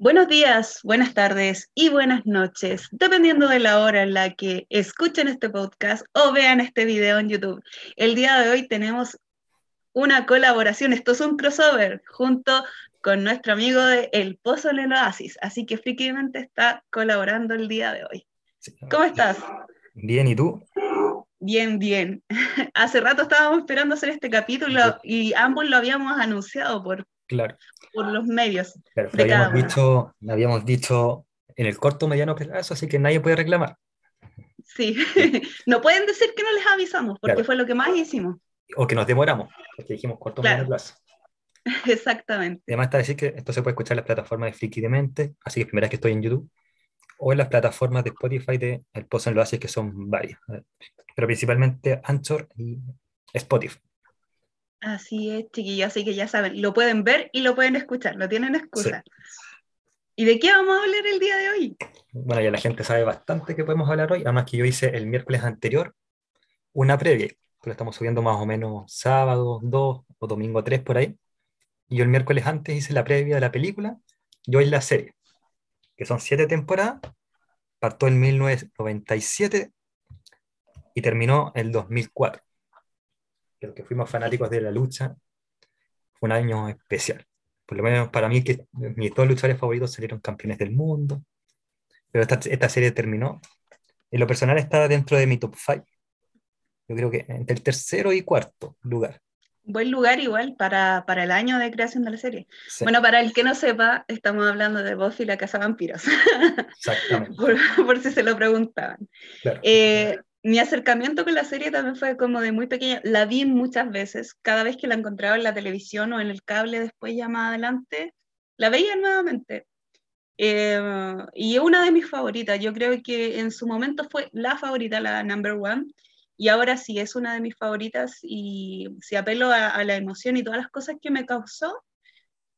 Buenos días, buenas tardes y buenas noches, dependiendo de la hora en la que escuchen este podcast o vean este video en YouTube. El día de hoy tenemos una colaboración, esto es un crossover, junto con nuestro amigo de El Pozo en el Oasis, así que Frikamente está colaborando el día de hoy. ¿Cómo estás? Bien, ¿y tú? Bien, bien. Hace rato estábamos esperando hacer este capítulo y ambos lo habíamos anunciado por, claro. por los medios. Claro, lo habíamos, dicho, habíamos dicho en el corto mediano plazo, así que nadie puede reclamar. Sí, no pueden decir que no les avisamos, porque fue lo que más hicimos. O que nos demoramos, porque dijimos corto mediano plazo. Exactamente. Además está decir que esto se puede escuchar en las plataformas de Friki de Mente, así que primera vez que estoy en YouTube, o en las plataformas de Spotify de El Pozo en lo que son varias pero principalmente Anchor y Spotify. Así es, chiquillos, así que ya saben, lo pueden ver y lo pueden escuchar, no tienen excusa. ¿Y de qué vamos a hablar el día de hoy? Bueno, ya la gente sabe bastante que podemos hablar hoy, además que yo hice el miércoles anterior una previa, lo estamos subiendo más o menos sábado 2 o domingo 3 por ahí, y yo el miércoles antes hice la previa de la película y hoy la serie, que son siete temporadas, partó en 1997 y terminó el 2004. Creo que fuimos fanáticos de la lucha. Fue un año especial. Por lo menos para mí, que mis dos luchadores favoritos salieron campeones del mundo. Pero esta, esta serie terminó. En lo personal está dentro de mi top 5. Yo creo que entre el tercero y cuarto lugar. Buen lugar igual para, para el año de creación de la serie. Bueno, para el que no sepa, estamos hablando de Buffy la Casa Vampiros. Exactamente. por, si se lo preguntaban. Claro. Eh, mi acercamiento con la serie también fue como de muy pequeña. La vi muchas veces, cada vez que la encontraba en la televisión o en el cable, después ya más adelante, la veía nuevamente. Eh, y es una de mis favoritas. Yo creo que en su momento fue la favorita, la number one. Y ahora sí es una de mis favoritas. Y si apelo a, la emoción y todas las cosas que me causó,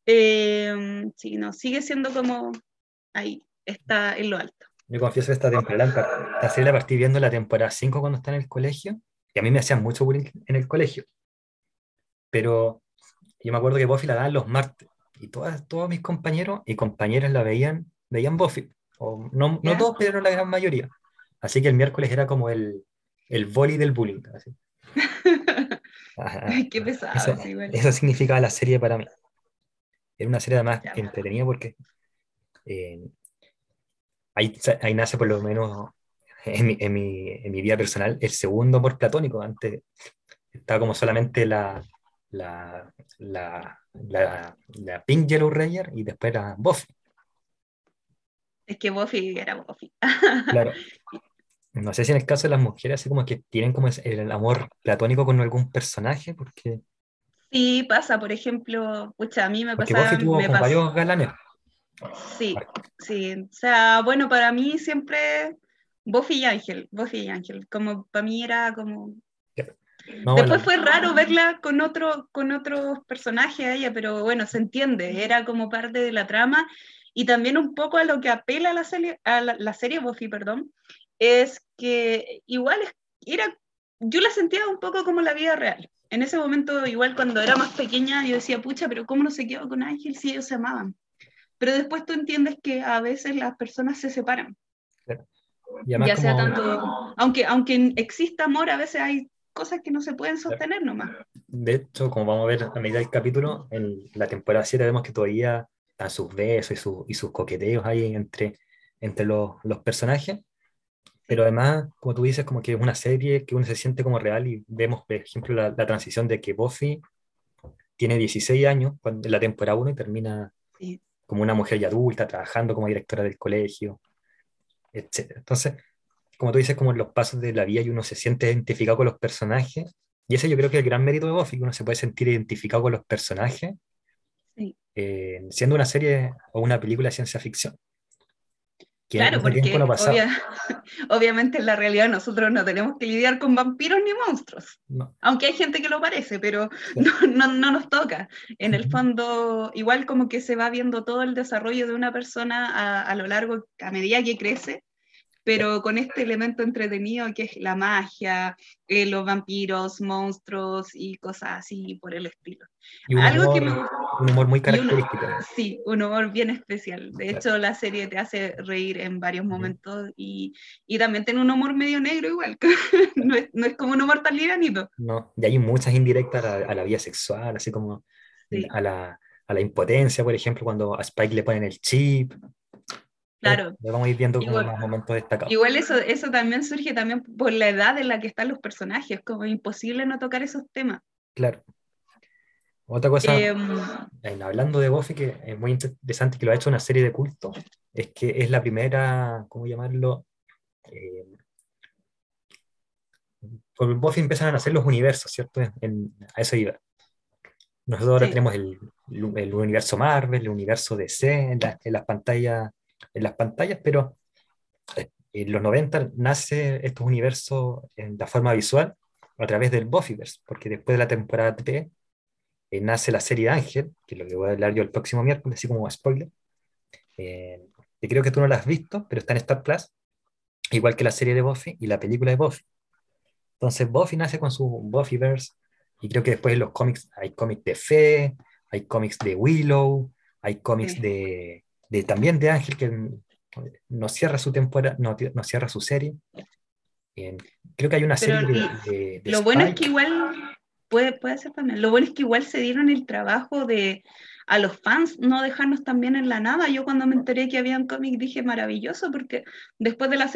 eh, sí, no, sigue siendo como ahí, está en lo alto. Yo confieso esta temporada, la serie la partí viendo la temporada 5 cuando estaba en el colegio, y a mí me hacían mucho bullying en el colegio. Pero yo me acuerdo que Buffy la daban los martes, y todas, todos mis compañeros y compañeras la veían, veían Buffy. O no, no todos, pero la gran mayoría. Así que el miércoles era como el, el boli del bullying. Así. Qué pesado. Eso, significaba la serie para mí. Era una serie además que entretenida porque eh, ahí, nace por lo menos en mi, en, mi, en mi, vida personal el segundo amor platónico. Antes estaba como solamente la, la, la, la, la Pink Yellow Ranger y después era Buffy. Es que Buffy era Buffy. claro. No sé si en el caso de las mujeres, así como que tienen como el amor platónico con algún personaje, porque... Sí, pasa, por ejemplo, pucha, a mí me pasa... Buffy tuvo varios galanes. Sí, sí. O sea, bueno, para mí siempre Buffy y Ángel, Buffy y Ángel, como para mí era como... Después fue raro verla con otro, con otros personajes a ella, pero bueno, se entiende, era como parte de la trama y también un poco a lo que apela a la serie, a la, serie Buffy, perdón, es que igual era, yo la sentía un poco como la vida real. En ese momento, igual cuando era más pequeña, yo decía, pucha, pero ¿cómo no se quedó con Ángel si ellos se amaban? pero después tú entiendes que a veces las personas se separan. ya sea tanto, aunque, aunque exista amor, a veces hay cosas que no se pueden sostener nomás. De hecho, como vamos a ver a medida del capítulo, en la temporada 7 vemos que todavía están sus besos y, sus coqueteos ahí entre, entre los, los, personajes. Pero además, como tú dices, como que es una serie que uno se siente como real y vemos, por ejemplo, la, la transición de que Buffy tiene 16 años cuando, en la temporada 1 y termina como una mujer ya adulta, trabajando como directora del colegio, etc. Entonces, como tú dices, como en los pasos de la vida y uno se siente identificado con los personajes, y ese yo creo que es el gran mérito de Buffy, que uno se puede sentir identificado con los personajes, eh, siendo una serie o una película de ciencia ficción claro, porque obviamente en la realidad nosotros no tenemos que lidiar con vampiros ni monstruos. Aunque hay gente que lo parece, pero no, no, nos toca. En el fondo, igual como que se va viendo todo el desarrollo de una persona a, a, lo largo, a medida que crece, pero con este elemento entretenido que es la magia, eh, los vampiros, monstruos y cosas así por el estilo. un, Algo humor, que un humor muy característico. sí, un humor bien especial. De hecho, la serie te hace reír en varios momentos y, y, también tiene un humor medio negro igual. no, es, no, es, como un humor tan livianito. No, y hay muchas indirectas a, a la vida sexual, así como a, la, a la impotencia, por ejemplo, cuando a Spike le ponen el chip. Claro. Lo vamos a ir viendo como igual, más momentos destacados. Igual eso, eso también surge también por la edad en la que están los personajes, como imposible no tocar esos temas. Claro. Otra cosa, eh, hablando de Buffy, que es muy interesante que lo ha hecho una serie de culto, es que es la primera, ¿cómo llamarlo? Eh, con Buffy empiezan a nacer los universos, ¿cierto? En, a eso iba. Nosotros ahora tenemos el, el, universo Marvel, el universo DC en, en las pantallas en las pantallas, pero eh, en los 90 nace estos universos en la forma visual a través del Buffyverse, porque después de la temporada 3 eh, nace la serie Ángel, que es lo que voy a hablar yo el próximo miércoles, así como spoiler. Eh, que creo que tú no la has visto, pero está en Star Plus, igual que la serie de Buffy y la película de Buffy. Entonces Buffy nace con su Buffyverse, y creo que después en los cómics hay cómics de Fe, hay cómics de Willow, hay cómics de, de, también de Ángel, que no cierra su temporada, no, no cierra su serie. creo que hay una serie de, Lo bueno es que igual, puede, puede ser también, lo bueno es que igual se dieron el trabajo de a los fans no dejarnos también en la nada. Yo cuando me enteré que había un cómic dije maravilloso, porque después de la,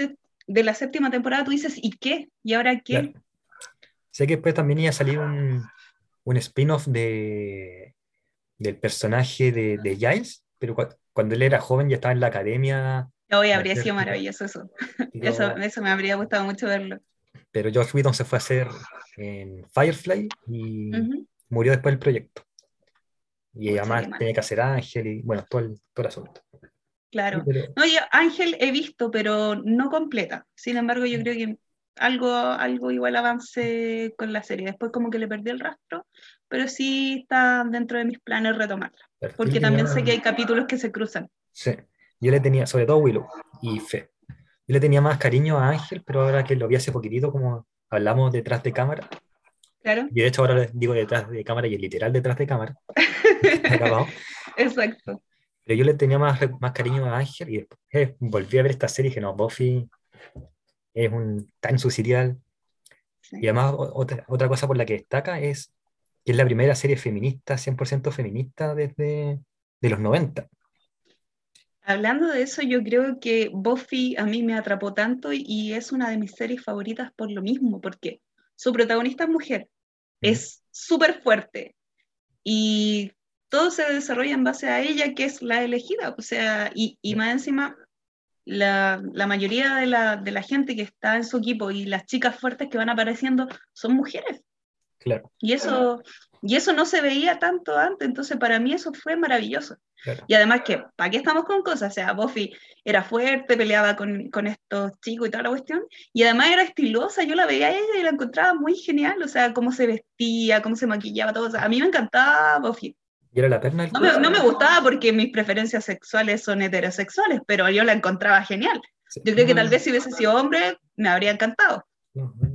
de la séptima temporada tú dices, ¿y qué? ¿Y ahora qué? Sé que después también iba a salir un, un spin-off de, del personaje de, de Giles, pero cuando él era joven ya estaba en la academia. Hoy habría sido maravilloso eso. eso. Eso me habría gustado mucho verlo. Pero George Whedon se fue a hacer en Firefly y murió después del proyecto. Y además tenía que hacer Ángel y bueno, todo el, todo el asunto. Claro. No, yo Ángel he visto, pero no completa. Sin embargo, yo mm. creo que algo, algo igual avance con la serie. Después como que le perdí el rastro, pero sí está dentro de mis planes retomarla. Porque también sé que hay capítulos que se cruzan. Sí, yo le tenía, sobre todo Willow y Fe. Yo le tenía más cariño a Ángel, pero ahora que lo vi hace poquitito, como hablamos detrás de cámara. Claro. Y de hecho ahora les digo detrás de cámara y el literal detrás de cámara. Exacto. Pero yo le tenía más, más cariño a Ángel y después volví a ver esta serie y dije, no, Buffy es un tan su serial. Y además otra, otra cosa por la que destaca es que es la primera serie feminista, 100% feminista desde de los 90. Hablando de eso, yo creo que Buffy a mí me atrapó tanto y es una de mis series favoritas por lo mismo, porque su protagonista es mujer, es súper fuerte y todo se desarrolla en base a ella, que es la elegida, o sea, y, y más encima la, la mayoría de la, de la, gente que está en su equipo y las chicas fuertes que van apareciendo son mujeres. Claro. Y eso, y eso no se veía tanto antes, entonces para mí eso fue maravilloso. Y además que, ¿para qué estamos con cosas? O sea, Buffy era fuerte, peleaba con, con, estos chicos y toda la cuestión, y además era estilosa, yo la veía a ella y la encontraba muy genial, o sea, cómo se vestía, cómo se maquillaba, todo. O sea, a mí me encantaba Buffy. ¿Y era la perna no, me, no me, gustaba porque mis preferencias sexuales son heterosexuales, pero yo la encontraba genial. Yo creo que tal vez si hubiese sido hombre, me habría encantado. No, no,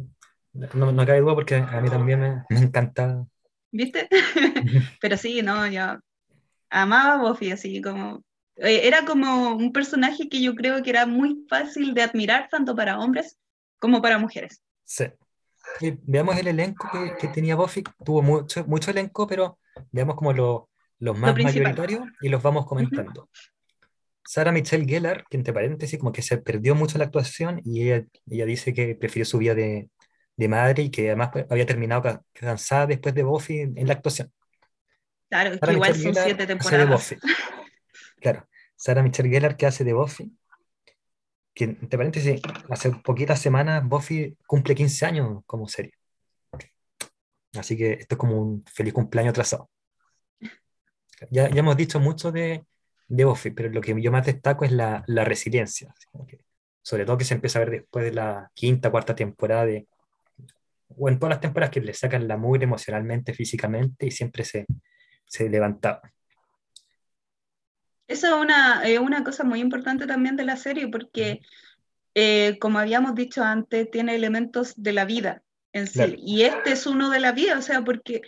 cabe duda porque a mí también me, me encanta. ¿Viste? pero sí, no, yo amaba a Buffy, así como... Eh, era como un personaje que yo creo que era muy fácil de admirar tanto para hombres como para mujeres. Sí. Y veamos el elenco que, que, tenía Buffy. Tuvo mucho, mucho elenco, pero veamos como lo, los más mayoritarios y los vamos comentando. Sara Michelle Gellar, que entre paréntesis como que se perdió mucho la actuación y ella, ella dice que prefirió su vida de, de, madre y que además pues, había terminado cansada después de Buffy en, la actuación. Claro, es que igual son siete temporadas. Claro, Sara Michelle Gellar que hace de Buffy, que entre paréntesis, hace poquitas semanas Buffy cumple 15 años como serie. Así que esto es como un feliz cumpleaños atrasado. Ya, ya hemos dicho mucho de, de Buffy, pero lo que yo más destaco es la, la resiliencia. sobre todo que se empieza a ver después de la quinta, cuarta temporada, de, o en todas las temporadas que le sacan la mugre emocionalmente, físicamente, y siempre se, se levantaba. Eso es una, una cosa muy importante también de la serie, porque eh, como habíamos dicho antes, tiene elementos de la vida en sí. Y este es uno de la vida, o sea, porque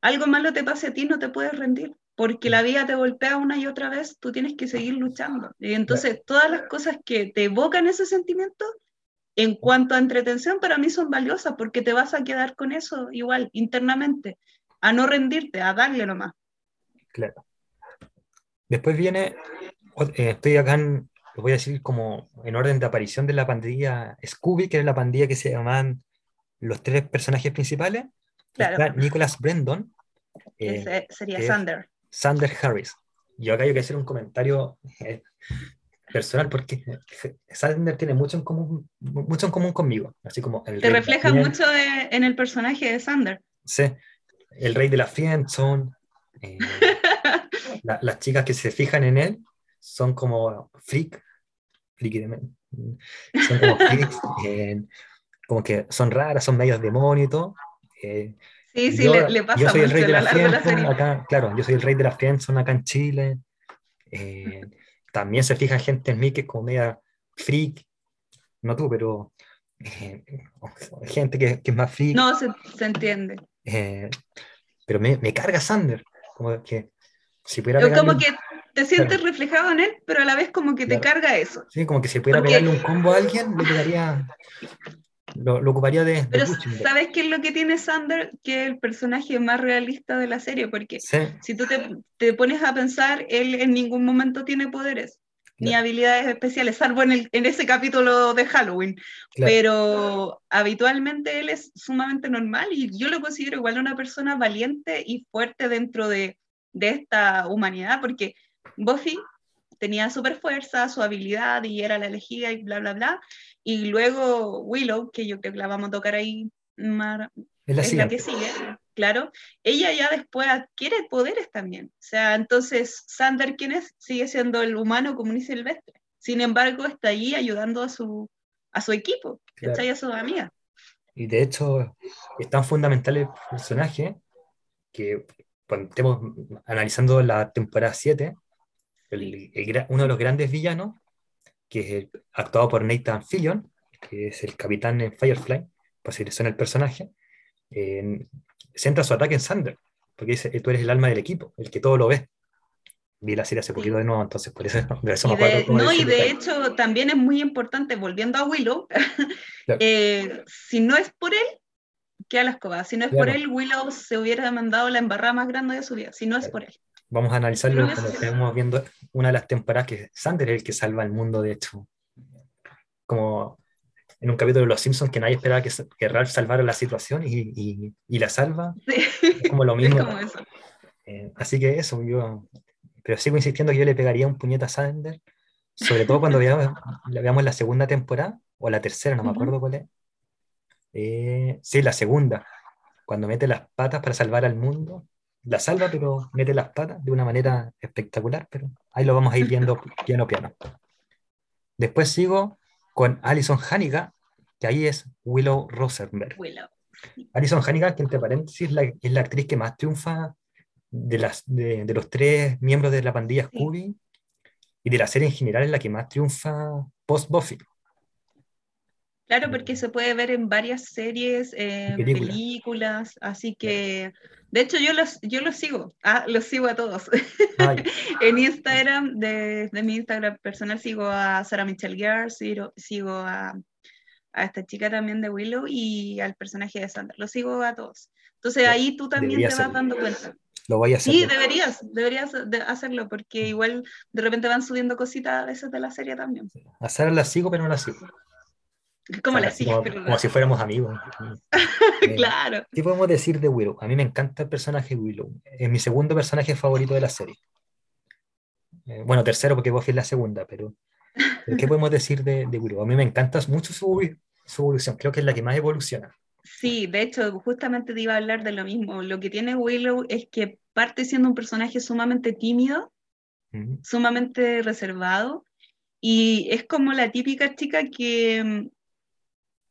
algo malo te pase a ti, no te puedes rendir, porque la vida te golpea una y otra vez, tú tienes que seguir luchando. Y entonces, todas las cosas que te evocan ese sentimiento, en cuanto a entretención, para mí son valiosas, porque te vas a quedar con eso igual, internamente, a no rendirte, a darle nomás. Claro. Después viene, eh, estoy acá en, voy a decir como en orden de aparición de la pandilla Scooby, que es la pandilla que se llaman los tres personajes principales. Claro. Nicholas Brendon. Eh, sería Sander. Sander Harris. Yo acá hay que hacer un comentario eh, personal porque Sander tiene mucho en común, mucho en común conmigo. Así como Te refleja mucho en el personaje de Sander. Sí. El rey de la Friendzone. Eh, las chicas que se fijan en él son como freak, son como freaks, eh, como que son raras, son medios demonios y todo. Eh, sí, sí, le, pasa yo soy el rey de la, la acá, claro, yo soy el rey de la acá en Chile. Eh, también se fija gente en mí que es como media freak, no tú, pero gente que, que, es más freak. No, se, se entiende. pero me, me, carga Sander, como que si pudiera... Como que te sientes reflejado en él, pero a la vez como que te carga eso. Sí, como que si pudiera pegarle un combo a alguien, le pegaría, lo, ocuparía de, Pero ¿sabes qué es lo que tiene Sander? Que es el personaje más realista de la serie, porque si tú te, te, pones a pensar, él en ningún momento tiene poderes. Ni habilidades especiales, salvo en, el, en ese capítulo de Halloween. Pero habitualmente él es sumamente normal y yo lo considero igual una persona valiente y fuerte dentro de, de esta humanidad, porque Buffy tenía super fuerza, su habilidad y era la elegida y bla, bla, bla. Y luego Willow, que yo creo que la vamos a tocar ahí, es, la, que sigue, claro, ella ya después adquiere poderes también. O sea, entonces Sander, ¿quién es? Sigue siendo el humano común y silvestre. Sin embargo, está ahí ayudando a su, a su equipo, está ahí a su amiga. Y de hecho, es tan fundamental el personaje que cuando estemos analizando la temporada 7, uno de los grandes villanos, que es actuado por Nathan Fillion, que es el capitán en Firefly, pues si son el personaje, centra su ataque en Sander, porque dice, tú eres el alma del equipo, el que todo lo ve. Vi la serie hace poquito de nuevo, entonces por eso, de eso me No, y de hecho también es muy importante, volviendo a Willow, eh, si no es por él, queda la escoba. Si no es por él, Willow se hubiera mandado la embarrada más grande de su vida, si no es por él. Vamos a analizarlo cuando estemos viendo una de las temporadas que Sander es el que salva el mundo, de hecho. Como en un capítulo de Los Simpsons que nadie esperaba que, que Ralph salvara la situación y, y, la salva. Es como lo mismo. Eh, así que eso, yo. Pero sigo insistiendo que yo le pegaría un puñete a Sander, sobre todo cuando veamos, veamos la segunda temporada, o la tercera, no me acuerdo cuál es. Eh, sí, la segunda, cuando mete las patas para salvar al mundo la salva, pero mete las patas de una manera espectacular, pero ahí lo vamos a ir viendo piano piano. Después sigo con Alison Hannigan, que ahí es Willow Rosenberg. Alison Hannigan, que entre paréntesis es la actriz que más triunfa de, las, de, los tres miembros de la pandilla Scooby y de la serie en general es la que más triunfa post-Buffy. Claro, porque se puede ver en varias series, películas, así que de hecho, yo los, yo los sigo, ah, los sigo a todos. en Instagram, de, de, mi Instagram personal, sigo a Sarah Michelle Gellar, sigo, sigo a, a, esta chica también de Willow y al personaje de Sandra. Los sigo a todos. Entonces ahí tú también te vas dando cuenta. Lo voy a hacer. Sí, deberías, deberías hacerlo, porque mm. igual de repente van subiendo cositas a veces de la serie también. A Sara la sigo, pero no la sigo. Como, la como, si fuéramos amigos. Claro. ¿Qué podemos decir de Willow? A mí me encanta el personaje Willow. Es mi segundo personaje favorito de la serie. Eh, bueno, tercero porque Buffy es la segunda, pero, ¿qué podemos decir de, de, Willow? A mí me encanta mucho su, su evolución. Creo que es la que más evoluciona. Sí, de hecho, justamente te iba a hablar de lo mismo. Lo que tiene Willow es que parte siendo un personaje sumamente tímido, sumamente reservado, y es como la típica chica que mm,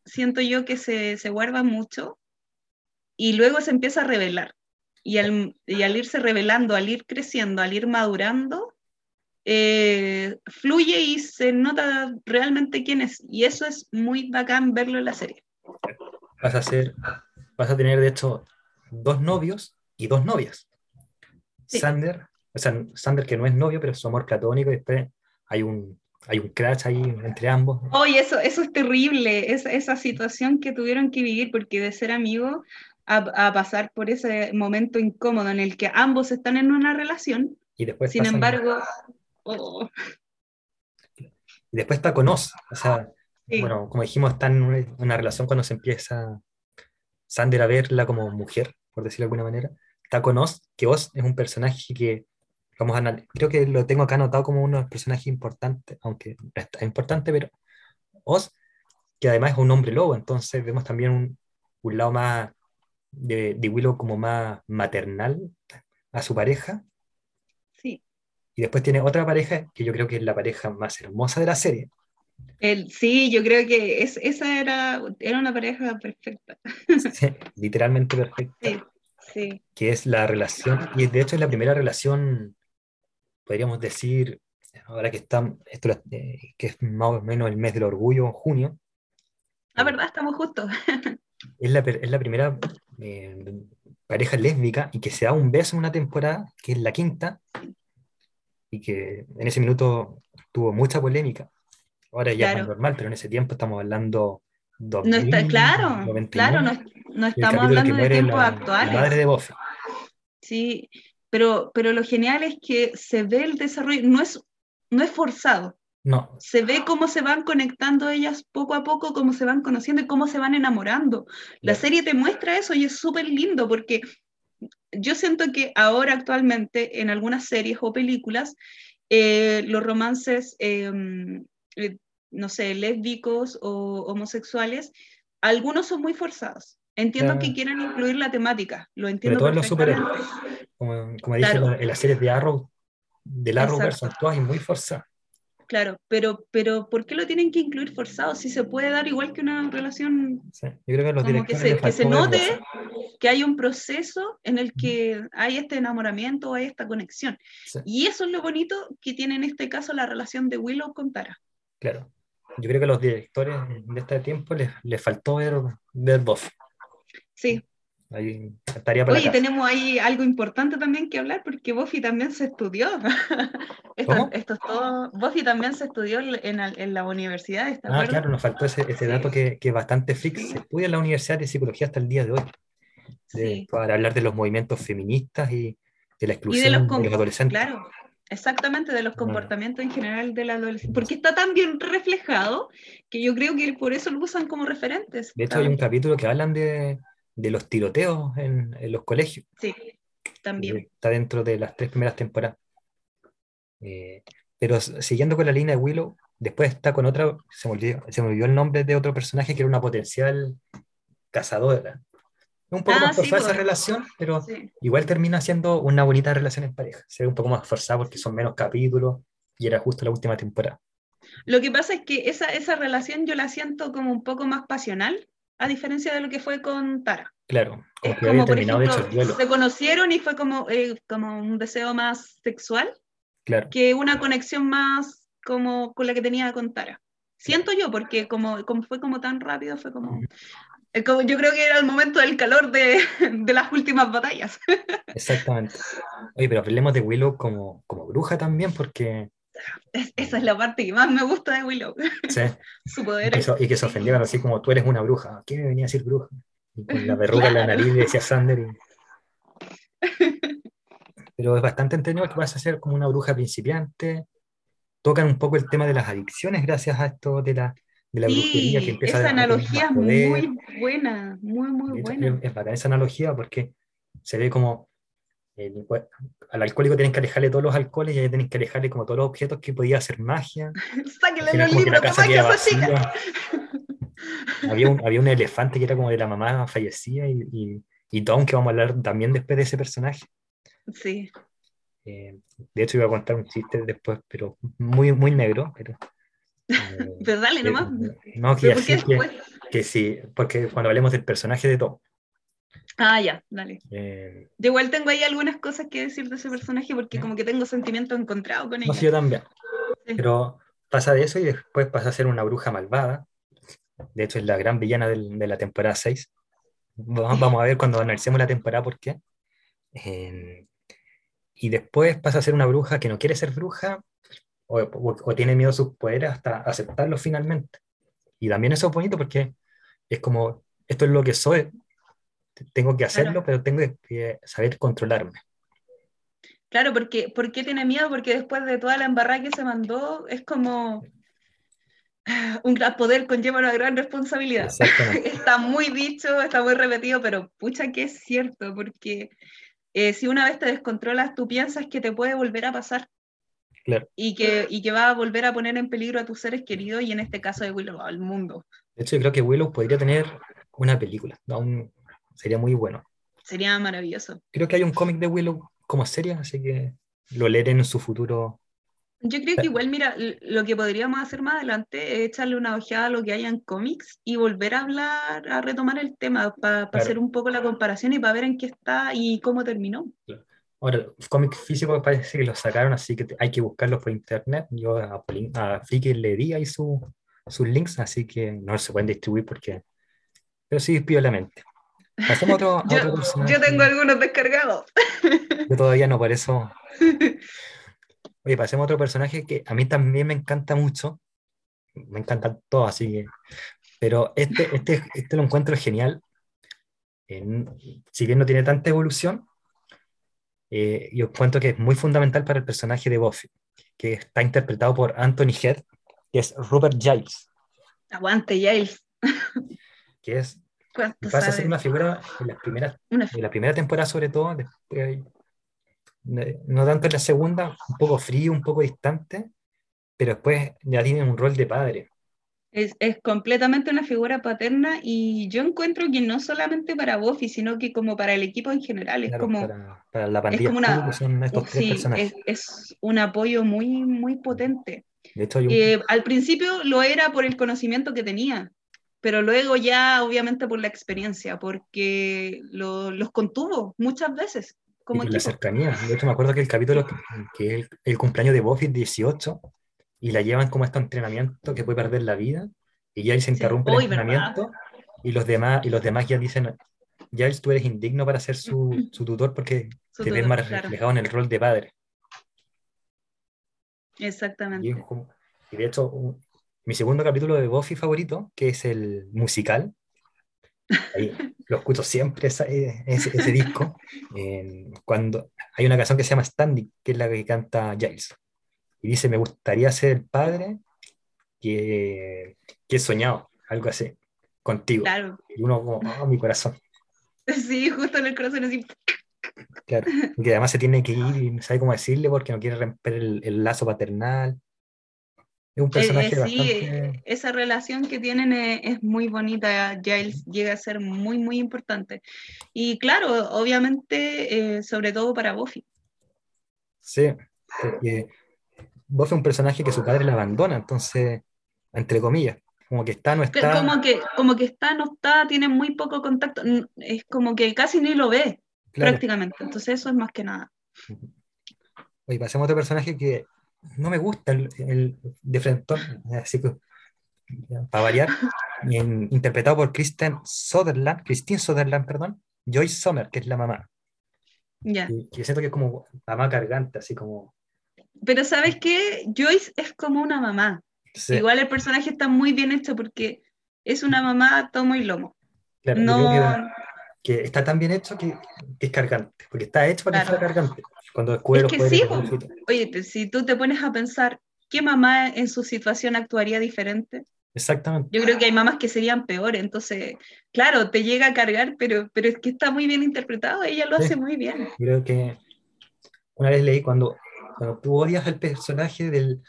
siento yo que se, se guarda mucho y luego se empieza a revelar. Y al, y al irse revelando, al ir creciendo, al ir madurando, eh, fluye y se nota realmente quién es. Y eso es muy bacán verlo en la serie. Vas a, ser, vas a tener, de hecho, dos novios y dos novias. Sander, o sea, Sander que no es novio, pero es su amor platónico, y después hay un, hay un crash ahí entre ambos. Oye, eso, eso es terrible, es, esa situación que tuvieron que vivir, porque de ser amigos a, pasar por ese momento incómodo en el que ambos están en una relación, y después sin embargo... Oh. Y después está con Oz, o sea, bueno, como dijimos, está en una, relación cuando se empieza Sander a verla como mujer, por decirlo de alguna manera. Está con Oz, que Oz es un personaje que vamos a creo que lo tengo acá anotado como uno de los personajes importantes, aunque es importante, pero Oz, que además es un hombre lobo, entonces vemos también un, un lado más de, de, Willow como más maternal a su pareja. Sí. Y después tiene otra pareja que yo creo que es la pareja más hermosa de la serie. El, sí, yo creo que es, esa era, era una pareja perfecta. Sí, literalmente perfecta. Sí, sí. Que es la relación, y de hecho es la primera relación podríamos decir, ahora que está, esto eh, que es más o menos el mes del orgullo, junio. La verdad, estamos justos. es, la, es la primera eh, pareja lésbica y que se da un beso en una temporada, que es la quinta, y que en ese minuto tuvo mucha polémica. Ahora ya es normal, pero en ese tiempo estamos hablando... no está, claro, claro, no, estamos hablando de tiempos actuales. La madre de Buffy. Sí, pero, pero lo genial es que se ve el desarrollo, no es, no es forzado. No. Se ve cómo se van conectando ellas poco a poco, cómo se van conociendo y cómo se van enamorando. La serie te muestra eso y es súper lindo porque yo siento que ahora actualmente en algunas series o películas eh, los romances, em, eh, no sé, lésbicos o homosexuales, algunos son muy forzados. Entiendo que quieren incluir la temática, lo entiendo. Pero todos los como, como dije en, las series de Arrow, del Arrowverse son todas y muy forzadas. Claro, pero, pero ¿por qué lo tienen que incluir forzado? Si se puede dar igual que una relación. Sí, yo creo que los como que se, que se note que hay un proceso en el que hay este enamoramiento, hay esta conexión. Y eso es lo bonito que tiene en este caso la relación de Willow con Tara. Claro. Yo creo que a los directores de este tiempo les, les faltó ver, ver Buffy. Sí. Ahí estaría para Oye, tenemos ahí algo importante también que hablar porque Buffy también se estudió. esto, esto, es todo. Buffy también se estudió en, en la universidad. ¿está ah, claro, nos faltó ese, ese dato que, que, bastante fix. Se estudia en la Universidad de Psicología hasta el día de hoy. sí. Para hablar de los movimientos feministas y de la exclusión de los, de los adolescentes. Claro, Exactamente, de los comportamientos en general del adolescente. Porque está tan bien reflejado que yo creo que por eso lo usan como referentes. De hecho, hay un capítulo que hablan de, de los tiroteos en, en, los colegios. Sí, también. Está dentro de las tres primeras temporadas. Eh, pero siguiendo con la línea de Willow, después está con otra, se me, olvidó, se me olvidó el nombre de otro personaje que era una potencial cazadora. Un poco ah, más forzada esa pues. relación, pero igual termina siendo una bonita relación en pareja. Se ve un poco más forzada porque son menos capítulos y era justo la última temporada. Lo que pasa es que esa, esa relación yo la siento como un poco más pasional, a diferencia de lo que fue con Tara. Claro, como, que terminado de hecho el. Se conocieron y fue como, eh, como un deseo más sexual claro. que una conexión más como con la que tenía con Tara. Siento yo, porque como, como fue como tan rápido, fue como, yo creo que era el momento del calor de, de las últimas batallas. Exactamente. Oye, pero hablemos de Willow como, como bruja también, porque... esa es la parte que más me gusta de Willow. Sí. Su poder. Y que, se ofendieron así como tú eres una bruja. ¿Qué me venía a decir bruja? Y con la verruga en la nariz decía Sander. Pero es bastante entendido que vas a ser como una bruja principiante. Tocan un poco el tema de las adicciones gracias a esto de la de la brujería que empieza esa analogía es muy buena, muy, muy buena. Es bacán esa analogía porque se ve como al alcohólico tienen que alejarle todos los alcoholes y ahí tienen que alejarle como todos los objetos que podía hacer magia. Sáquenle los libros, que magia esa había, un, había un elefante que era como de la mamá fallecida y, y, y Tom, que vamos a hablar también después de ese personaje. Sí. Eh, de hecho, iba a contar un chiste después, pero muy, muy negro. Pero, Pero dale nomás. No, que, que, sí, porque cuando hablemos del personaje de Tom. Ah, ya, dale. Eh, yo igual tengo ahí algunas cosas que decir de ese personaje porque como que tengo sentimientos encontrados con ella. No, yo también. Pero pasa de eso y después pasa a ser una bruja malvada. De hecho, es la gran villana de la temporada 6. Vamos a ver cuando analicemos la temporada por qué. Eh, y después pasa a ser una bruja que no quiere ser bruja o, tiene miedo a sus poderes hasta aceptarlo finalmente. Y también eso es bonito porque es como, esto es lo que soy, tengo que hacerlo, pero tengo que saber controlarme. Claro, porque ¿por qué tiene miedo? Porque después de toda la embarrada que se mandó, es como un gran poder conlleva una gran responsabilidad. está muy dicho, está muy repetido, pero pucha que es cierto, porque eh, si una vez te descontrolas, tú piensas que te puede volver a pasar. Y, que, y que va a volver a poner en peligro a tus seres queridos y en este caso de Willow, al mundo. De hecho, yo creo que Willow podría tener una película, sería muy bueno. Sería maravilloso. Creo que hay un cómic de Willow como serie, así que lo leeré en su futuro. Yo creo que igual, mira, lo que podríamos hacer más adelante es echarle una ojeada a lo que hay en cómics y volver a hablar, a retomar el tema para hacer un poco la comparación y para ver en qué está y cómo terminó. Ahora, los cómics físicos parece que los sacaron, así que hay que buscarlos por internet. Yo a, a le di ahí su, sus links, así que no se pueden distribuir porque. Pero sí, piolamente. Pasemos otro, yo, otro yo, tengo algunos descargados. Yo todavía no, por eso. Oye, pasemos a otro personaje que a mí también me encanta mucho. Me encantan todos, así que. Pero este, este, este lo encuentro genial. si bien no tiene tanta evolución, eh, yo cuento que es muy fundamental para el personaje de Buffy, que está interpretado por Anthony Head, que es Rupert Giles. Aguante, Giles. que es pasa a ser una figura en, las primeras, en la primera temporada sobre todo, después, no tanto en la segunda, un poco frío, un poco distante, pero después ya tiene un rol de padre. Es, es, completamente una figura paterna y yo encuentro que no solamente para Buffy, sino que como para el equipo en general, es como... Para, la pandilla, es, es, un apoyo muy, muy potente. De hecho, eh, al principio lo era por el conocimiento que tenía, pero luego ya obviamente por la experiencia, porque lo, los contuvo muchas veces. Como y la cercanía. De hecho, me acuerdo que el capítulo que, es el, cumpleaños de Buffy 18, y la llevan como a este entrenamiento que puede perder la vida, y ya se interrumpe el entrenamiento, y los, demás, y los demás ya dicen, ya tú eres indigno para ser su, su tutor porque te ves más reflejado en el rol de padre. Exactamente. Y, de hecho, mi segundo capítulo de Buffy favorito, que es el musical, lo escucho siempre ese, ese, disco, cuando hay una canción que se llama Standing, que es la que canta Giles y dice, me gustaría ser el padre que, que he soñado, algo así, contigo. Claro. Y uno como, oh, mi corazón. Sí, justo en el corazón así. Claro, que además se tiene que ir y no sabe cómo decirle porque no quiere romper el, el lazo paternal. Es un personaje eh, sí, bastante... esa relación que tienen es, es, muy bonita, Giles llega a ser muy, muy importante. Y claro, obviamente, eh, sobre todo para Buffy. Sí, porque Buffy es un personaje que su padre la abandona, entonces, entre comillas, como que está, no está. Como que, como que está, no está, tiene muy poco contacto, es como que casi ni lo ve, prácticamente. Entonces, eso es más que nada. Oye, pasemos a otro personaje que no me gusta, el, de frente, así que, para variar, interpretado por Kristen Sutherland, Christine Sutherland, perdón, Joyce Sommer, que es la mamá. Ya. Que siento que es como mamá cargante, así como pero ¿sabes qué? Joyce es como una mamá. Igual el personaje está muy bien hecho porque es una mamá tomo y lomo. Claro, no... que, está tan bien hecho que, es cargante, porque está hecho para que sea cargante. Cuando descubre es que sí, Oye, si tú te pones a pensar, ¿qué mamá en su situación actuaría diferente? Exactamente. Yo creo que hay mamás que serían peores, entonces, claro, te llega a cargar, pero, pero es que está muy bien interpretado, ella lo hace muy bien. Creo que una vez leí cuando cuando tú odias al personaje del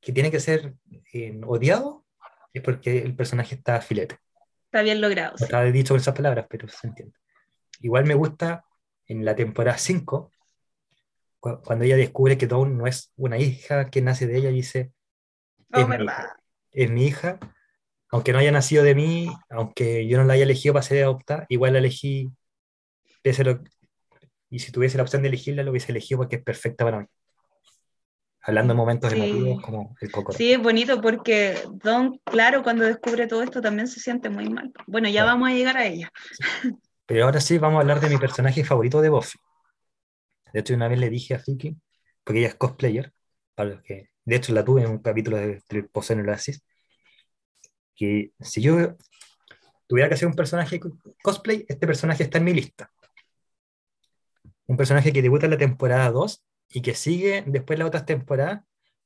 que tiene que ser eh, odiado, es porque el personaje está filete. Está bien logrado. No estaba dicho con esas palabras, pero se entiende. Igual me gusta en la temporada 5, cuando ella descubre que Dawn no es una hija que nace de ella, dice, oh, es, mi, es, mi, hija, aunque no haya nacido de mí, aunque yo no la haya elegido para ser adoptada, igual la elegí y si tuviese la opción de elegirla, lo hubiese elegido porque es perfecta para mí. Hablando de momentos emotivos como el coco. Sí, es bonito porque Don, claro, cuando descubre todo esto también se siente muy mal. Bueno, ya vamos a llegar a ella. Pero ahora sí vamos a hablar de mi personaje favorito de Buffy. De hecho, una vez le dije a Fiki, porque ella es cosplayer, para que, de hecho la tuve en un capítulo de, de Pose en el Oasis, que si yo tuviera que hacer un personaje cosplay, este personaje está en mi lista. Un personaje que debuta en la temporada 2 y que sigue después de las otras temporadas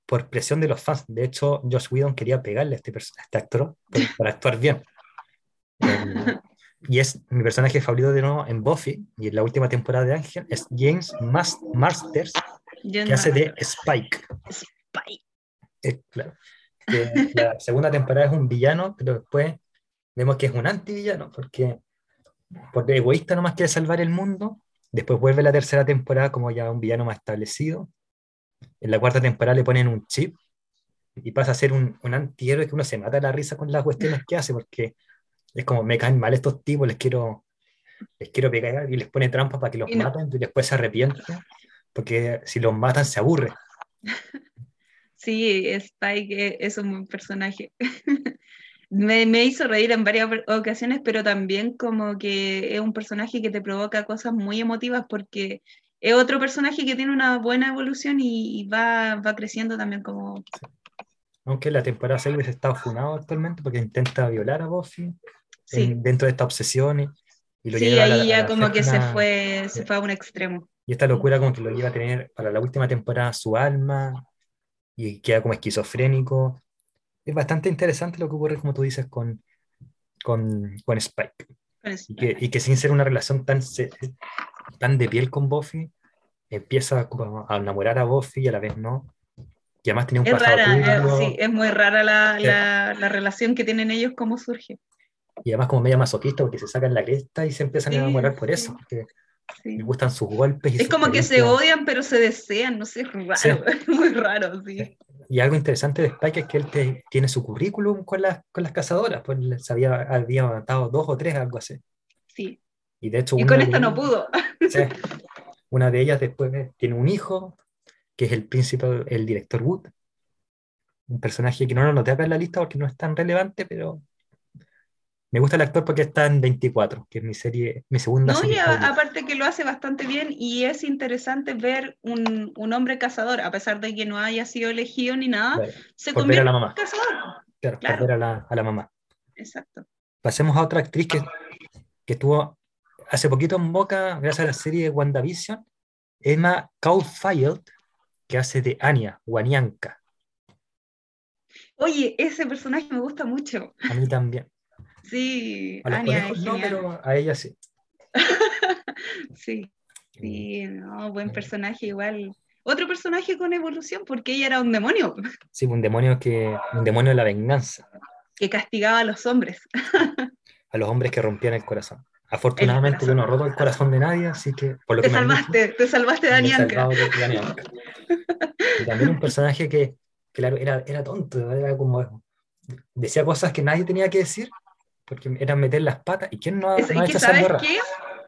por presión de los fans. De hecho, Josh Whedon quería pegarle a este, este actor para actuar bien. Y es mi personaje favorito de nuevo en Buffy y en la última temporada de Ángel es James Masters, que hace de Spike. Spike. claro. la segunda temporada es un villano, pero después vemos que es un antivillano, porque por egoísta nomás quiere salvar el mundo. Después vuelve la tercera temporada como ya un villano más establecido. En la cuarta temporada le ponen un chip y pasa a ser un, un antihéroe que uno se mata la risa con las cuestiones que hace, porque es como, me caen mal estos tipos, les quiero, les quiero pegar y les pone trampa para que los maten y después se arrepienten, porque si los matan se aburre. Sí, Spike es un buen personaje. me, me, hizo reír en varias ocasiones, pero también como que es un personaje que te provoca cosas muy emotivas porque es otro personaje que tiene una buena evolución y, va, va, creciendo también como... Aunque la temporada 6 está funado actualmente porque intenta violar a Buffy dentro de esta obsesión y, lo sí, ahí ya como que se fue, se fue a un extremo. Y esta locura como que lo lleva a tener para la última temporada su alma y queda como esquizofrénico. Es bastante interesante lo que ocurre, como tú dices, con, con, con Spike. Y, que, y, que, sin ser una relación tan, tan de piel con Buffy, empieza a enamorar a Buffy y a la vez no. Y además tiene un es pasado rara, eh, sí, es muy rara la, la, la, relación que tienen ellos, cómo surge y además como media masoquista porque se sacan la cresta y se empiezan a enamorar por eso, porque les gustan sus golpes. es como que se odian pero se desean, no sé, es raro, muy raro, sí. Y algo interesante de Spike es que él tiene su currículum con, las con las cazadoras, pues se había, había matado dos o tres, algo así. Sí. Y de hecho... Y con esto no pudo. una de ellas después tiene un hijo, que es el príncipe, el director Wood, un personaje que no lo noté acá en la lista porque no es tan relevante, pero me gusta el actor porque está en 24, que es mi serie, mi segunda no, serie. Y aparte que lo hace bastante bien y es interesante ver un, un, hombre cazador, a pesar de que no haya sido elegido ni nada, se convierte en cazador. Claro, claro. Por ver a la, a la, mamá. Exacto. Pasemos a otra actriz que, que estuvo hace poquito en boca, gracias a la serie de WandaVision, Emma Caulfield, que hace de Anya, Wanianka. Oye, ese personaje me gusta mucho. A mí también. Sí, a Anya no, pero a ella sí. sí, sí, no, buen personaje igual. Otro personaje con evolución, porque ella era un demonio. Sí, un demonio que, un demonio de la venganza. Que castigaba a los hombres. a los hombres que rompían el corazón. Afortunadamente yo no roto el corazón de nadie, así que por lo te salvaste, te salvaste de Anianka. y también un personaje que, claro, era, era tonto, era como decía cosas que nadie tenía que decir, porque era meter las patas. ¿Y quién no ha, no hecho ¿sabes qué?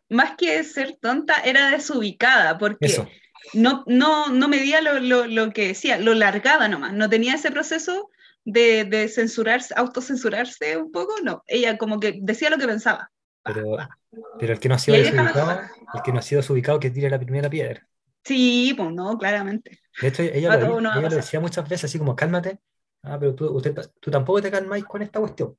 Más que ser tonta, era desubicada, porque no, no, no medía lo, lo, lo, que decía, lo largaba nomás, no tenía ese proceso de, de censurarse, autocensurarse un poco, no, ella como que decía lo que pensaba. Pero, pero el que no ha sido desubicado, el que no ha sido desubicado que tire la primera piedra. Sí, pues no, claramente. De hecho, ella, lo, ella lo, decía muchas veces, así como, cálmate, ah, pero tú, usted, tú tampoco te calmáis con esta cuestión.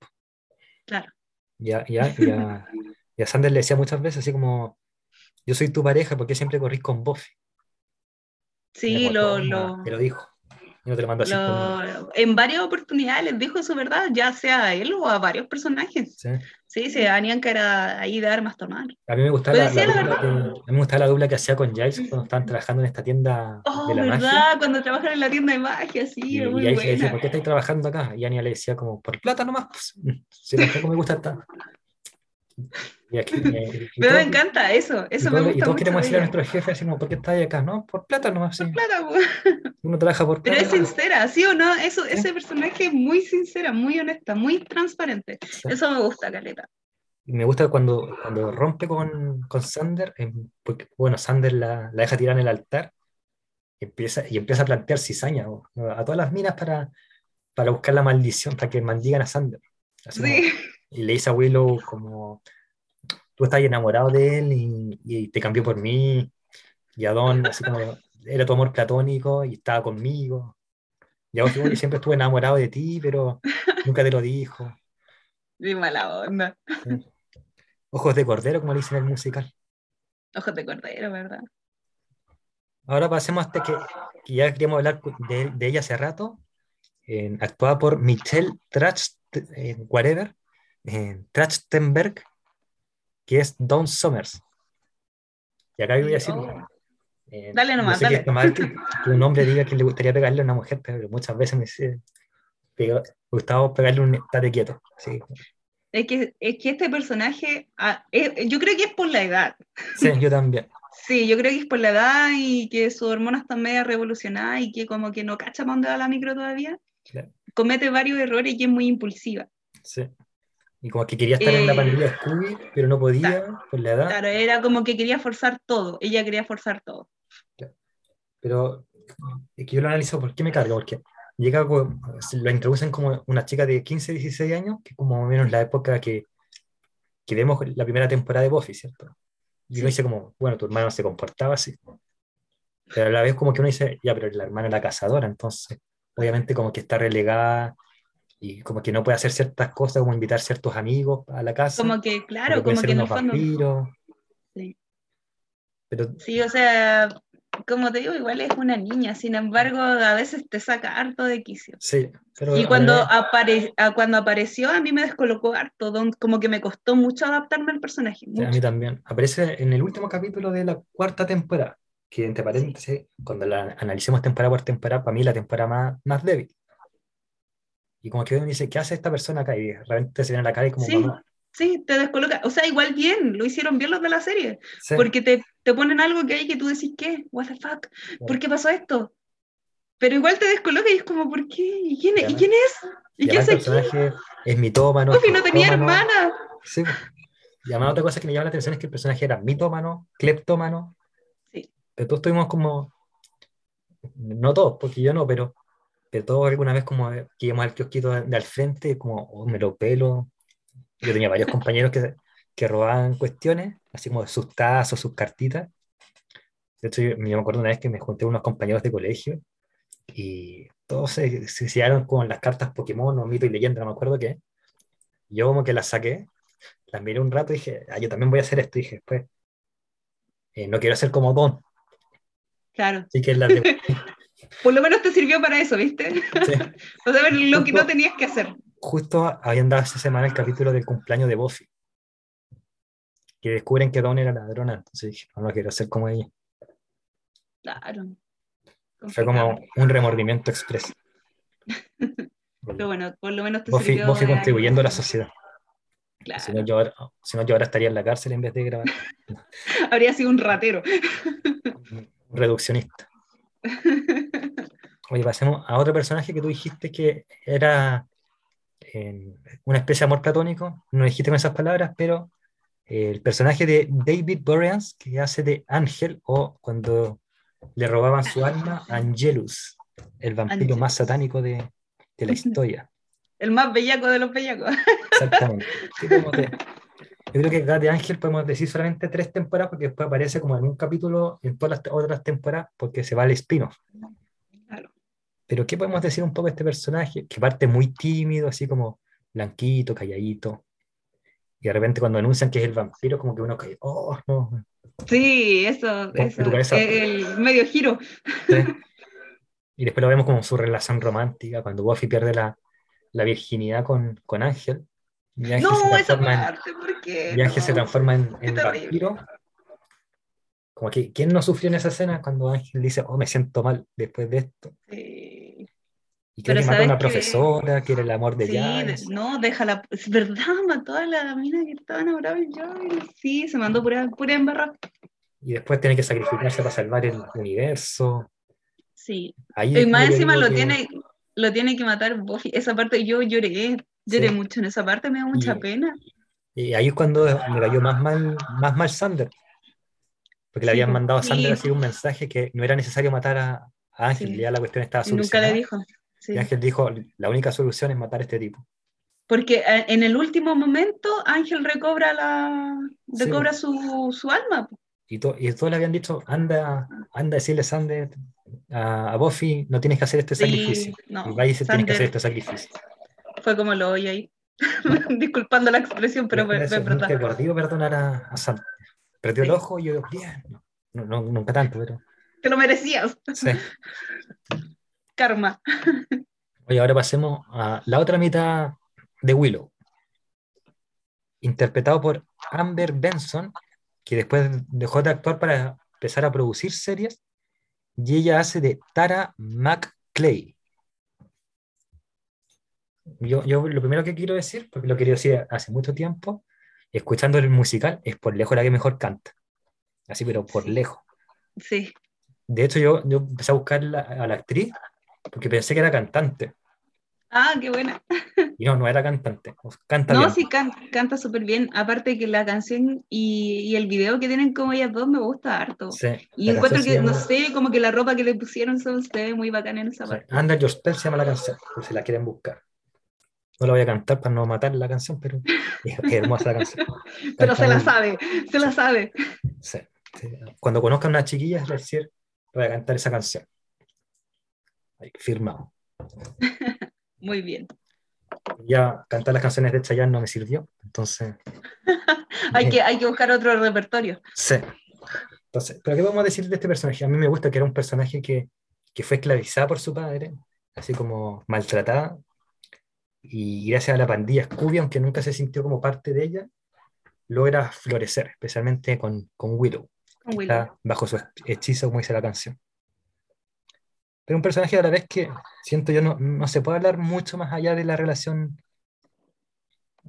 Claro. Ya, ya, ya. Y a Sander le decía muchas veces así como, yo soy tu pareja porque siempre corrís con Buffy. Sí, lo, lo, te lo dijo. No te lo así en varias oportunidades les dijo su verdad, ya sea a él o a varios personajes. Sí, sí, se que era ahí de armas tomar. A mí me gustaba la, la, dupla que, a mí me gustaba la dupla que hacía con Giles cuando estaban trabajando en esta tienda oh, de la verdad, cuando trabajan en la tienda de magia, sí, y, muy y le decía, ¿por qué estáis trabajando acá? Y Anya le decía como, por plata nomás, pues, si tampoco me gusta estar. Y aquí, Pero me encanta eso, eso me gusta. Y todos queremos decir a nuestro jefe así como, ¿por qué estás acá? No, por plata nomás. Sí. Por plata, Uno trabaja por plata. Pero es sincera, ¿sí o no? Eso, Ese personaje es muy sincera, muy honesta, muy transparente. Eso me gusta, Caleta. me gusta cuando, cuando rompe con, con Sander, porque, bueno, Sander la, la, deja tirar en el altar y empieza, y empieza a plantear cizaña a todas las minas para, para buscar la maldición, para que maldigan a Sander. y le dice a Willow como, tú estás enamorado de él y, y te cambió por mí, y a Don, así como, era tu amor platónico y estaba conmigo. Y vos siempre estuve enamorado de ti, pero nunca te lo dijo. Mi mala onda. Ojos de cordero, como le dicen en el musical. Ojos de cordero, ¿verdad? Ahora pasemos hasta que, que ya queríamos hablar de, de, ella hace rato. actuada por Michelle Tracht, whatever, Trachtenberg, que es Dawn Summers. Y acá voy a decir, oh. Eh, dale nomás, dale. Que, un hombre diga que le gustaría pegarle a una mujer, pero muchas veces me dice, Gustavo, pegarle un estate quieto. Sí. Es que, es que este personaje, ah, yo creo que es por la edad. Sí, yo también. Sí, yo creo que es por la edad y que sus hormonas están medio revolucionadas y que como que no cacha para dónde va la micro todavía. Comete varios errores y es muy impulsiva. Sí. Y como que quería estar en la eh, pandilla de Scooby, pero no podía por la edad. Claro, era como que quería forzar todo. Ella quería forzar todo. Pero es que yo lo analizo, ¿por qué me carga? Porque llega, lo introducen como una chica de 15, 16 años, que es como más o menos la época que, que vemos la primera temporada de Buffy, ¿cierto? Y uno dice como, bueno, tu hermano se comportaba así. Pero a la vez como que uno dice, ya, pero la hermana es la cazadora, entonces obviamente como que está relegada y como que no puede hacer ciertas cosas como invitar ciertos amigos a la casa. Como que, claro, como que en el fondo... Sí. Pero... sí, o sea, como te digo, igual es una niña, sin embargo, a veces te saca harto de quicio. Sí, pero y cuando, apare cuando apareció, a mí me descolocó harto, como que me costó mucho adaptarme al personaje. a mí también. Aparece en el último capítulo de la cuarta temporada, que entre paréntesis, cuando la analicemos temporada por temporada, para mí la temporada más, más débil. Y como que uno dice, ¿qué hace esta persona acá? Y realmente se viene a la cara y como, sí. Sí, te descoloca. O sea, igual bien, lo hicieron bien los de la serie. Porque te, te, ponen algo que hay que tú decís, ¿qué? ¿What the fuck? ¿Por qué pasó esto? Pero igual te descoloca y es como, ¿por qué? ¿Y quién, ¿y quién es? ¿Y, qué hace el personaje es mitómano. Uy, no tenía hermana. Sí. Y además otra cosa que me llama la atención es que el personaje era mitómano, cleptómano. Sí. Pero todos estuvimos como, no todos, porque yo no, pero, pero todos alguna vez como que íbamos al kiosquito de, al frente, como, oh, me lo pelo, yo tenía varios compañeros que, que robaban cuestiones, así como sus tazos, sus cartitas. De hecho, yo, me acuerdo una vez que me junté unos compañeros de colegio y todos se, se con las cartas Pokémon o mito y leyenda, no me acuerdo qué. Yo como que las saqué, las miré un rato y dije, ah, yo también voy a hacer esto. Y dije, después, eh, no quiero ser como Don. Claro. Así que la Por lo menos te sirvió para eso, ¿viste? Sí. o sea, lo que no tenías que hacer justo habían dado esta semana el capítulo del cumpleaños de Buffy. Que descubren que Dawn era ladrona. Entonces dije, no, quiero ser como ella. Claro. Fue como un remordimiento expreso. Pero bueno, por lo menos te Buffy, Buffy contribuyendo a la sociedad. Claro. Si no, yo ahora, si no, yo ahora estaría en la cárcel en vez de grabar. Habría sido un ratero. Reduccionista. Oye, pasemos a otro personaje que tú dijiste que era una especie de amor platónico, no dijiste con esas palabras, pero el personaje de David Boreans, que hace de Ángel, o cuando le robaban su alma, Angelus, el vampiro más satánico de, de, la historia. El más bellaco de los bellacos. Exactamente. Yo creo que de Ángel podemos decir solamente tres temporadas, porque después aparece como en un capítulo en todas las otras temporadas, porque se va al spin-off. Pero ¿qué podemos decir un poco de este personaje? Que parte muy tímido, así como blanquito, calladito. Y de repente cuando anuncian que es el vampiro, como que uno cae, oh, no. Sí, eso, eso el medio giro. Y después lo vemos como su relación romántica, cuando Buffy pierde la, la virginidad con, con Ángel. Ángel no, se transforma en, Ángel se transforma en, en vampiro. Como que, ¿quién no sufrió en esa escena cuando Ángel dice, oh, me siento mal después de esto? Sí. Y creo que mató a una profesora, que era el amor de sí, no, déjala. Es verdad, mató a la mina que estaba enamorada de Joy. Sí, se mandó pura, pura embarrada. Y después tiene que sacrificarse para salvar el universo. Sí. y más encima lo, tiene, lo tiene que matar Buffy. Esa parte yo lloré, lloré mucho en esa parte, me da mucha pena. Y ahí es cuando me cayó más mal, más mal Sander. Porque le habían mandado a Sander así un mensaje que no era necesario matar a, Ángel, ya la cuestión estaba solucionada. Nunca le dijo. Y Ángel dijo, la única solución es matar a este tipo. Porque eh, en el último momento Ángel recobra, la, recobra su, su, alma. Y, y, todos le habían dicho, anda, anda a decirle Sander, a, a Buffy, no tienes que hacer este sacrificio. y va y dice, tienes que hacer este sacrificio. Fue como lo oí ahí. Disculpando la expresión, pero fue, verdad. Que por perdonar a, a. Perdió el ojo y yo, bien, no, no, nunca tanto, pero... Te lo merecías. Sí. Karma. Oye, ahora pasemos a la otra mitad de Willow, interpretado por Amber Benson, que después dejó de actuar para empezar a producir series, y ella hace de Tara McClay. Yo, yo lo primero que quiero decir, porque lo quería decir hace mucho tiempo, escuchando el musical, es por lejos la que mejor canta. Así, pero por lejos. Sí. De hecho, yo, yo empecé a buscar a la actriz porque pensé que era cantante. Ah, qué buena. Y no, no era cantante. Canta no, sí, canta súper bien. Aparte que la canción y, y, el video que tienen como ellas dos me gusta harto. Sí, y encuentro que, no sé, como que la ropa que le pusieron se ve muy bacana en esa parte. Anda Your se llama la canción, por si la quieren buscar. No la voy a cantar para no matar la canción, pero es, hermosa la canción. pero se la sabe, se la sabe. Sí, Cuando conozcan a una chiquilla, es decir, voy a cantar esa canción. Ahí, firmado. Muy bien. Ya cantar las canciones de Chayanne no me sirvió, entonces... hay, que, hay que buscar otro repertorio. Sí. Entonces, ¿pero qué vamos a decir de este personaje? A mí me gusta que era un personaje que, que fue esclavizada por su padre, así como maltratada, y gracias a la pandilla Scooby, aunque nunca se sintió como parte de ella, logra florecer, especialmente con, con Willow, está bajo su hechizo, como dice la canción. Pero un personaje a la vez que siento yo no, no se puede hablar mucho más allá de la relación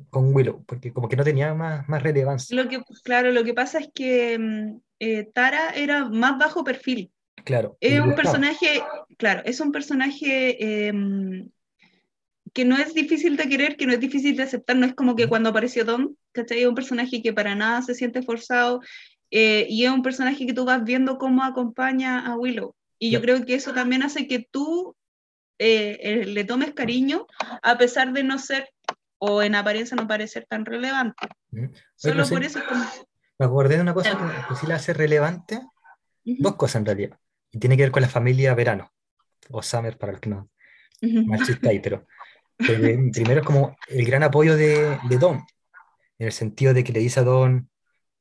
con Willow, porque como que no tenía más, más relevancia. Lo que, claro, lo que pasa es que mm, eh, Tara era más bajo perfil. Claro. Es un personaje, claro, es un personaje em, que no es difícil de querer, que no es difícil de aceptar, no es como que cuando apareció Tom, ¿cachai? Es un personaje que para nada se siente forzado eh, y es un personaje que tú vas viendo cómo acompaña a Willow. Y yo creo que eso también hace que tú eh, eh, le tomes cariño a pesar de no ser o en apariencia no parecer tan relevante. Solo por eso es como... Me acordé de una cosa que, sí la hace relevante, dos cosas en realidad, y tiene que ver con la familia Verano, o Summer para el que no, más chiste ahí, pero primero es como el gran apoyo de, de, Don, en el sentido de que le dice a Don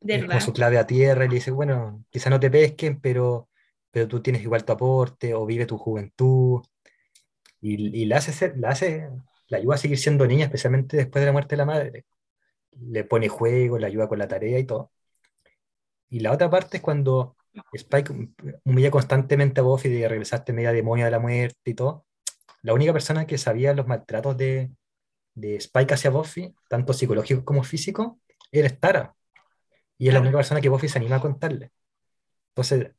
eh, con su clave a tierra y le dice, bueno, quizá no te pesquen, pero, pero tú tienes igual tu aporte o vive tu juventud. Y, y la, hace ser, la hace, la ayuda a seguir siendo niña, especialmente después de la muerte de la madre. Le pone juego, le ayuda con la tarea y todo. Y la otra parte es cuando Spike humilla constantemente a Buffy de regresaste media demonio de la muerte y todo la única persona que sabía los maltratos de, de Spike hacia Buffy, tanto psicológico como físico, era Tara. Y es la única persona que Buffy se anima a contarle. Entonces,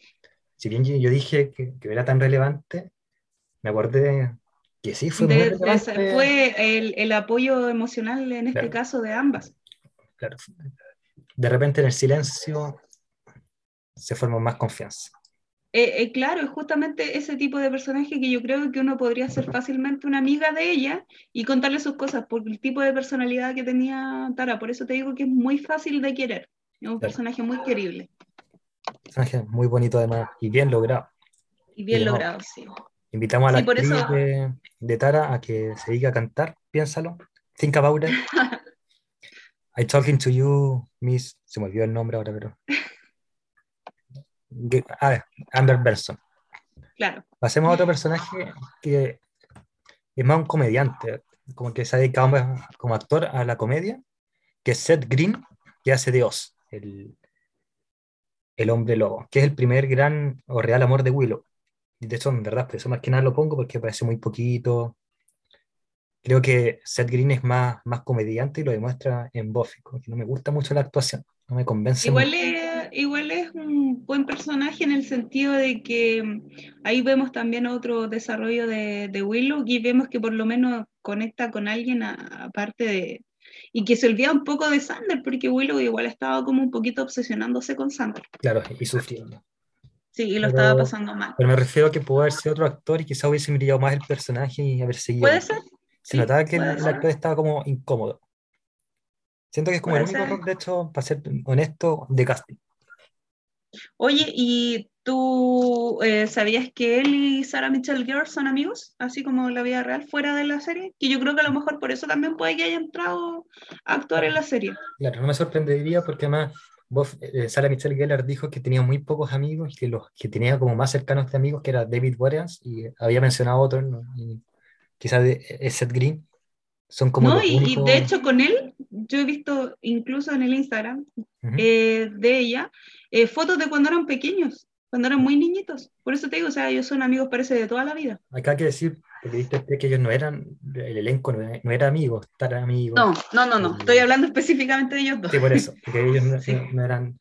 si bien yo dije que, que era tan relevante, me acordé que sí fue muy relevante. Fue el, el, apoyo emocional en este caso de ambas. Claro. De repente en el silencio se forma más confianza. Eh, eh, claro, es justamente ese tipo de personaje que yo creo que uno podría ser fácilmente una amiga de ella y contarle sus cosas por el tipo de personalidad que tenía Tara. Por eso te digo que es muy fácil de querer. Es un personaje muy querible. Personaje muy bonito además y bien logrado. Y bien logrado, sí. Invitamos a la actriz de, Tara a que se a cantar, piénsalo. Think about it. I'm talking to you, Miss. Se me olvidó el nombre ahora, pero. Ah, Amber Benson. Claro. Pasemos a otro personaje que es más un comediante, como que se ha dedicado como actor a la comedia, que es Seth Green, que hace de Oz, el, el hombre lobo, que es el primer gran o real amor de Willow. De hecho, en verdad, por eso más que nada lo pongo porque parece muy poquito. Creo que Seth Green es más, más comediante y lo demuestra en Buffy, que no me gusta mucho la actuación, no me convence. Igual igual es un buen personaje en el sentido de que mm, ahí vemos también otro desarrollo de, de Willow y vemos que por lo menos conecta con alguien aparte de, y que se olvida un poco de Sander, porque Willow igual estaba como un poquito obsesionándose con Sander. Claro, y sufriendo. Sí, y lo estaba pasando mal. Pero me refiero a que pudo haber sido otro actor y quizá hubiese brillado más el personaje y haber seguido. Puede ser. Se notaba que el, actor estaba como incómodo. Siento que es como el único error, de hecho, para ser honesto, de casting. Oye, ¿y tú eh, sabías que él y Sarah Michelle Gellar son amigos? Así como en la vida real, fuera de la serie. Que yo creo que a lo mejor por eso también puede que haya entrado a actuar en la serie. Claro, no me sorprendería porque además eh, Sarah Michelle Gellar dijo que tenía muy pocos amigos y que los que tenía como más cercanos de amigos que era David Warren y había mencionado otro, quizás de Seth Green. Son como no, y, de hecho con él, yo he visto incluso en el Instagram eh, de ella, eh, fotos de cuando eran pequeños, cuando eran muy niñitos. Por eso te digo, o sea, ellos son amigos, parece, de toda la vida. Acá hay que decir, porque viste que ellos no eran, el elenco no era, amigos, estar amigos. No, no, no, no, estoy hablando específicamente de ellos dos. Sí, por eso, porque ellos no, eran,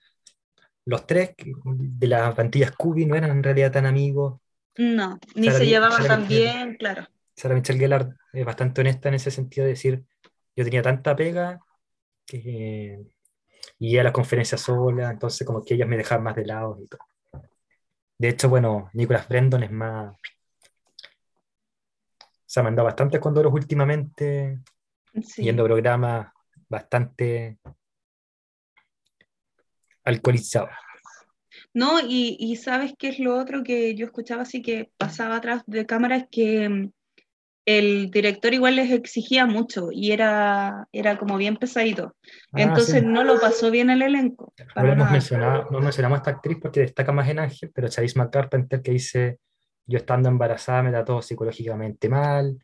los tres de la plantilla Scooby no eran en realidad tan amigos. No, ni se llevaban tan bien, claro. Sarah Michelle Gellar es bastante honesta en ese sentido de decir, yo tenía tanta pega que y a las conferencias sola, entonces como que ellas me dejaban más de lado y todo. De hecho, bueno, Nicolas Brendon es más... Se ha mandado bastantes condoros últimamente, viendo programas bastante alcoholizados. No, y, y, sabes qué es lo otro que yo escuchaba así que pasaba atrás de cámaras que mm, el director igual les exigía mucho y era, era como bien pesadito. Ah, Entonces no lo pasó bien el elenco. No, hemos mencionado, no mencionamos a esta actriz porque destaca más en Ángel, pero Charisma McCarpenter que dice, yo estando embarazada me trató psicológicamente mal.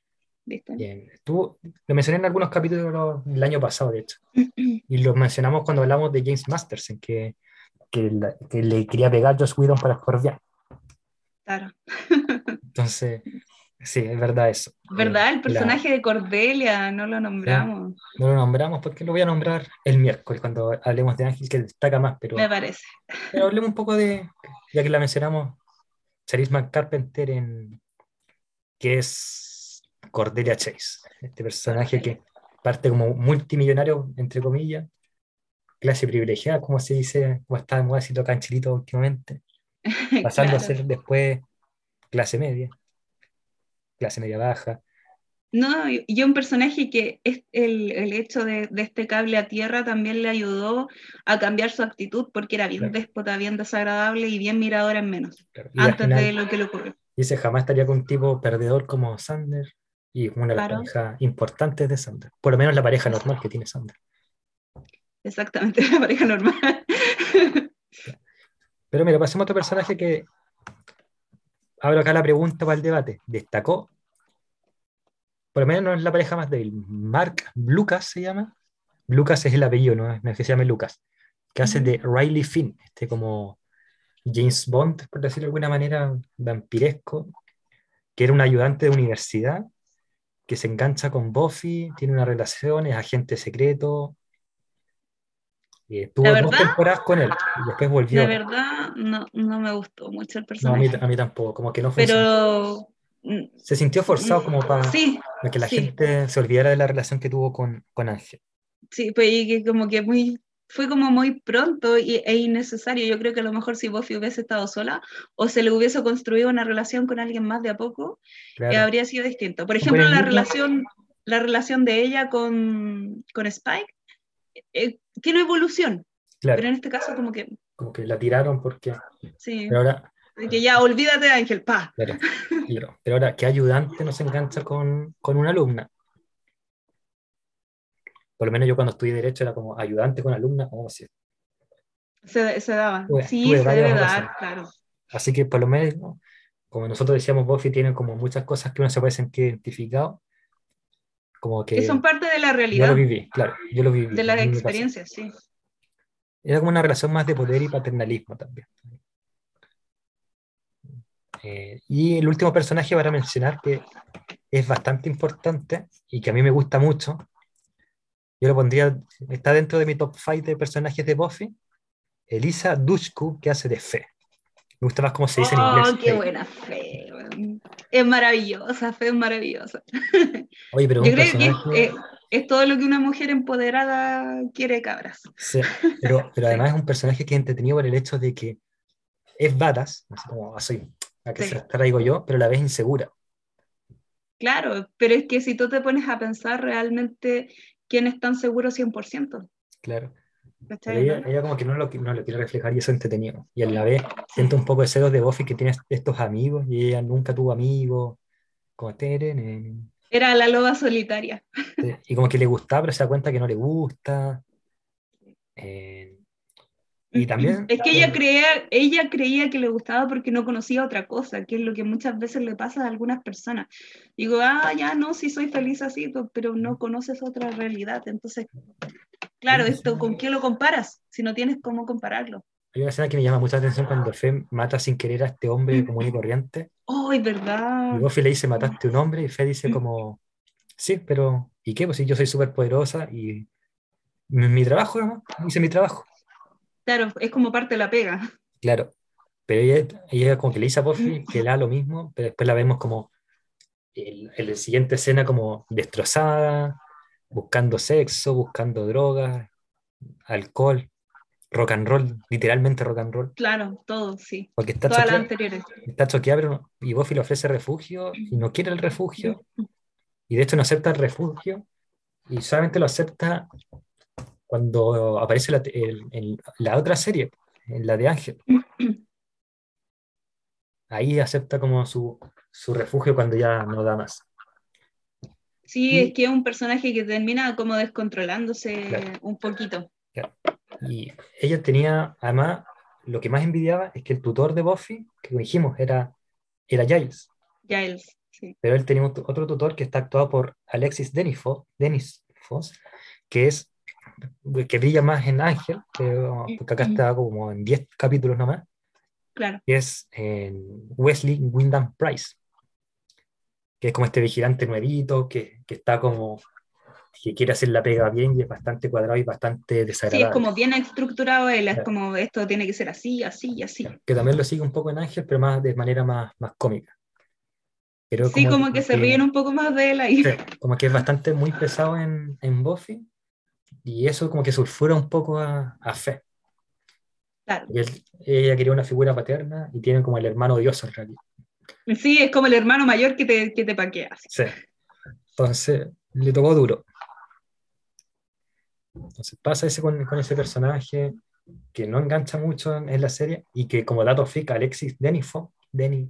Bien. lo mencioné en algunos capítulos del año pasado, de hecho. y lo mencionamos cuando hablamos de James Masterson, que, que, le quería pegar a Josh Whedon para escorpiar. Claro. Entonces, Sí, es verdad eso. ¿Verdad? El personaje de Cordelia, no lo nombramos. No, lo nombramos porque lo voy a nombrar el miércoles cuando hablemos de Ángel, que destaca más, pero... Me parece. Pero hablemos un poco de, ya que la mencionamos, Charisma Carpenter en... que es Cordelia Chase, este personaje que parte como multimillonario, entre comillas, clase privilegiada, como se dice, como está de moda toca últimamente, pasando a ser después clase media clase media baja. No, y un personaje que es el, el hecho de, de, este cable a tierra también le ayudó a cambiar su actitud porque era bien déspota, bien desagradable y bien mirador en menos, antes de lo que le ocurrió. Dice, jamás estaría con un tipo perdedor como Sander y una de las parejas importantes de Sander, por lo menos la pareja normal que tiene Sander. Exactamente, la pareja normal. Pero mira, pasemos a otro personaje que abro acá la pregunta para el debate. ¿Destacó? Por lo menos no es la pareja más débil. Mark Lucas se llama. Lucas es el apellido, no, es que se llame Lucas. Que hace de Riley Finn, este como James Bond, por decirlo de alguna manera, vampiresco, que era un ayudante de universidad, que se engancha con Buffy, tiene una relación, es agente secreto, eh, tuvo dos temporadas con él y después volvió. De verdad, no, no me gustó mucho el personaje. No, a mí, tampoco, como que no fue. Pero. Mm, se sintió forzado como para, que la gente se olvidara de la relación que tuvo con, con Ángel. Sí, pues y que como que muy, fue como muy pronto y, e innecesario. Yo creo que a lo mejor si Buffy hubiese estado sola o se le hubiese construido una relación con alguien más de a poco, eh, habría sido distinto. Por ejemplo, la relación, la relación de ella con, con Spike eh, tiene evolución. Pero en este caso como que... Como que la tiraron porque... Sí. Pero ahora... Que ya olvídate Ángel, pa. Claro, Pero ahora, ¿qué ayudante no se engancha con, con una alumna? Por lo menos yo cuando estudié Derecho era como ayudante con alumna, como si... Se, se daba. sí, se debe dar, claro. Así que por lo menos, como nosotros decíamos, Buffy tiene como muchas cosas que uno se puede sentir identificado que, son parte de la realidad. Yo lo viví, claro, yo lo viví. De las experiencias, sí. Era como una relación más de poder y paternalismo también. Eh, y el último personaje para mencionar que es bastante importante y que a mí me gusta mucho, yo lo pondría, está dentro de mi top 5 de personajes de Buffy, Elisa Dushku, que hace de Fe. Me gusta más cómo se dice en inglés. ¡Oh, qué buena Fe! Es maravillosa, Fe es maravillosa. Oye, pero Yo creo que eh, es todo lo que una mujer empoderada quiere, cabras. Sí, pero, pero además es un personaje que es entretenido por el hecho de que es badass, así como así, a que se traigo yo, pero a la vez insegura. Claro, pero es que si tú te pones a pensar realmente quién es tan seguro 100%. Claro. Ella, ella, como que no lo, no lo quiere reflejar y eso es entretenido. Y a la vez siento un poco de celos de Buffy que tiene estos amigos y ella nunca tuvo amigos. Como Teren. Era la loba solitaria. Y como que le gustaba, pero se da cuenta que no le gusta. Eh, y también... Es que ella creía, ella creía que le gustaba porque no conocía otra cosa, que es lo que muchas veces le pasa a algunas personas. Digo, ah, ya no, sí soy feliz así, pero no conoces otra realidad. Entonces, claro, esto, ¿con qué lo comparas? Si no tienes cómo compararlo. Hay una escena que me llama mucha atención cuando Fe mata sin querer a este hombre común y corriente. ¡Oh, es verdad! Y Buffy le dice, mataste a un hombre, y Fe dice como, sí, pero ¿y qué? Pues si yo soy súper poderosa y mi, mi trabajo, ¿no? Hice mi trabajo. Claro, es como parte de la pega. Claro, pero ella, ella como que le dice a Buffy que le da lo mismo, pero después la vemos como en, la siguiente escena como destrozada, buscando sexo, buscando drogas, alcohol, rock and roll, literalmente rock and roll. Claro, todo, sí. Porque está Todas las anteriores. Está choqueada, y Buffy le ofrece refugio y no quiere el refugio. Y de hecho no acepta el refugio y solamente lo acepta cuando aparece la, en la otra serie, en la de Ángel. Ahí acepta como su, su refugio cuando ya no da más. Sí, es que es un personaje que termina como descontrolándose un poquito. Y ella tenía, además, lo que más envidiaba es que el tutor de Buffy, que dijimos, era, era Giles. Giles, sí. Pero él tenía otro tutor que está actuado por Alexis Dennis Foss, que es que brilla más en Ángel, porque acá está como en 10 capítulos nomás. Claro. Que es Wesley Wyndham Price, que es como este vigilante nuevito, que, que, está como que quiere hacer la pega bien y es bastante cuadrado y bastante desagradable. Sí, es como bien estructurado él, es como esto tiene que ser así, así y así. Que también lo sigue un poco en Ángel, pero más de manera más, más cómica. Pero sí, como, que, se ríen un poco más de él ahí. como que es bastante muy pesado en, en Buffy, y eso como que sulfura un poco a, a Fe. Claro. ella quería una figura paterna y tiene como el hermano Dios en realidad. Sí, es como el hermano mayor que te, que te paquea. Sí. Entonces, le tocó duro. Entonces pasa ese con, con, ese personaje que no engancha mucho en, la serie y que como dato fica, Alexis Denifo, Denny,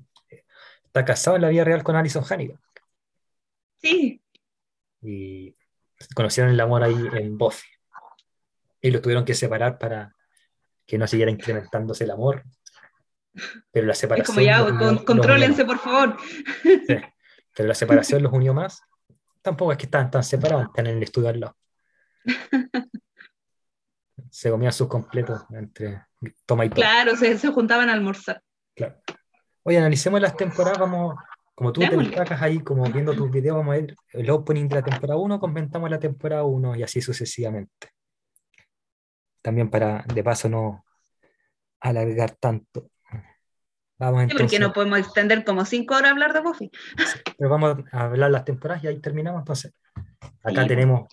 está casado en la vida real con Alison Hannigan. Sí. Y conocieron el amor ahí en Buffy. Y lo tuvieron que separar para que no siguiera incrementándose el amor. Pero la separación. Es como ya, contrólense, por favor. Pero la separación los unió más. Tampoco es que estaban tan separados, están en el estudio al lado. Se comían sus completos entre toma y toma. Claro, se, se juntaban a almorzar. Claro. Oye, analicemos las temporadas, vamos como tú te destacas ahí, como viendo tus videos, vamos a ver el opening de la temporada 1, comentamos la temporada 1 y así sucesivamente. También para, de paso, no alargar tanto. Vamos entonces, porque no podemos extender como 5 horas a hablar de Buffy. pero vamos a hablar las temporadas y ahí terminamos. Entonces, acá tenemos,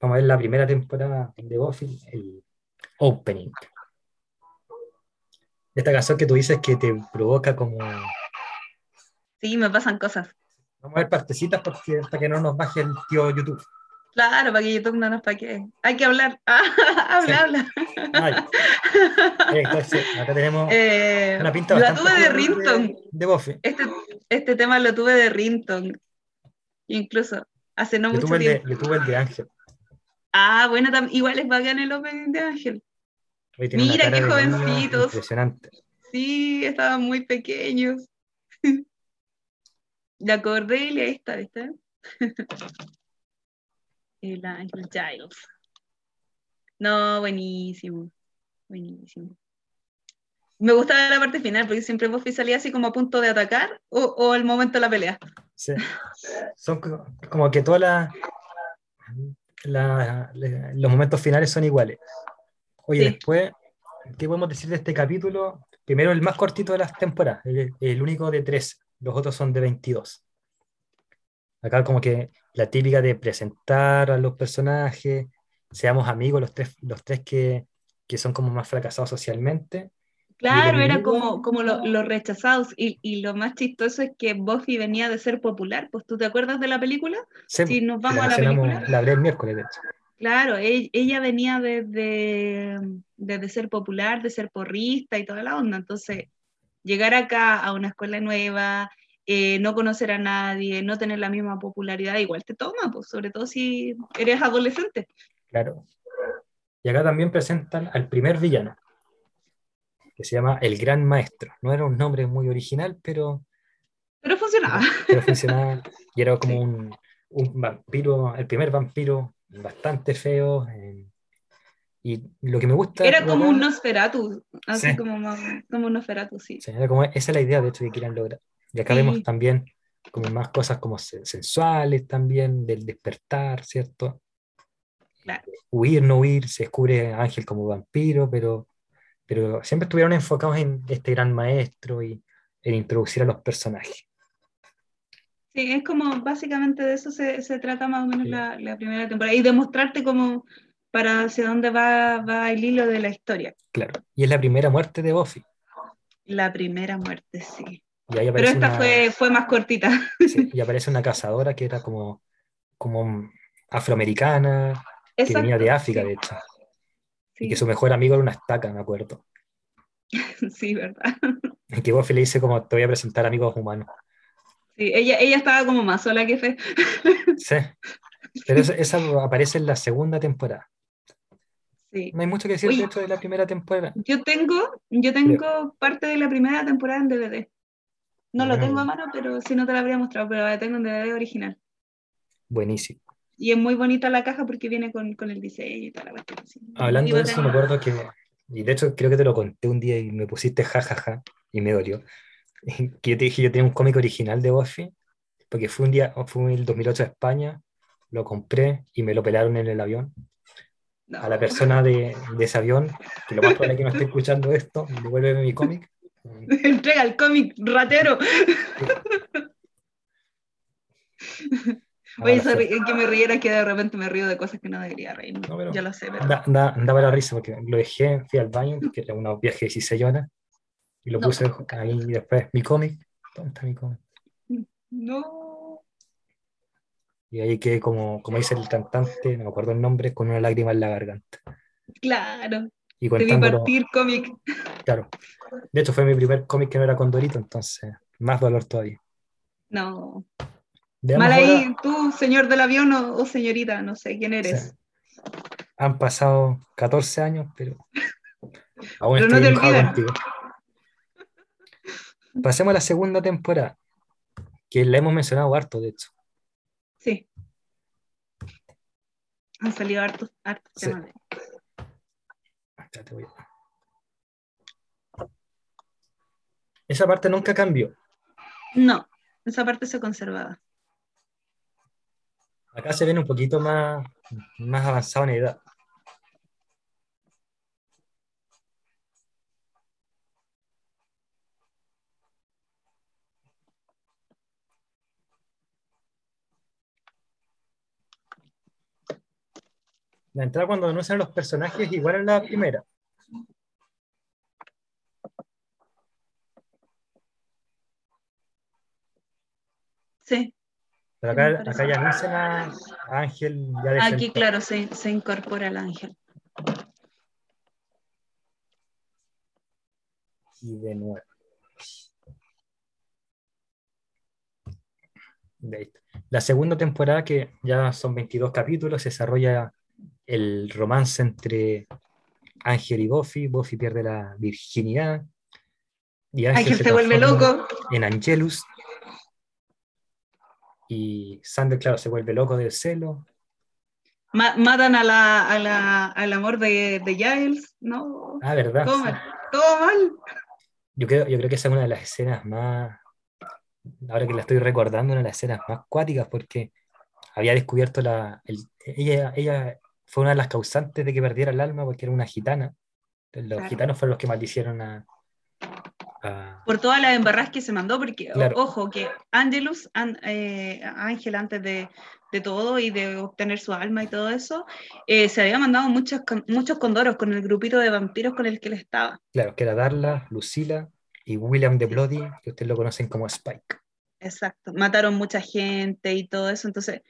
vamos a ver la primera temporada de Buffy, el opening. Esta canción que tú dices que te provoca como Sí, me pasan cosas. Vamos a ver partecitas porque, para que no nos baje el tío YouTube. Claro, para que YouTube no nos paque. Hay que hablar. Ah, habla, habla. acá tenemos eh, una pinta La tuve de Rinton. De, Buffy. Este, este, tema lo tuve de Rinton. Incluso hace no mucho tiempo. yo tuve el de Ángel. Ah, bueno, igual es bacán el opening de Ángel. Mira qué jovencitos. Impresionante. Sí, estaban muy pequeños. La Cordelia, ahí está, ¿viste? El Ángel Giles. No, buenísimo. Buenísimo. Me gusta la parte final, porque siempre Buffy salía así como a punto de atacar o, el momento de la pelea. Sí. Son como que todas las los momentos finales son iguales. Oye, después, ¿qué podemos decir de este capítulo? Primero, el más cortito de las temporadas, el, el único de tres los otros son de 22. Acá como que la típica de presentar a los personajes, seamos amigos los tres, los tres que, que son como más fracasados socialmente. Claro, era como, como los rechazados. Y, y, lo más chistoso es que Buffy venía de ser popular. Pues tú te acuerdas de la película? Sí, si nos vamos a la película. La el miércoles, de hecho. Claro, e, ella venía desde, de ser popular, de ser porrista y toda la onda. Entonces, llegar acá a una escuela nueva, eh, no conocer a nadie, no tener la misma popularidad, igual te toma, pues, sobre todo si eres adolescente. Claro. Y acá también presentan al primer villano, que se llama El Gran Maestro. No era un nombre muy original, pero... Pero funcionaba. Pero, funcionaba. Y era como un, un, vampiro, el primer vampiro bastante feo. Eh, y lo que me gusta... Era como un Nosferatu, así como, como un Nosferatu, sí. era como, esa es la idea, de hecho, que quieran lograr. Y acá vemos también como más cosas como sensuales también, del despertar, ¿cierto? Huir, no huir, se descubre Ángel como vampiro, pero, pero siempre estuvieron enfocados en este gran maestro y en introducir a los personajes. Sí, es como básicamente de eso se, se trata más o menos la, la, primera temporada y demostrarte como para hacia dónde va, va, el hilo de la historia. Claro, y es la primera muerte de Buffy. La primera muerte, sí. Pero esta fue, fue más cortita. Sí, y aparece una cazadora que era como, como afroamericana, que venía de África, de hecho. Y que su mejor amigo era una estaca, me acuerdo. Sí, verdad. Y que Buffy le dice como, te voy a presentar amigos humanos. Sí, ella, ella estaba como más sola que Fe. Sí, pero esa, aparece en la segunda temporada. Sí. No hay mucho que decir de de la primera temporada. Yo tengo, yo tengo parte de la primera temporada en DVD. No lo tengo a mano, pero si no te lo habría mostrado, pero la tengo en DVD original. Buenísimo. Y es muy bonita la caja porque viene con, con el diseño y toda la cuestión. Hablando de eso, me acuerdo que, y de hecho creo que te lo conté un día y me pusiste jajaja y me dolió. Que yo te dije, yo tenía un cómic original de Buffy, porque fue un día, fue el 2008 a España, lo compré y me lo pelaron en el avión. A la persona de, de, ese avión, que lo más probable es que no esté escuchando esto, devuélveme mi cómic. Entrega el cómic, ratero. Oye, que me riera que de repente me río de cosas que no debería reír. ya lo sé, pero... Da, daba la risa porque lo dejé, fui al baño, que era un viaje de 16 horas, y lo puse ahí después, mi cómic. ¿Dónde está mi cómic? No. Y ahí quedé como, como dice el cantante, no me acuerdo el nombre, con una lágrima en la garganta. Claro. Y Debí partir cómic. Claro. De hecho, fue mi primer cómic que no era con Dorito, entonces, más dolor todavía. No. Mal ahí, tú, señor del avión o, señorita, no sé quién eres. Han pasado 14 años, pero aún estoy no enojado contigo. Pasemos a la segunda temporada, que la hemos mencionado harto, de hecho. Sí. Han salido hartos, hartos temas. Esa parte nunca cambió. No, esa parte se conservaba. Acá se ven un poquito más, más avanzado en edad. La entrada cuando anuncian los personajes igual en la primera. Sí. Pero acá, acá ya anuncian a Ángel. Ya Aquí, claro, se, se incorpora el ángel. Y de nuevo. La segunda temporada, que ya son 22 capítulos, se desarrolla el romance entre Ángel y Buffy. Buffy pierde la virginidad. Y Ángel, se, vuelve loco. En Angelus. Y Sander, claro, se vuelve loco del celo. matan a la, a la, al amor de, de, Giles, ¿no? Ah, ¿verdad? Todo mal. Todo mal. Yo creo, yo creo que esa es una de las escenas más, ahora que la estoy recordando, una de las escenas más cuáticas porque había descubierto la... ella, ella fue una de las causantes de que perdiera el alma porque era una gitana. Los gitanos fueron los que maldicieron a, Ah. Por todas las embarras que se mandó, porque ojo, que Angelus, eh, Ángel antes de, de, todo y de obtener su alma y todo eso, eh, se había mandado muchos, muchos condoros con el grupito de vampiros con el que él estaba. Claro, que era Darla, Lucila y William de Bloody, que ustedes lo conocen como Spike. Exacto, mataron mucha gente y todo eso, entonces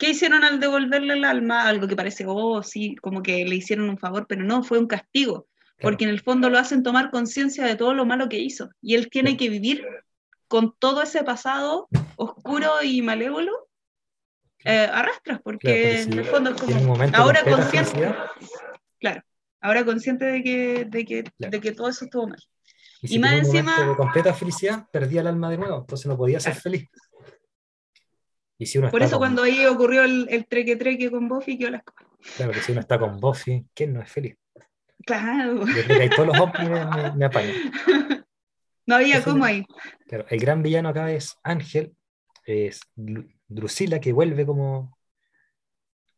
¿Qué hicieron al devolverle el alma? Algo que parece, oh, sí, como que le hicieron un favor, pero no, fue un castigo, porque en el fondo lo hacen tomar conciencia de todo lo malo que hizo. Y él tiene que vivir con todo ese pasado oscuro y malévolo eh, arrastras, porque, en el fondo es como, ahora consciente, claro, ahora consciente de que, de que, de que todo eso estuvo mal. Y, más encima... de completa felicidad, perdía el alma de nuevo, entonces no podía ser feliz. Por eso cuando ahí ocurrió el, el treque treque con Buffy, quedó las cosas. Claro, que si uno está con Buffy, ¿quién no es feliz? Claro. Yo creo que ahí todos los hombres me, me, apañan. No había cómo ahí. Claro, el gran villano acá es Ángel, es Drusila, que vuelve como,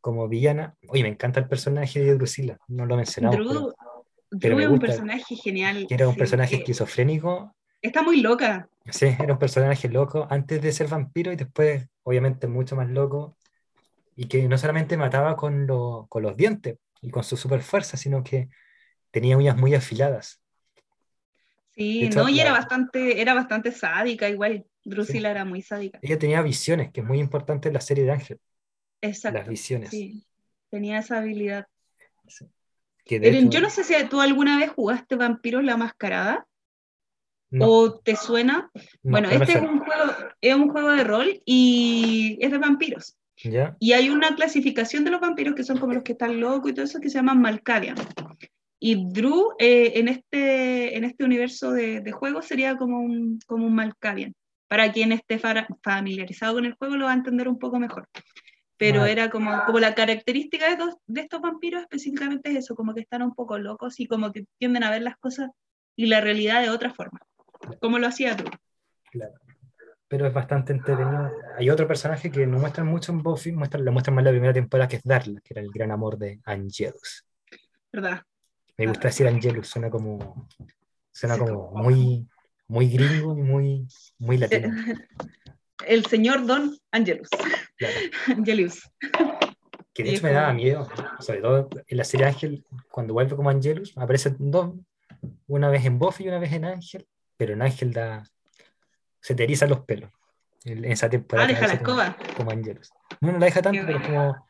como villana. Oye, me encanta el personaje de Drusila, no lo mencionamos. Drew, pero, es un personaje genial. era un personaje esquizofrénico. Está muy loca. Sí, era un personaje loco antes de ser vampiro y después obviamente mucho más loco, y que no solamente mataba con, con los dientes y con su super fuerza, sino que tenía uñas muy afiladas. Sí, no, y era bastante, era bastante sádica igual. Drusilla era muy sádica. Ella tenía visiones, que es muy importante en la serie de Ángel. Exacto. Las visiones. Sí, tenía esa habilidad. yo no sé si tú alguna vez jugaste Vampiros la Mascarada. ¿O te suena? bueno, este es un, juego, es un juego de rol y es de vampiros. Y hay una clasificación de los vampiros que son como los que están locos y todo eso que se llaman Malkavian. Y Drew eh, en, este, en este universo de, de juego sería como un, como un Malkavian. Para quien esté familiarizado con el juego lo va a entender un poco mejor. Pero era como, como la característica de, de estos vampiros específicamente es eso, como que están un poco locos y como que tienden a ver las cosas y la realidad de otra forma. ¿Cómo lo hacía tú? Claro. Pero es bastante entretenido. Hay otro personaje que no muestran mucho en Buffy, muestran, lo muestran más en la primera temporada, que es Darla, que era el gran amor de Angelus. ¿Verdad? Me gusta decir Angelus, suena como, suena como muy, muy gringo y muy, muy latino. El señor Don Angelus. Angelus. Que de hecho me daba miedo, sobre todo en la serie Ángel, cuando vuelve como Angelus, aparecen dos, una vez en Buffy y una vez en Ángel, pero en Ángel da, se te erizan los pelos. En esa temporada. Ah, deja la escoba. Como, Angelus. No, no la deja tanto, pero como,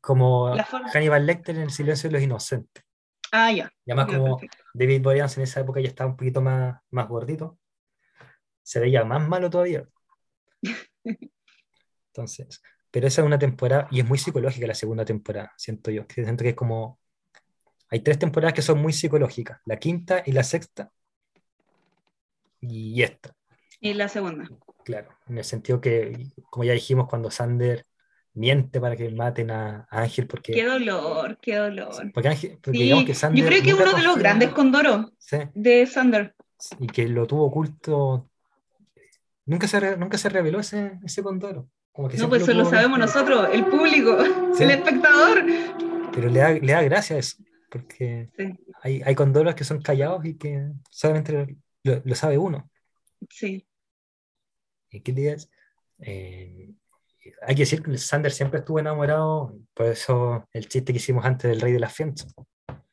como Hannibal Lecter en El silencio de los inocentes. Ah, ya. Y además como David Boreanaz en esa época ya estaba un poquito más, más gordito, se veía más malo todavía. Entonces, pero esa es una temporada, y es muy psicológica la segunda temporada, siento yo, siento que es como, hay tres temporadas que son muy psicológicas, la quinta y la sexta y esta. Y la segunda. Claro, en el sentido que, como ya dijimos, cuando Sander miente para que maten a, Ángel porque... Qué dolor, qué dolor. Porque, Ángel, digamos que Sander yo creo que es uno de los grandes condoros de Sander. Y que lo tuvo oculto. Nunca se, nunca se reveló ese, ese condoro. Como que no, pues eso lo, sabemos nosotros, el público, el espectador. Pero le da, le da gracia eso, porque hay, hay condoros que son callados y que solamente lo, sabe uno. Sí. ¿Qué días? Eh, hay que decir que Sander siempre estuvo enamorado, por eso el chiste que hicimos antes del Rey de las Fientes.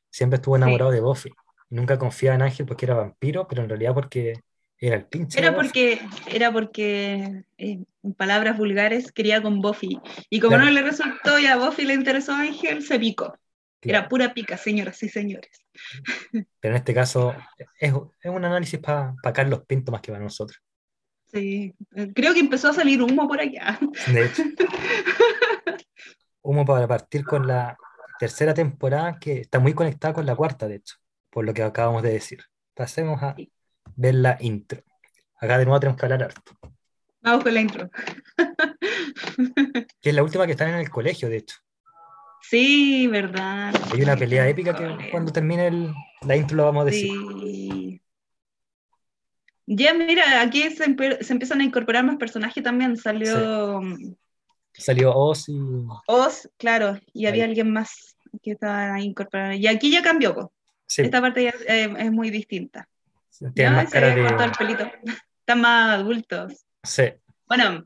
Siempre estuvo enamorado de Buffy. Nunca confiaba en Ángel porque era vampiro, pero en realidad porque era el pinche. Era porque, era porque eh, en palabras vulgares, quería con Buffy. Y como no le resultó y a Buffy le interesó a Ángel, se picó. Era pura pica, señoras y señores. Pero en este caso es, un análisis para Carlos Pinto más que para nosotros. Sí, creo que empezó a salir humo por allá. De hecho. humo para partir con la tercera temporada que está muy conectada con la cuarta, de hecho, por lo que acabamos de decir. Pasemos a ver la intro. Acá de nuevo tenemos que hablar harto. Vamos con la intro. que es la última que están en el colegio, de hecho. Sí, verdad. Hay una pelea épica que cuando termine el, la intro lo vamos a decir. Sí. Ya, mira, aquí se, empiezan a incorporar más personajes también. Salió. Salió Oz y. Oz, claro, y había alguien más que estaba incorporado. Y aquí ya cambió, Esta parte ya eh, es muy distinta. Tienen más cara de... el pelito. Están más adultos. Sí. Bueno,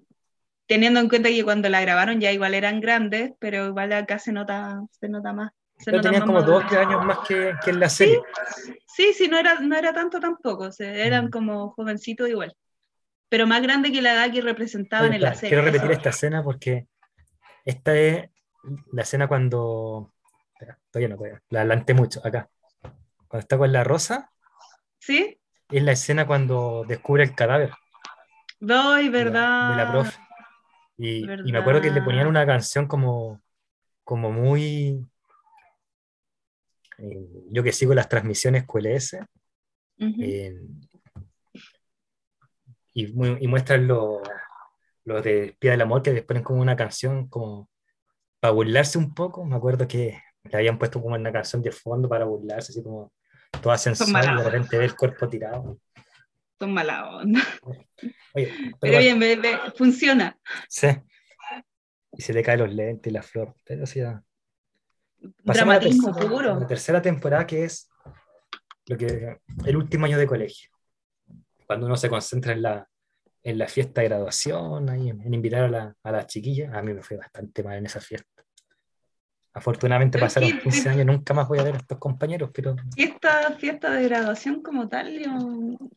teniendo en cuenta que cuando la grabaron ya igual eran grandes, pero igual acá se nota, se nota más. Se pero tenían como dos o tres años más que, que, en la serie. Sí, sí, no, era, no era tanto tampoco, eran mm. como jovencitos igual. Pero más grande que la edad que representaban en la serie. Quiero repetir esta escena porque esta es la escena cuando... Espera, todavía no, todavía. La adelanté mucho, acá. Cuando está con la rosa. ¿Sí? Es la escena cuando descubre el cadáver. Doy, verdad. De la, profe. Y, y, me acuerdo que le ponían una canción como, como muy... Eh, yo que sigo las transmisiones QLS. Eh, y, y, muestran lo, lo de Pía del Amor, que les ponen como una canción como para burlarse un poco. Me acuerdo que le habían puesto como una canción de fondo para burlarse, así como toda sensual de repente ve el cuerpo tirado. Son mala onda. pero, bien, funciona. Sí. Y se le caen los lentes y la flor. Pero Dramatismo la tercera, puro. La tercera temporada que es lo que, el último año de colegio. Cuando uno se concentra en la, en la fiesta de graduación, ahí, en, invitar a, la, a las chiquillas. A mí me fue bastante mal en esa fiesta. Afortunadamente pasaron 15 años, nunca más voy a ver a estos compañeros, pero... Esta fiesta de graduación como tal, yo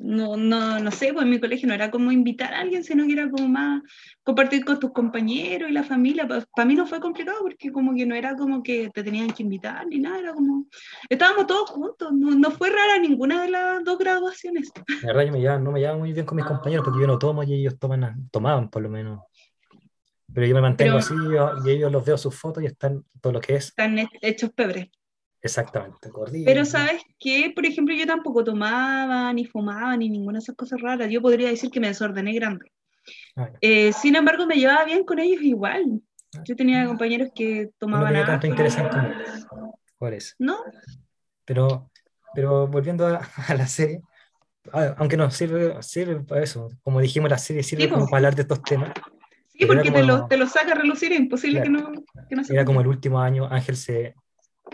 no, no, no sé, pues en mi colegio no era como invitar a alguien, sino que era como más compartir con tus compañeros y la familia. Para, mí no fue complicado porque como que no era como que te tenían que invitar ni nada, era como... Estábamos todos juntos, no, no fue rara ninguna de las dos graduaciones. La verdad yo me no me llevaba muy bien con mis compañeros porque yo no tomo y ellos toman, tomaban por lo menos. Pero yo me mantengo así y ellos los veo sus fotos y están todo lo que es. Están hechos pebre. Exactamente, Pero sabes que, por ejemplo, yo tampoco tomaba, ni fumaba, ni ninguna de esas cosas raras. Yo podría decir que me desordené grande. Ah, eh, sin embargo, me llevaba bien con ellos igual. Ah. Yo tenía compañeros que tomaban no tanto interesante ¿Cuál es? ¿No? Pero, pero volviendo a, la serie, aunque no sirve, sirve para eso. Como dijimos, la serie sirve como para hablar de estos temas. Sí, porque te, lo, te, lo, saca a relucir, es imposible que no, que no se Era como el último año, Ángel se,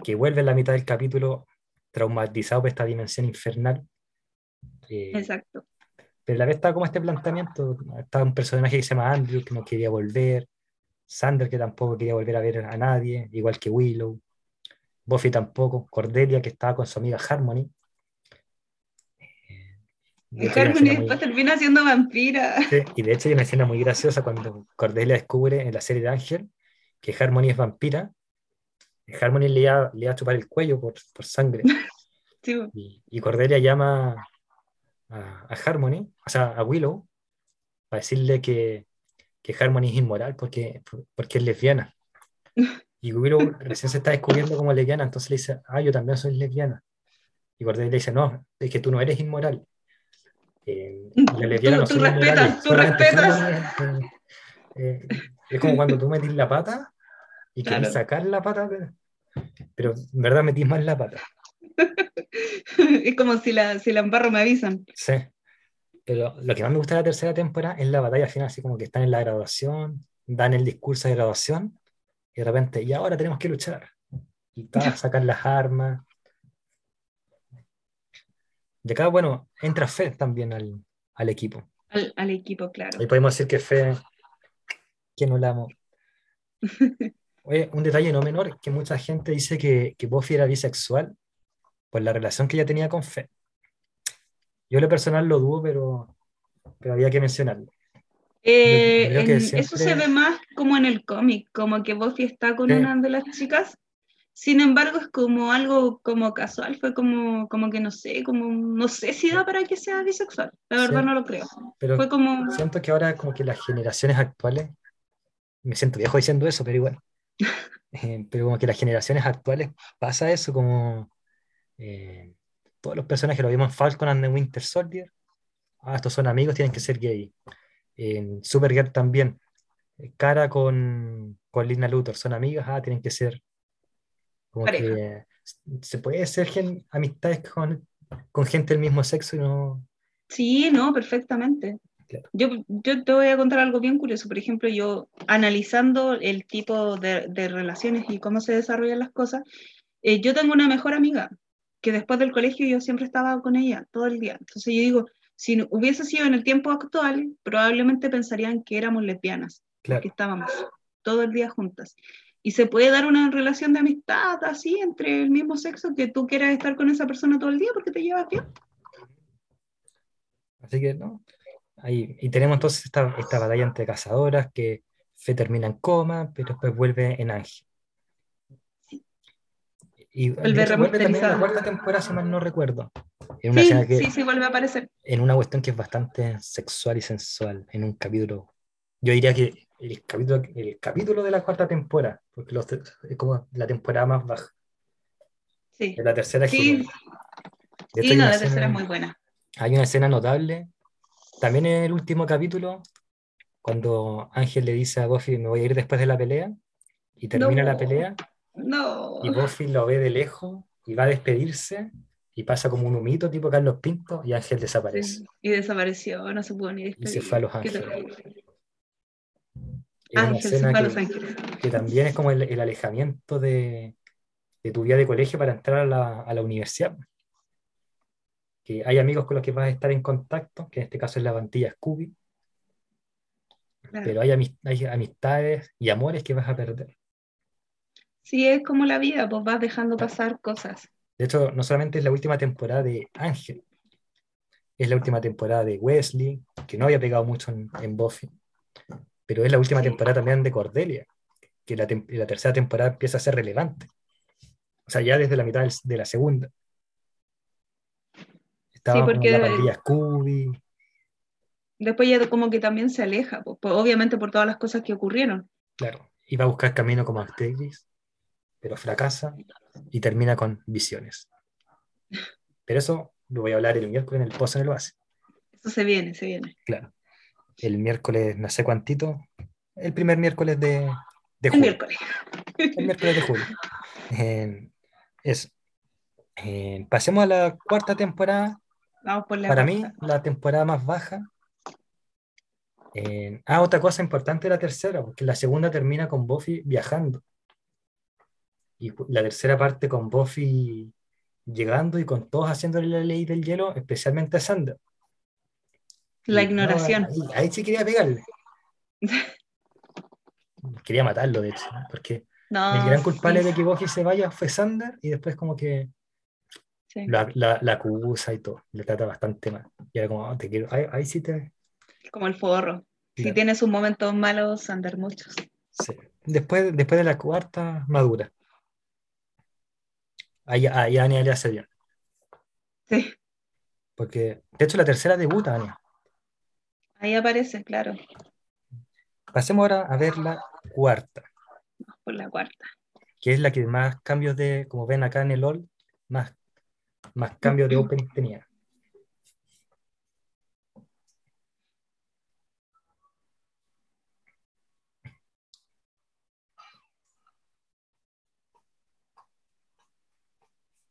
que vuelve en la mitad del capítulo traumatizado por esta dimensión infernal. Eh, Exacto. Pero a la vez está como este planteamiento, está un personaje que se llama Andrew, que no quería volver, Sander, que tampoco quería volver a ver a nadie, igual que Willow, Buffy tampoco, Cordelia, que estaba con su amiga Harmony, y Harmony después termina siendo vampira. y de hecho hay una escena muy graciosa cuando Cordelia descubre en la serie de Ángel que Harmony es vampira. Harmony le iba, le a chupar el cuello por, por sangre. y, Cordelia llama a, a, Harmony, o sea, a Willow, para decirle que, que Harmony es inmoral porque, porque es lesbiana. Y Willow recién se está descubriendo como lesbiana, entonces le dice, ah, yo también soy lesbiana. Y Cordelia le dice, no, es que tú no eres inmoral, eh, tú, respetas, tú respetas. Eh, es como cuando tú metís la pata y quieres sacar la pata, pero, en verdad metís más la pata. es como si la, si la embarro me avisan. Sí. Pero lo que más me gusta de la tercera temporada es la batalla final, así como que están en la graduación, dan el discurso de graduación, y de repente, y ahora tenemos que luchar. Y sacar las armas, de acá, bueno, entra Fe también al, al equipo. Al, equipo, claro. Y podemos decir que Fe, que no la amo. Oye, un detalle no menor, que mucha gente dice que, que Buffy era bisexual por la relación que ella tenía con Fe. Yo lo personal lo dudo, pero, pero había que mencionarlo. Eh, eso se ve más como en el cómic, como que Buffy está con una de las chicas sin embargo, es como algo como casual, fue como, como que no sé, como no sé si da para que sea bisexual, la verdad no lo creo. Pero fue como... siento que ahora como que las generaciones actuales, me siento viejo diciendo eso, pero igual, eh, pero como que las generaciones actuales pasa eso, como eh, todos los personajes, lo vimos en Falcon and the Winter Soldier, ah, estos son amigos, tienen que ser gay. En Supergirl también, Cara con, con Lina Luthor, son amigas, ah, tienen que ser como que se puede hacer amistades con, con, gente del mismo sexo y no... Sí, no, perfectamente. Yo, yo te voy a contar algo bien curioso. Por ejemplo, yo analizando el tipo de, de relaciones y cómo se desarrollan las cosas, eh, yo tengo una mejor amiga que después del colegio yo siempre estaba con ella todo el día. Entonces yo digo, si hubiese sido en el tiempo actual, probablemente pensarían que éramos lesbianas, que estábamos todo el día juntas. Y se puede dar una relación de amistad así entre el mismo sexo que tú quieras estar con esa persona todo el día porque te llevas bien. Así que, ¿no? Ahí, y tenemos entonces esta, esta batalla entre cazadoras que Fe termina en coma, pero después vuelve en ángel. Y vuelve, vuelve también en la cuarta temporada, si mal no recuerdo. En una sí, sí, sí, vuelve a aparecer. En una cuestión que es bastante sexual y sensual, en un capítulo. Yo diría que el capítulo, el capítulo de la cuarta temporada, porque es como la temporada más baja. Sí. la tercera sí. Sí, no, la tercera es muy buena. Hay una escena notable. También en el último capítulo, cuando Ángel le dice a Buffy, me voy a ir después de la pelea, y termina la pelea, no. y Buffy lo ve de lejos y va a despedirse, y pasa como un humito tipo Carlos Pinto, y Ángel desaparece. y desapareció, no se pudo ni despedir. Y se fue a Los Ángeles. Que, también es como el, alejamiento de, tu vida de colegio para entrar a la, universidad. Que hay amigos con los que vas a estar en contacto, que en este caso es la vantilla Scooby, pero hay, hay, amistades y amores que vas a perder. Sí, es como la vida, pues vas dejando pasar cosas. De hecho, no solamente es la última temporada de Ángel, es la última temporada de Wesley, que no había pegado mucho en, en Buffy, pero es la última temporada también de Cordelia, que la, la, tercera temporada empieza a ser relevante. O sea, ya desde la mitad de la segunda. Estaba sí, porque... la pandilla Scooby. Después ya como que también se aleja, pues, obviamente por todas las cosas que ocurrieron. Claro, iba a buscar camino como actriz, pero fracasa y termina con visiones. Pero eso lo voy a hablar el miércoles en el pozo en el base. Eso se viene, se viene. Claro el miércoles, no sé cuántito, el primer miércoles de, de julio. El miércoles. El miércoles de julio. Eh, eso. Eh, pasemos a la cuarta temporada. Vamos por la Para mí, la temporada más baja. Eh, ah, otra cosa importante la tercera, porque la segunda termina con Buffy viajando. Y la tercera parte con Buffy llegando y con todos haciéndole la ley del hielo, especialmente a Sander. La ignoración. ahí, sí quería pegarle. quería matarlo, de hecho, porque el gran culpable de que se vaya fue Sander y después como que la, la, acusa y todo, le trata bastante mal. Y era como, oh, te quiero, ahí, sí te... Como el forro. Si tienes un momento malo, Sander, muchos. Sí. Después, después de la cuarta, madura. Ahí, ahí Anya le hace bien. Sí. Porque, de hecho, la tercera debuta, Anya. Ahí aparece, claro. Pasemos ahora a ver la cuarta. por la cuarta. Que es la que más cambios de, como ven acá en el OL, más, más cambios de opening tenía.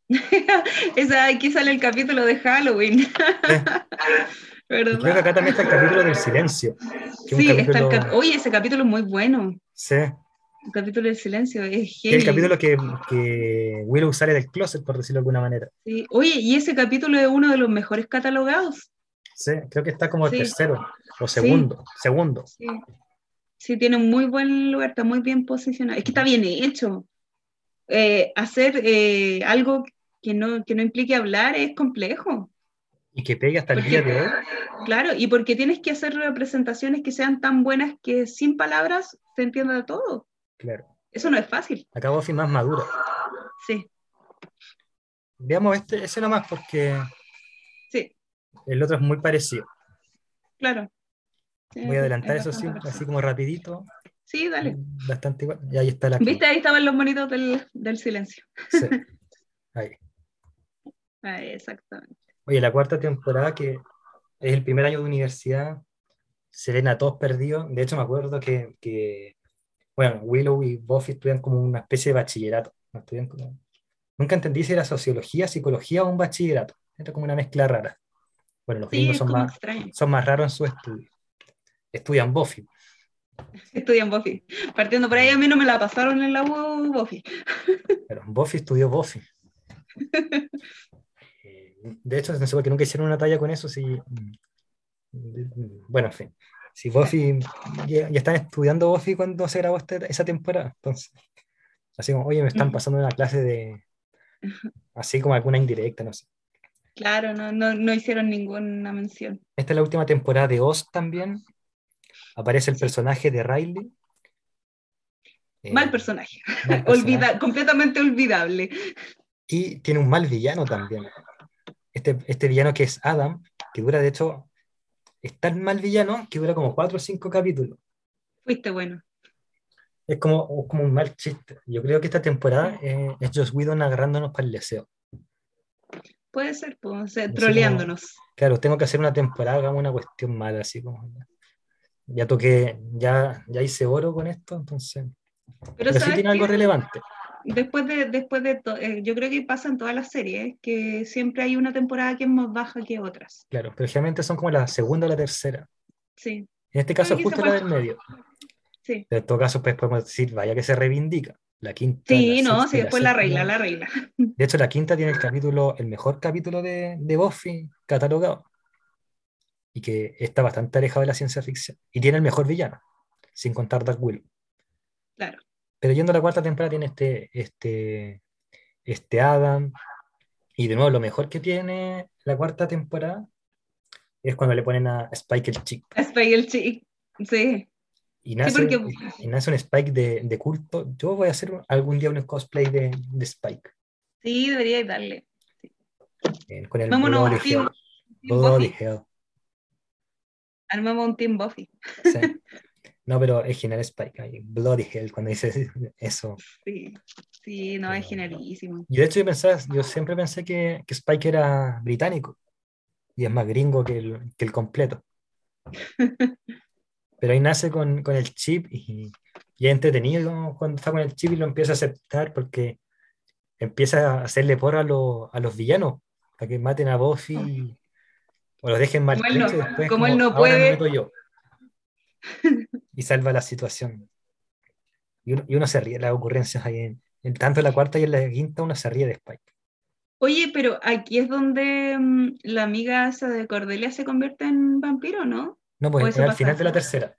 Esa, aquí sale el capítulo de Halloween. creo que acá también está el capítulo del silencio. Sí, está el cap... Oye, ese capítulo es muy bueno. Sí. El capítulo del silencio es El capítulo que, que Willow sale del closet, por decirlo de alguna manera. Sí. Oye, y ese capítulo es uno de los mejores catalogados. Sí, creo que está como el tercero o segundo. Segundo. Sí. sí, tiene un muy buen lugar, está muy bien posicionado. Es que está bien hecho. Eh, hacer eh, algo que no, que no implique hablar es complejo. Y que pegue hasta el día de hoy. Claro, y porque tienes que hacer representaciones que sean tan buenas que sin palabras se entienda todo. Claro. Eso no es fácil. Acabo fin más maduro. Sí. Veamos este, ese nomás porque sí. el otro es muy parecido. Claro. Voy a adelantar eso sí, así como rapidito. Sí, dale. Bastante igual. Y ahí está la. ¿Viste? Ahí estaban los monitos del, del silencio. Sí. Ahí. Ahí, exactamente. Oye, la cuarta temporada, que es el primer año de universidad, Serena, todos perdidos. De hecho, me acuerdo que, bueno, Willow y Buffy estudian como una especie de bachillerato. Nunca entendí si era sociología, psicología o un bachillerato. Era como una mezcla rara. Bueno, los gringos son, más, son más raros en su estudio. Estudian Buffy. Estudian Buffy. Partiendo por ahí, a mí no me la pasaron en la U Buffy. Pero Buffy estudió Buffy. De hecho, no sé por qué nunca hicieron una talla con eso. Si, bueno, en fin. Si Buffy, ya, están estudiando Buffy cuando se grabó este, esa temporada. Entonces, así como, oye, me están pasando una clase de. Así como alguna indirecta, no sé. Claro, no, no, no hicieron ninguna mención. Esta es la última temporada de Oz también. Aparece el personaje de Riley. Eh, mal personaje. Olvida, completamente olvidable. Y tiene un mal villano también. Este, este villano que es Adam, que dura de hecho, es tan mal villano que dura como cuatro o cinco capítulos. Fuiste bueno. Es como, como un mal chiste. Yo creo que esta temporada eh, es Joss Whedon agarrándonos para el deseo. Puede ser, pues, troleándonos. claro, tengo que hacer una temporada, hagamos una cuestión mala, así como. Ya toqué, ya, ya hice oro con esto, entonces. Pero, sí tiene algo relevante. Después de, después de eh, yo creo que pasa en todas las series, que siempre hay una temporada que es más baja que otras. Claro, pero generalmente son como la segunda o la tercera. Sí. En este caso es justo la del medio. Sí. Pero en todo caso, pues podemos decir, vaya que se reivindica. La quinta. Sí, no, sí, después la, regla, la regla. De hecho, la quinta tiene el capítulo, el mejor capítulo de, de Buffy catalogado. Y que está bastante alejado de la ciencia ficción. Y tiene el mejor villano, sin contar Dark Will. Claro. Pero yendo a la cuarta temporada tiene este, este, este Adam. Y de nuevo, lo mejor que tiene la cuarta temporada es cuando le ponen a Spike el chick. Spike el chick, sí. Y nace, un Spike de, culto. Yo voy a hacer algún día un cosplay de, Spike. Sí, debería darle. con el Vámonos, Bloody Hell. Armamos un Team Buffy. No, pero es genial Spike ahí. Bloody Hell, cuando dice eso. Sí, sí, no, es genialísimo. Y de hecho yo, pensaba, yo siempre pensé que, que Spike era británico. Y es más gringo que el, que el completo. Pero ahí nace con, con el chip y, y, es entretenido cuando está con el chip y lo empieza a aceptar porque empieza a hacerle por a, a los villanos para que maten a Buffy o los dejen mal. Como, él no, él no puede. yo. y salva la situación. Y uno, y uno, se ríe de las ocurrencias ahí en, en, tanto en la cuarta y en la quinta uno se ríe de Spike. Oye, pero aquí es donde mm, la amiga esa de Cordelia se convierte en vampiro, ¿no? No, pues al final de la tercera.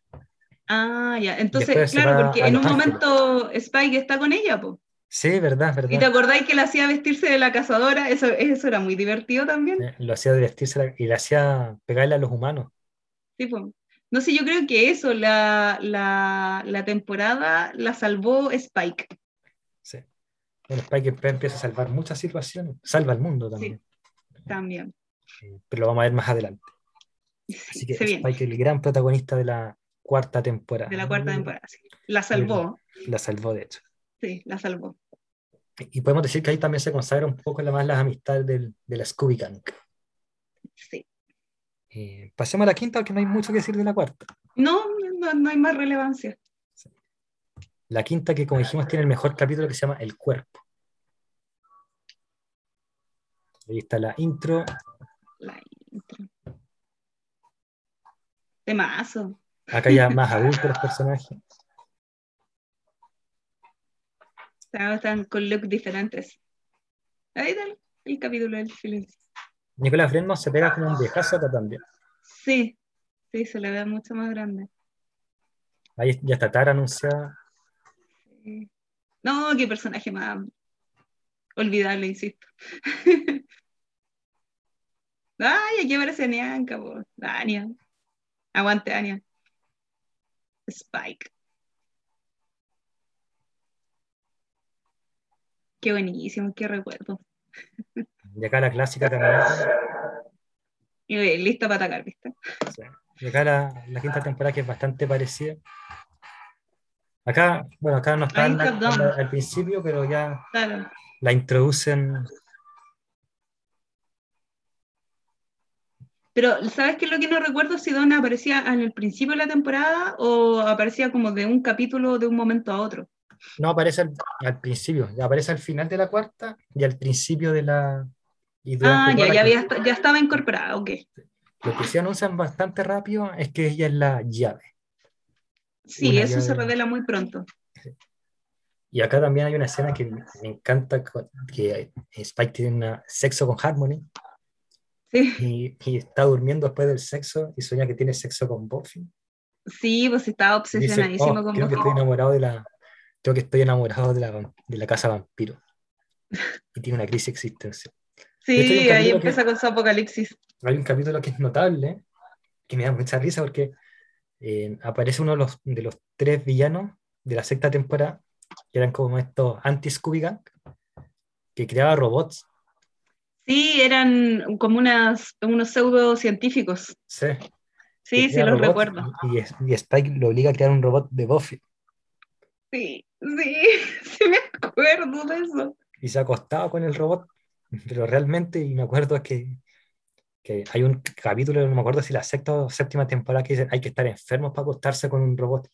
Ah, ya. Entonces, claro, porque en un momento Spike está con ella, pues. Sí, verdad, verdad. ¿Y te acordáis que le hacía vestirse de la cazadora? Eso, eso era muy divertido también. lo hacía de vestirse y le hacía pegarle a los humanos. Sí, pues. No sé, yo creo que eso, la, la, la temporada la salvó Spike. Sí. Bueno, Spike empieza a salvar muchas situaciones, salva al mundo también. Sí, también. Pero lo vamos a ver más adelante. Así que Spike, el gran protagonista de la cuarta temporada. De la cuarta temporada, sí. La salvó. La, salvó, de hecho. Sí, la salvó. Y podemos decir que ahí también se consagra un poco más las amistades del, de la Scooby Gang. Sí. Eh, pasemos a la quinta, porque no hay mucho que decir de la cuarta. No, no, hay más relevancia. La quinta, que como dijimos, tiene el mejor capítulo que se llama El cuerpo. Ahí está la intro. La intro. Temazo. Acá ya más adultos los personajes. Están con looks diferentes. Ahí está el capítulo del silencio. Nicolás Brenmo se pega como un viejazo acá también. Sí, sí, se le ve mucho más grande. Ahí ya está Tara anunciada. No, qué personaje más olvidable, insisto. Ay, aquí aparece Nianca, por. Ania. Aguante, Ania. Spike. Qué buenísimo, qué recuerdo. Y acá la clásica también. Y listo para atacar, ¿viste? Y acá la, quinta temporada que es bastante parecida. Acá, bueno, acá no está al principio, pero ya la introducen Pero, ¿sabes qué es lo que no recuerdo? Si Donna aparecía en el principio de la temporada o aparecía como de un capítulo de un momento a otro. No, aparece al, principio, aparece al final de la cuarta y al principio de la... ah, ya, ya, había, ya estaba incorporada, ok. Lo que se anuncian bastante rápido es que ella es la llave. Sí, eso se revela muy pronto. Y acá también hay una escena que me encanta, que Spike tiene sexo con Harmony. Sí. Y, está durmiendo después del sexo y sueña que tiene sexo con Buffy. Sí, pues estaba obsesionadísimo oh, con creo que estoy enamorado de la Creo que estoy enamorado de la, de la casa vampiro. Y tiene una crisis existencial. Sí, ahí empieza con su apocalipsis. Hay un capítulo que es notable, que me da mucha risa porque eh, aparece uno de los, de los tres villanos de la sexta temporada, que eran como estos anti-Scooby Gang, que creaba robots. Sí, eran como unas, unos pseudocientíficos. Sí. Sí, sí, los recuerdo. Y, y, Spike lo obliga a crear un robot de Buffy. Sí, sí, sí me acuerdo de eso. Y se acostaba con el robot, pero realmente, y me acuerdo que, que hay un capítulo, no me acuerdo si la sexta o séptima temporada, que dice hay que estar enfermos para acostarse con un robot.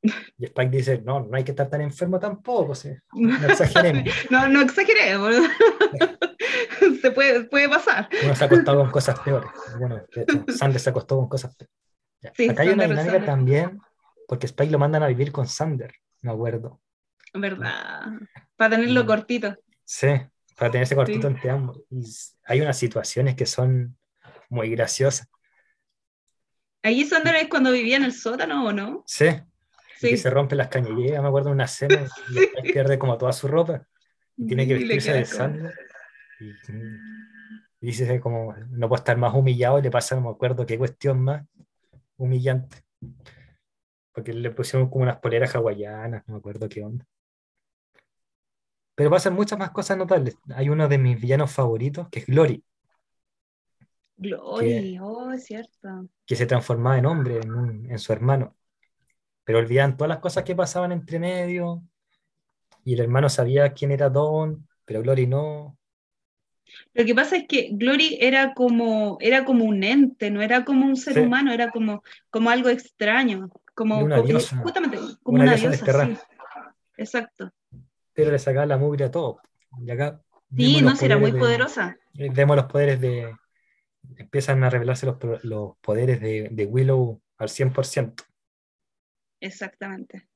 Y Spike dice, no, no hay que estar tan enfermo tampoco, no exageremos. no, no exageremos. se puede, puede pasar. Uno se ha acostado con cosas peores. Bueno, Sander se acostó con cosas peores. Acá hay una dinámica también, porque Spike lo mandan a vivir con Sander me acuerdo. ¿Verdad? Para tenerlo cortito. Sí, para tenerse cortito entre ambos. Y hay unas situaciones que son muy graciosas. ¿Allí Sander es cuando vivía en el sótano o no? Sí. sí. Y se rompe las cañerías, me acuerdo de una escena y pierde como toda su ropa. Y tiene que vestirse de Sander. Y, dice como, no puedo estar más humillado y le pasa, no me acuerdo qué cuestión más humillante porque le pusieron como unas poleras hawaianas, no me acuerdo qué onda. Pero pasan muchas más cosas notables. Hay uno de mis villanos favoritos, que es Glory. Glory, oh, es cierto. Que se transformaba en hombre, en, su hermano. Pero olvidaban todas las cosas que pasaban entre medio. Y el hermano sabía quién era Don, pero Glory no. Lo que pasa es que Glory era como, era como un ente, no era como un ser humano, era como, como algo extraño. Como, una diosa, justamente, como una, diosa, sí. Exacto. Pero le sacaba la mugre a todo. Y acá sí, no, si era muy poderosa. Eh, vemos los poderes de. Empiezan a revelarse los, los poderes de, de, Willow al 100%. Exactamente.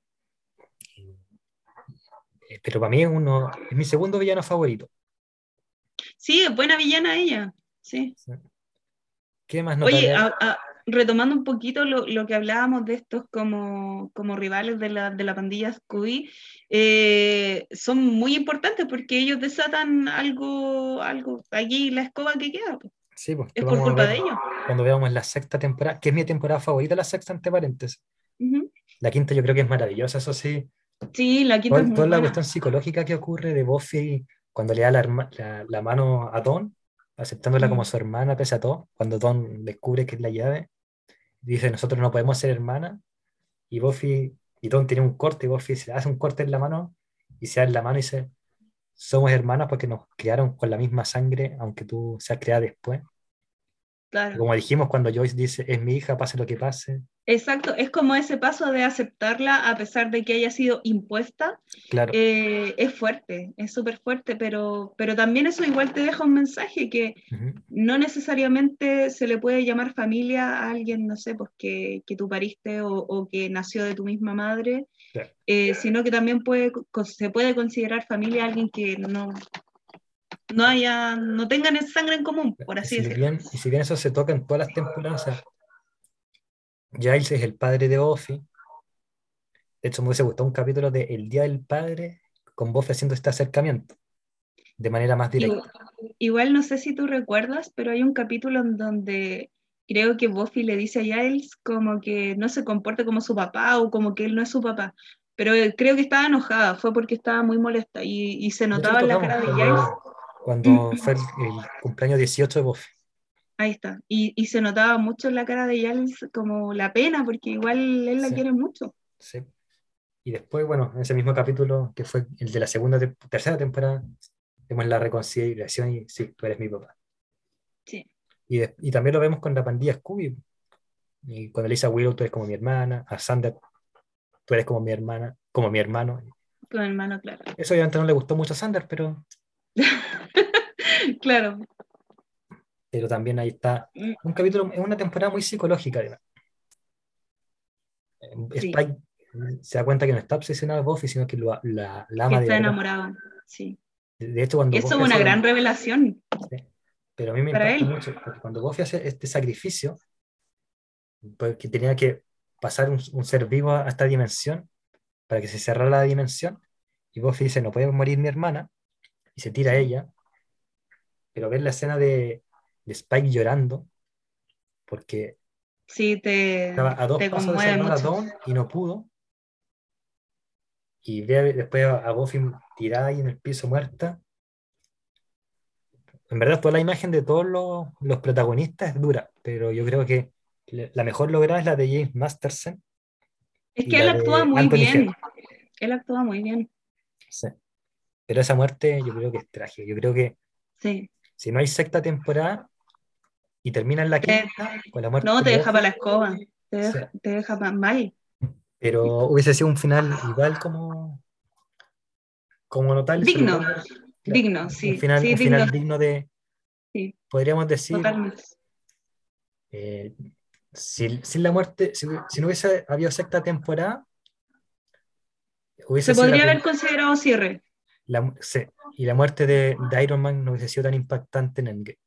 Eh, pero para mí es, uno, es mi segundo villano favorito. Sí, es buena villana ella. Sí. ¿Qué más Oye, a, retomando un poquito lo, lo, que hablábamos de estos como, como rivales de la, de la pandilla Scooby, eh, son muy importantes porque ellos desatan algo, algo allí la escoba que queda. Sí, pues, es por culpa de ellos. Cuando veamos la sexta temporada, que es mi temporada favorita, la sexta entre paréntesis. La quinta yo creo que es maravillosa, eso sí. Sí, la quinta Toda, la cuestión psicológica que ocurre de Buffy cuando le da la, la, la mano a Don, aceptándola como su hermana pese a todo, cuando Don descubre que es la llave, dice, nosotros no podemos ser hermanas, y Buffy, y Don tiene un corte, y Buffy se hace un corte en la mano, y se da en la mano y dice, somos hermanas porque nos criaron con la misma sangre, aunque tú seas creada después. Como dijimos, cuando Joyce dice, es mi hija, pase lo que pase. Exacto, es como ese paso de aceptarla a pesar de que haya sido impuesta. Claro. Eh, es fuerte, es súper fuerte, pero, pero también eso igual te deja un mensaje que no necesariamente se le puede llamar familia a alguien, no sé, pues que, que tú pariste o, que nació de tu misma madre, eh, sino que también puede, se puede considerar familia a alguien que no, no haya, no tengan sangre en común, por así decirlo. y si bien eso se toca en todas las temporadas, Giles es el padre de Buffy. De hecho, me hubiese gustado un capítulo de El Día del Padre con Buffy haciendo este acercamiento de manera más directa. Igual, no sé si tú recuerdas, pero hay un capítulo en donde creo que Buffy le dice a Giles como que no se comporte como su papá o como que él no es su papá. Pero creo que estaba enojada, fue porque estaba muy molesta y, se notaba en la cara de Giles cuando fue el, cumpleaños 18 de Buffy. Ahí está. Y, y, se notaba mucho en la cara de Giles como la pena, porque igual él la quiere mucho. Sí. Y después, bueno, en ese mismo capítulo, que fue el de la segunda, tercera temporada, vemos la reconciliación y sí, tú eres mi papá. Sí. Y, y también lo vemos con la pandilla Scooby. Y cuando le dice a Willow, tú eres como mi hermana, a Sander, tú eres como mi hermana, como mi hermano. Como hermano, claro. Eso obviamente no le gustó mucho a Sander, pero claro. Pero también ahí está un capítulo, es una temporada muy psicológica. Spike se da cuenta que no está obsesionado con Buffy, sino que la, la ama que está enamorado, sí. De hecho, cuando eso es una gran revelación. Pero a mí me impacta mucho, porque cuando Buffy hace este sacrificio, porque tenía que pasar un, ser vivo a esta dimensión, para que se cerrara la dimensión, y Buffy dice, no puede morir mi hermana, y se tira a ella, pero ver la escena de, de Spike llorando, porque sí, te, estaba a dos pasos de a Dawn y no pudo, y ve después a Buffy tirada ahí en el piso muerta. En verdad, toda la imagen de todos los, los protagonistas es dura, pero yo creo que la mejor lograda es la de James Masterson. Es que él actúa muy bien. Él actúa muy bien. Sí. Pero esa muerte yo creo que es trágica. Yo creo que sí. si no hay sexta temporada y termina en la quinta, con la muerte. No, te deja para la escoba. Te deja, te deja mal. Pero hubiese sido un final igual como, como notal. Digno, digno, sí. Un final, un final digno de, podríamos decir, eh, sin, la muerte, si, no hubiese habido sexta temporada, hubiese se podría haber considerado cierre. La, sí, y la muerte de, Iron Man no hubiese sido tan impactante en Endgame.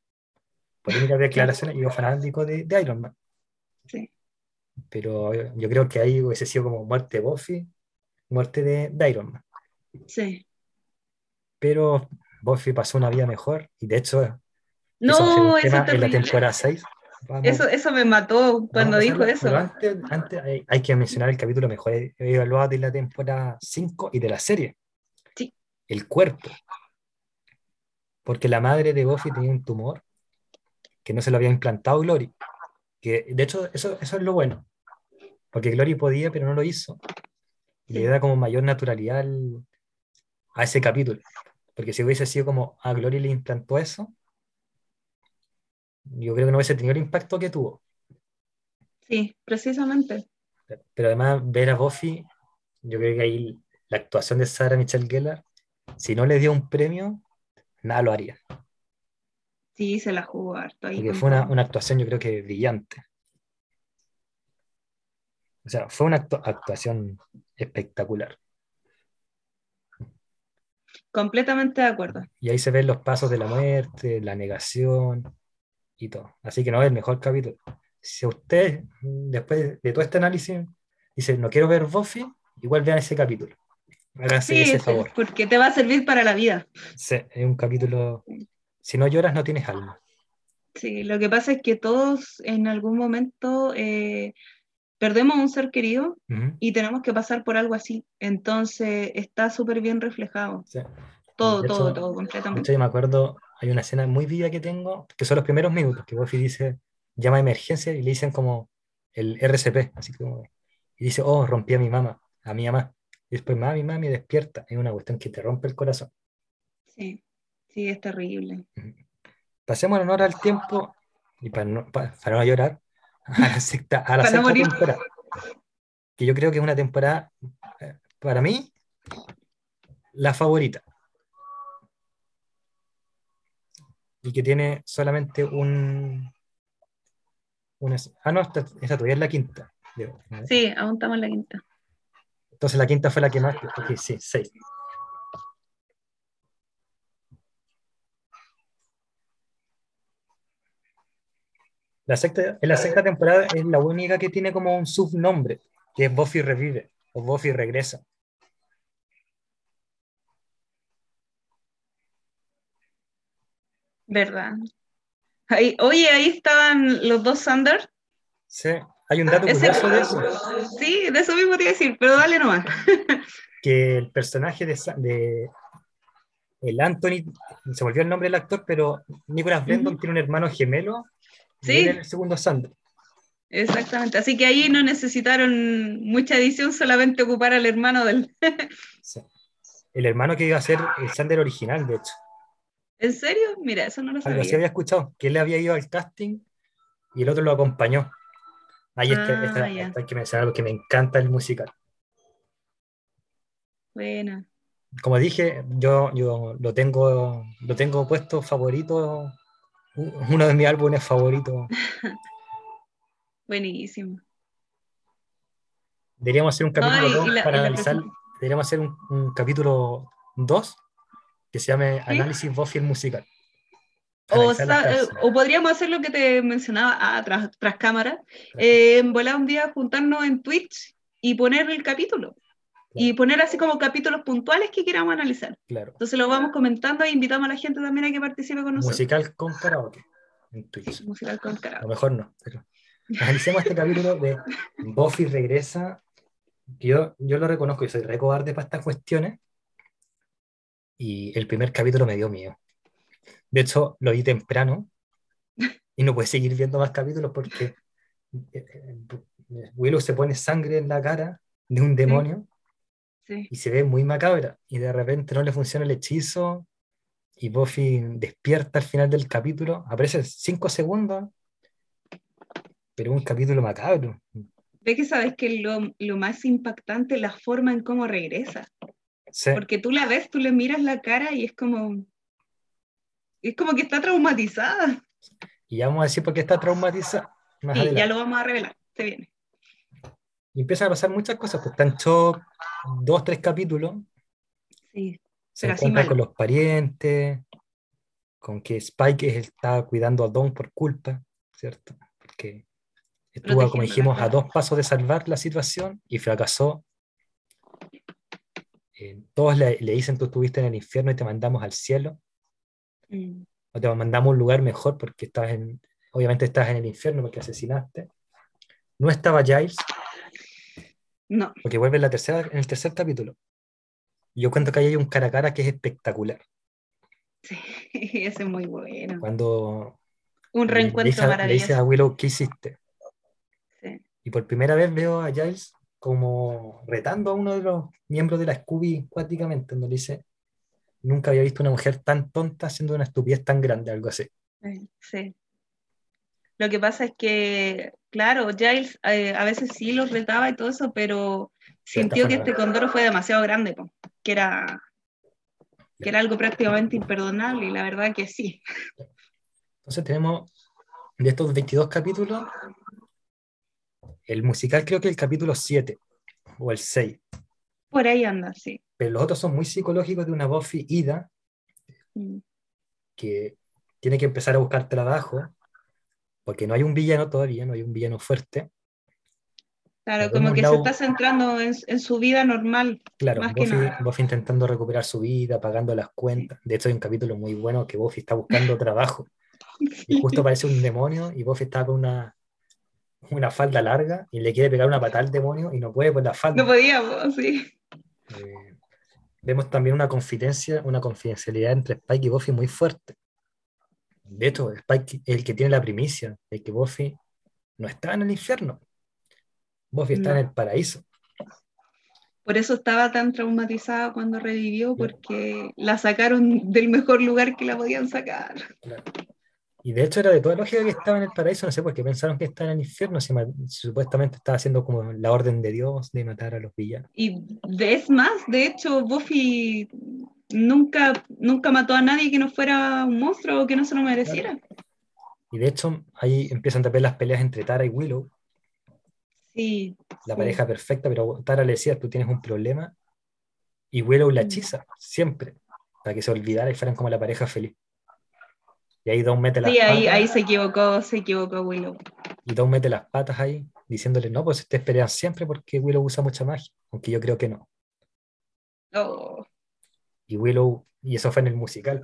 Polémica declaraciones yo fanático de, de Iron Man. Sí. Pero yo creo que ahí hubiese sido como muerte de Buffy, muerte de, Iron Man. Sí. Pero Buffy pasó una vida mejor y de hecho, no, eso en la temporada 6. eso, eso me mató cuando dijo eso. antes, antes hay, que mencionar el capítulo mejor evaluado de la temporada 5 y de la serie. El cuerpo. Porque la madre de Buffy tenía un tumor que no se lo había implantado Glory de hecho, eso, eso es lo bueno. Porque Glory podía, pero no lo hizo. Y le da como mayor naturalidad a ese capítulo. Porque si hubiese sido como a Glory le implantó eso, yo creo que no hubiese tenido el impacto que tuvo. Sí, precisamente. Pero además, ver a Buffy, yo creo que ahí la actuación de Sarah Michelle Gellar, si no le dio un premio, nada lo haría. Sí, se la jugó harto ahí. Porque fue una, una, actuación, yo creo que brillante. O sea, fue una actuación espectacular. Completamente de acuerdo. Y ahí se ven los pasos de la muerte, la negación y todo. Así que no es el mejor capítulo. Si usted, después de todo este análisis, dice, no quiero ver Buffy, igual vean ese capítulo. Sí, ese favor. Porque te va a servir para la vida. Sí, es un capítulo si no lloras, no tienes alma. Sí, lo que pasa es que todos en algún momento eh, perdemos un ser querido y tenemos que pasar por algo así. Entonces está súper bien reflejado. Todo, todo, todo, completamente. yo me acuerdo, hay una escena muy viva que tengo, que son los primeros minutos, que Buffy dice, llama a emergencia y le dicen como el RCP, así como, y dice, oh, rompí a mi mamá, a mi mamá. Y después, mami, mami, despierta. Es una cuestión que te rompe el corazón. Sí. Sí, es terrible. Pasemos en honor al tiempo y para no, para, no llorar a la sexta, a la sexta temporada. Que yo creo que es una temporada, eh, para mí, la favorita. Y que tiene solamente un. ah, no, esta, todavía es la quinta. Sí, aún estamos en la quinta. Entonces la quinta fue la que más. Ok, sí, seis. La sexta, en la sexta temporada es la única que tiene como un subnombre, que es Buffy revive o Buffy regresa. ¿Verdad? oye, ahí estaban los dos Sanders. Sí, hay un dato curioso de eso. Sí, de eso mismo te iba a decir, pero dale nomás. que el personaje de, el Anthony, se volvió el nombre del actor, pero Nicholas Brendon tiene un hermano gemelo Sí. el segundo Sander. Exactamente, así que ahí no necesitaron mucha edición, solamente ocupar al hermano del... El hermano que iba a ser el Sander original, de hecho. ¿En serio? Mira, eso no lo sabía. Algo así había escuchado, que él le había ido al casting y el otro lo acompañó. Ahí está, ah, hay que mencionar algo que me encanta el musical. Bueno. Como dije, yo, yo lo tengo lo tengo puesto favorito uno de mis álbumes favoritos. Buenísimo. Deberíamos hacer un capítulo 2 para analizar. Deberíamos hacer un, capítulo 2 que se llame Análisis Buffy el musical. O, eh, o, podríamos hacer lo que te mencionaba ah, tras, tras cámara, eh, volar un día, juntarnos en Twitch y poner el capítulo. Y poner así como capítulos puntuales que queramos analizar. Claro. Entonces lo vamos comentando e invitamos a la gente también a que participe con nosotros. Musical con karaoke en Twitch. musical con karaoke. A lo mejor no, pero analicemos este capítulo de Buffy regresa. Yo, yo lo reconozco, y soy re cobarde para estas cuestiones. Y el primer capítulo me dio miedo. De hecho, lo vi temprano y no puedo seguir viendo más capítulos porque eh, eh, Willow se pone sangre en la cara de un demonio y se ve muy macabra. Y de repente no le funciona el hechizo y Buffy despierta al final del capítulo. Aparece cinco segundos, pero un capítulo macabro. Ve que sabes que lo, lo más impactante es la forma en cómo regresa. Porque tú la ves, tú le miras la cara y es como. Es como que está traumatizada. Y ya vamos a decir por qué está traumatizada. sí, ya lo vamos a revelar. Se viene. Y empiezan a pasar muchas cosas, pues están hecho dos, tres capítulos. Sí. Se encuentra con los parientes, con que Spike está cuidando a Don por culpa, ¿cierto? Porque estuvo, como dijimos, a dos pasos de salvar la situación y fracasó. Eh, todos le, dicen, tú estuviste en el infierno y te mandamos al cielo. Mm. O te mandamos a un lugar mejor porque estás en, obviamente estás en el infierno porque asesinaste. No estaba Giles, no. Porque vuelve en, la tercera, en el tercer capítulo. Yo cuento que hay un cara a cara que es espectacular. Sí, ese es muy bueno. Cuando. Un reencuentro maravilloso. Le dice a Willow, ¿qué hiciste? Sí. Y por primera vez veo a Giles como retando a uno de los miembros de la Scooby cuáticamente, donde dice: Nunca había visto una mujer tan tonta haciendo una estupidez tan grande, algo así. Sí. Lo que pasa es que, claro, Giles eh, a veces sí los retaba y todo eso, pero sintió que este condoro fue demasiado grande, que era, que era algo prácticamente imperdonable, y la verdad que sí. Entonces tenemos de estos 22 capítulos, el musical creo que el capítulo 7 o el 6. Por ahí anda, sí. Pero los otros son muy psicológicos de una Buffy ida, mm. que tiene que empezar a buscar trabajo porque no hay un villano todavía, no hay un villano fuerte. Claro, como que se está centrando en, su vida normal. Claro, Buffy, intentando recuperar su vida, pagando las cuentas. De hecho, hay un capítulo muy bueno que Buffy está buscando trabajo. Y justo aparece un demonio y Buffy está con una, una falda larga y le quiere pegar una patada al demonio y no puede por la falda. No podía, sí. Eh, vemos también una confidencia, una confidencialidad entre Spike y Buffy muy fuerte de hecho, Spike es el que tiene la primicia de que Buffy no está en el infierno. Buffy está en el paraíso. Por eso estaba tan traumatizada cuando revivió, porque la sacaron del mejor lugar que la podían sacar. Y de hecho era de toda lógica que estaba en el paraíso, no sé por qué pensaron que estaba en el infierno, si, supuestamente estaba haciendo como la orden de Dios de matar a los villanos. Y es más, de hecho, Buffy nunca, nunca mató a nadie que no fuera un monstruo o que no se lo mereciera. Y de hecho, ahí empiezan a ver las peleas entre Tara y Willow. Sí. La pareja perfecta, pero Tara le decía, tú tienes un problema. Y Willow la mm. hechiza, siempre, para que se olvidara y fueran como la pareja feliz. Y ahí Don mete las sí, ahí, ahí se equivocó, se equivocó Willow. Y Don mete las patas ahí, diciéndole, no, pues ustedes pelean siempre porque Willow usa mucha magia, aunque yo creo que no. Oh y Willow, y eso fue en el musical.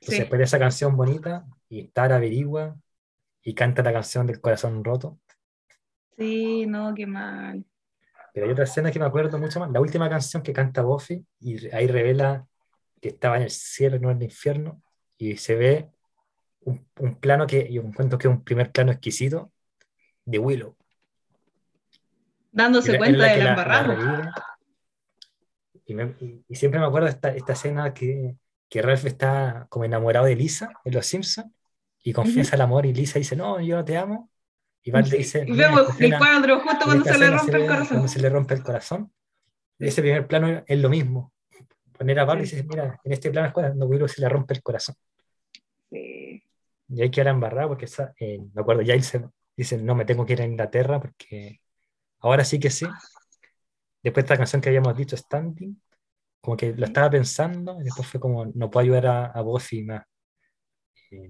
Entonces, después de esa canción bonita, y Tara averigua y canta la canción del corazón roto. Sí, no, qué mal. Pero hay otra escena que me acuerdo mucho más, la última canción que canta Buffy, y ahí revela que estaba en el cielo, no en el infierno, y se ve un, plano que yo encuentro que es un primer plano exquisito de Willow. Dándose cuenta de la, y, siempre me acuerdo esta, esta escena que, que, Ralph está como enamorado de Lisa en Los Simpsons y confiesa el amor y Lisa dice, no, yo no te amo. Y Bart le dice... Y vemos el cuadro justo cuando se le rompe el corazón. Cuando se le rompe el corazón. Ese primer plano es lo mismo. Poner a Bart y dice, mira, en este plano es cuando Willow se le rompe el corazón. Y hay que ir embarrado porque, eh, me acuerdo, ya dice, dice, no, me tengo que ir a Inglaterra porque ahora sí que sí, después esta canción que habíamos dicho, Standing, como que lo estaba pensando y después fue como, no puedo ayudar a, a Buffy más.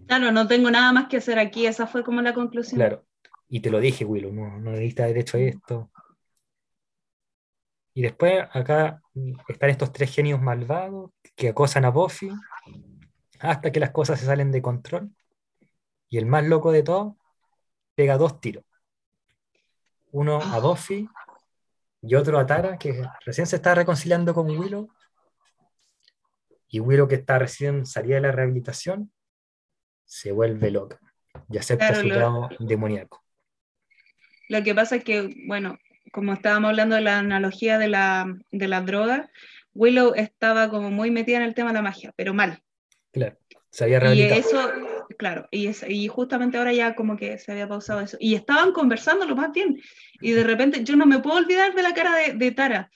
Claro, no tengo nada más que hacer aquí, esa fue como la conclusión. Claro, y te lo dije, Willow, no, no debiste haber hecho esto. Y después acá están estos tres genios malvados que acosan a Buffy hasta que las cosas se salen de control. Y el más loco de todos pega dos tiros. Uno a Buffy y otro a Tara, que recién se está reconciliando con Willow. Y Willow, que está recién salida de la rehabilitación, se vuelve loca y acepta su grado demoníaco. Lo que pasa es que, bueno, como estábamos hablando de la analogía de la, de la droga, Willow estaba como muy metida en el tema de la magia, pero mal. Claro, se había rehabilitado. Y eso, claro, y, y justamente ahora ya como que se había pausado eso. Y estaban conversando lo más bien. Y de repente yo no me puedo olvidar de la cara de, de Tara,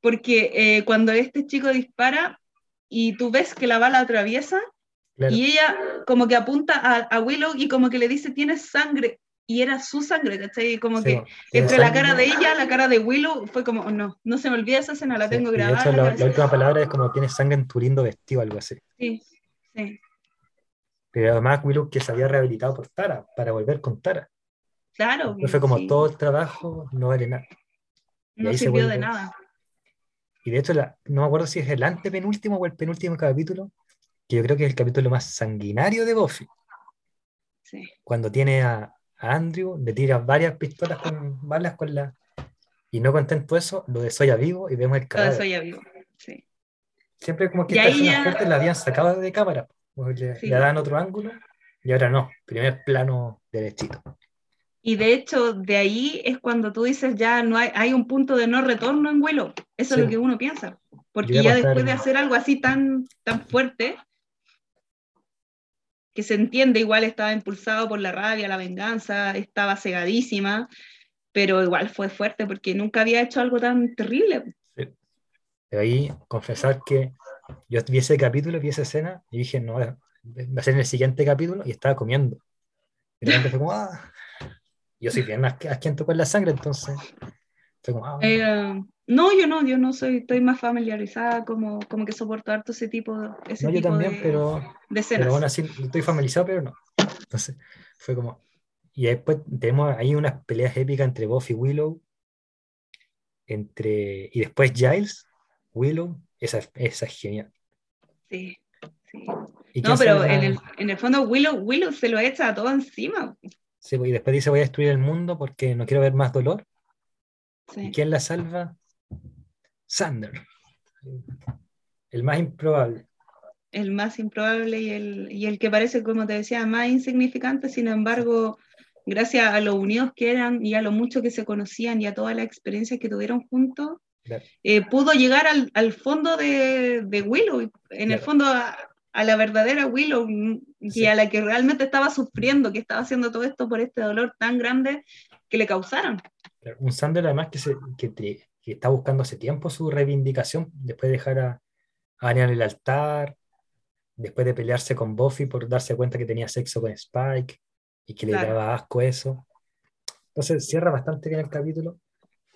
porque eh, cuando este chico dispara y tú ves que la bala atraviesa, y ella como que apunta a, a, Willow y como que le dice, tienes sangre y era su sangre, ¿cachai? Como que entre la cara de ella, la cara de Willow, fue como, oh, no, no se me olvida esa escena, la tengo grabada. De hecho, la, última palabra es como tienes sangre en tu lindo vestido, algo así. Sí, sí. Pero además Willow que se había rehabilitado por Tara, para volver con Tara. Claro. fue como todo el trabajo no vale nada. no sirvió de nada. Y de hecho, la, no me acuerdo si es el antepenúltimo o el penúltimo capítulo, que yo creo que es el capítulo más sanguinario de Buffy. Sí. Cuando tiene a, a Andrew, le tira varias pistolas con balas con la. Y no contento eso, lo de Soya vivo y vemos el cadáver. Lo de Soya vivo, sí. Siempre como que estas ya... la habían sacado de cámara. Le, sí. le dan otro ángulo y ahora no, primer plano derechito. Y de hecho, de ahí es cuando tú dices ya no hay, hay un punto de no retorno en vuelo. Eso sí. es lo que uno piensa. Porque ya después de hacer algo así tan, tan fuerte, que se entiende, igual estaba impulsado por la rabia, la venganza, estaba cegadísima, pero igual fue fuerte porque nunca había hecho algo tan terrible. Sí. De ahí confesar que yo vi ese capítulo, vi esa escena y dije, no, va a ser en el siguiente capítulo y estaba comiendo. Y de repente fue como, ah, yo soy bien asquiento con la sangre, entonces fue como, ah, eh, no, yo no, yo no soy, estoy más familiarizada, como, como que soporto harto ese tipo, ese no, tipo yo también, de, pero, de escenas. pero bueno, así estoy familiarizado, pero no. Entonces, fue como. Y después tenemos ahí unas peleas épicas entre Buffy y Willow. Entre, y después Giles, Willow, esa, esa es genial. Sí, sí. No, pero en el, en el, fondo Willow, Willow se lo echa todo encima. Sí, y después dice voy a destruir el mundo porque no quiero ver más dolor. Sí. ¿Y quién la salva? Sander. El más improbable. El más improbable y el, y el que parece, como te decía, más insignificante, sin embargo, gracias a lo unidos que eran y a lo mucho que se conocían y a todas las experiencias que tuvieron juntos, claro. eh, pudo llegar al, al fondo de, de, Willow, en claro. el fondo a, a, la verdadera Willow, y sí. a la que realmente estaba sufriendo, que estaba haciendo todo esto por este dolor tan grande que le causaron. Claro. Un Sander además que, se, que te, que está buscando hace tiempo su reivindicación, después de dejar a, a Anya en el altar, después de pelearse con Buffy por darse cuenta que tenía sexo con Spike y que le daba asco eso. Entonces cierra bastante bien el capítulo.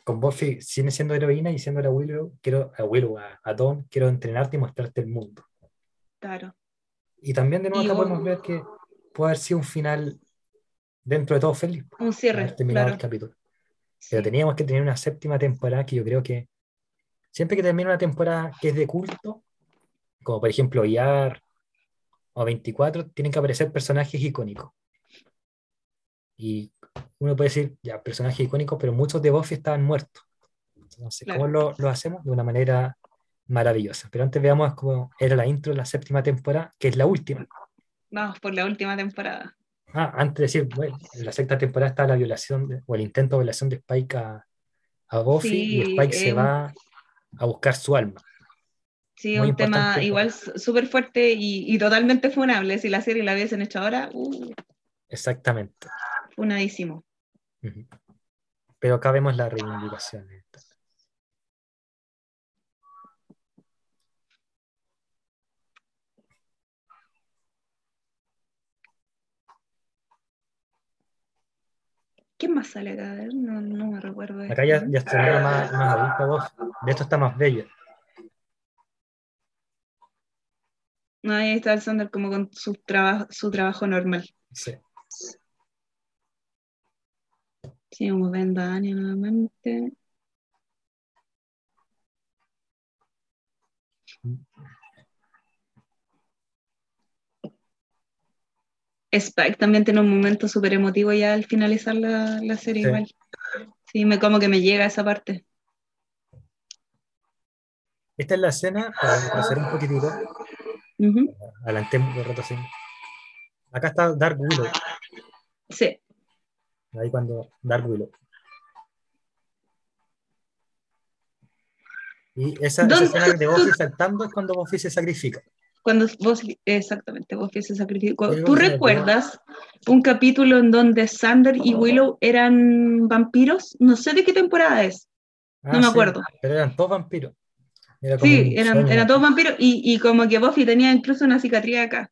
Con Buffy sigue siendo heroína y siendo la Willow, quiero, a Willow, a, a Dawn, quiero entrenarte y mostrarte el mundo. Claro. Y también de nuevo acá podemos ver que puede haber sido un final dentro de todo feliz. Un cierre. terminado claro. el capítulo. Pero teníamos que tener una séptima temporada que yo creo que siempre que termina una temporada que es de culto, como por ejemplo IAR o 24, tienen que aparecer personajes icónicos. Y uno puede decir, ya, personajes icónicos, pero muchos de Buffy estaban muertos. Entonces, claro. ¿cómo lo, lo, hacemos? De una manera maravillosa. Pero antes veamos cómo era la intro de la séptima temporada, que es la última. Vamos por la última temporada. Ah, antes de decir, bueno, en la sexta temporada está la violación de, o el intento de violación de Spike a, a Buffy sí, y Spike eh, se va a buscar su alma. Sí, Muy un tema igual súper fuerte y, y, totalmente funable. Si la serie la hubiesen hecho ahora, uh, exactamente. Funadísimo. Pero acá vemos la reivindicación. ¿Quién más sale acá? No, no me recuerdo. Acá ya, ya está más, más adulta vos. De esto está más bella. No, ahí está el Sander como con su, trabajo su trabajo normal. Sí. Sigamos viendo a Dani nuevamente. Spike también tiene un momento súper emotivo ya al finalizar la, la serie Sí. igual. Sí, me como que me llega esa parte. Esta es la escena, para hacer un poquitito, Ujú. adelantemos un rato así. Acá está Dark Willow, Sí, ahí cuando Dark Willow. Y esa, esa ¿Dónde- escena de Buffy saltando es cuando Buffy se sacrifica. cuando vos, exactamente, vos se sacrificó. Creo ¿Tú me recuerdas un capítulo en donde Sander y Willow eran vampiros? No sé de qué temporada es. Ah, No me sí, acuerdo. Pero eran todos vampiros. Era Sí, un eran, eran todos vampiros y, y como que Buffy tenía incluso una cicatriz acá,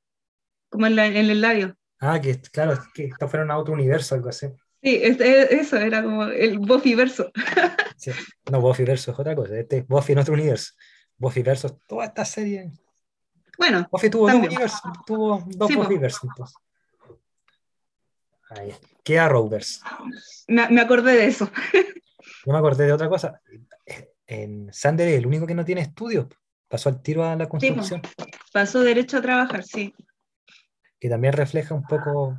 como en, la- en el labio. Ah, que claro, que esto fuera a otro universo, algo así. Sí, este- eso era como el Buffy verso. Sí. No, Buffy versus es otra cosa. Este es Buffy en otro universo. Buffy versus toda esta serie. Bueno, Buffy tuvo dos universos, tuvo dos Sí. Buffy. Ahí. ¿Qué Arrowverse? me, me acordé de eso. Yo me acordé de otra cosa. En Sander es el único que no tiene estudios. Pasó al tiro a la construcción. Pasó derecho a trabajar, sí. que también refleja un poco,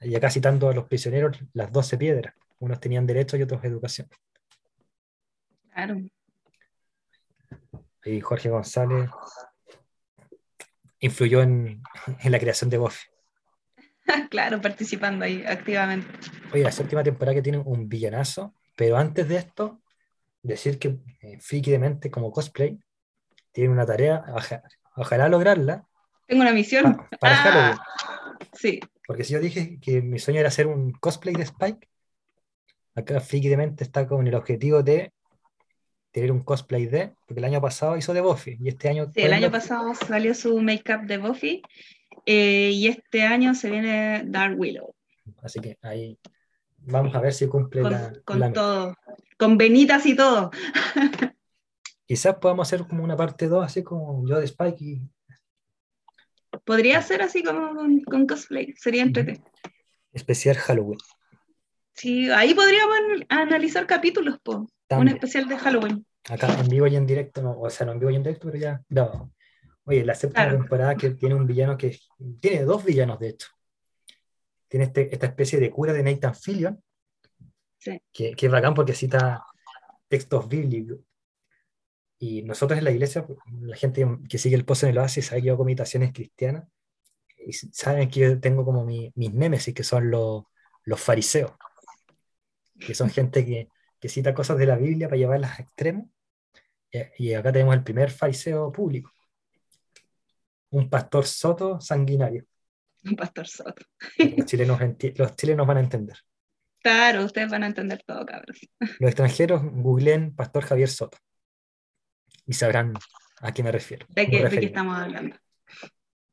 y acá citando a los prisioneros, las 12 piedras. Unos tenían derecho y otros educación. Claro. Y Jorge González influyó en, en la creación de Buffy. claro, participando ahí activamente. Oye, la séptima temporada que tiene un villanazo, pero antes de esto, decir que eh, Friki de Mente como cosplay tiene una tarea, oja- ojalá lograrla, Tengo una misión. pa- para Ah. Sí, Porque si yo dije que mi sueño era hacer un cosplay de Spike, acá Friki de Mente está con el objetivo de tener un cosplay de, porque el año pasado hizo de Buffy y este año... sí, el año pasado salió su make-up de Buffy eh, y este año se viene Dark Willow. Así que ahí vamos a ver si cumple Con, la, con la meta. todo. Con venitas y todo. Quizás podamos hacer como una parte 2, así como yo de Spike y Podría ser así como con, con cosplay. Sería entretenido. especial Halloween. Sí, ahí podríamos an- analizar capítulos, po. Un También. especial de Halloween. Acá en vivo y en directo, no, o sea, no en vivo y en directo, pero ya grabado. Oye, la séptima Claro. temporada que tiene un villano que tiene dos villanos, de hecho. Tiene este- esta especie de cura de Nathan Fillion, Sí. que, que es bacán porque cita textos bíblicos. Y nosotros en la iglesia, la gente que sigue el pozo en el oasis sabe que yo hago meditaciones cristianas. Y saben que yo tengo como mi- mis némesis, que son los, los fariseos, que son gente que, que cita cosas de la Biblia para llevarlas a extremos. Y, y acá tenemos el primer fariseo público, un pastor soto sanguinario. Un pastor Soto. Los chilenos, los chilenos van a entender. Claro, ustedes van a entender todo, cabros. Los extranjeros googleen Pastor Javier Soto y sabrán a qué me refiero. ¿De qué, de qué referí. estamos hablando?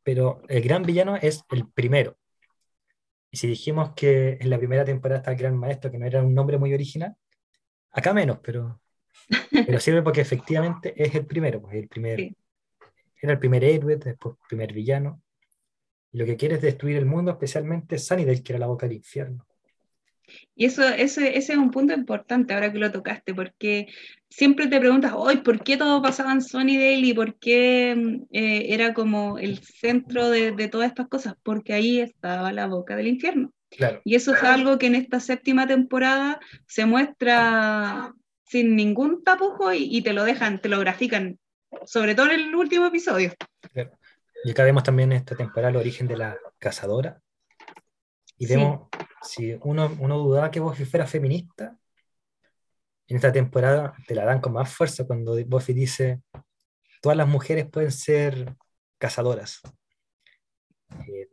Pero el gran villano es el primero. Y si dijimos que en la primera temporada está el gran maestro, que no era un nombre muy original, acá menos, pero, pero sirve porque efectivamente es el primero, pues el primer, Sí. era el primer héroe, después primer villano. Y lo que quiere es destruir el mundo, especialmente Sunnydale, que era la boca del infierno. Y eso, ese, ese es un punto importante ahora que lo tocaste, porque siempre te preguntas, hoy, ¿por qué todo pasaba en Sunnydale y por qué mm, eh, era como el centro de, de todas estas cosas? Porque ahí estaba la boca del infierno. Claro, Y eso es algo que en esta séptima temporada se muestra sin ningún tapujo y, y te lo dejan, te lo grafican, sobre todo en el último episodio. claro. Y acá vemos también esta temporada el origen de la cazadora. Y Sí. Si uno, uno dudaba que Buffy fuera feminista, en esta temporada te la dan con más fuerza cuando Buffy dice, todas las mujeres pueden ser cazadoras. Eh,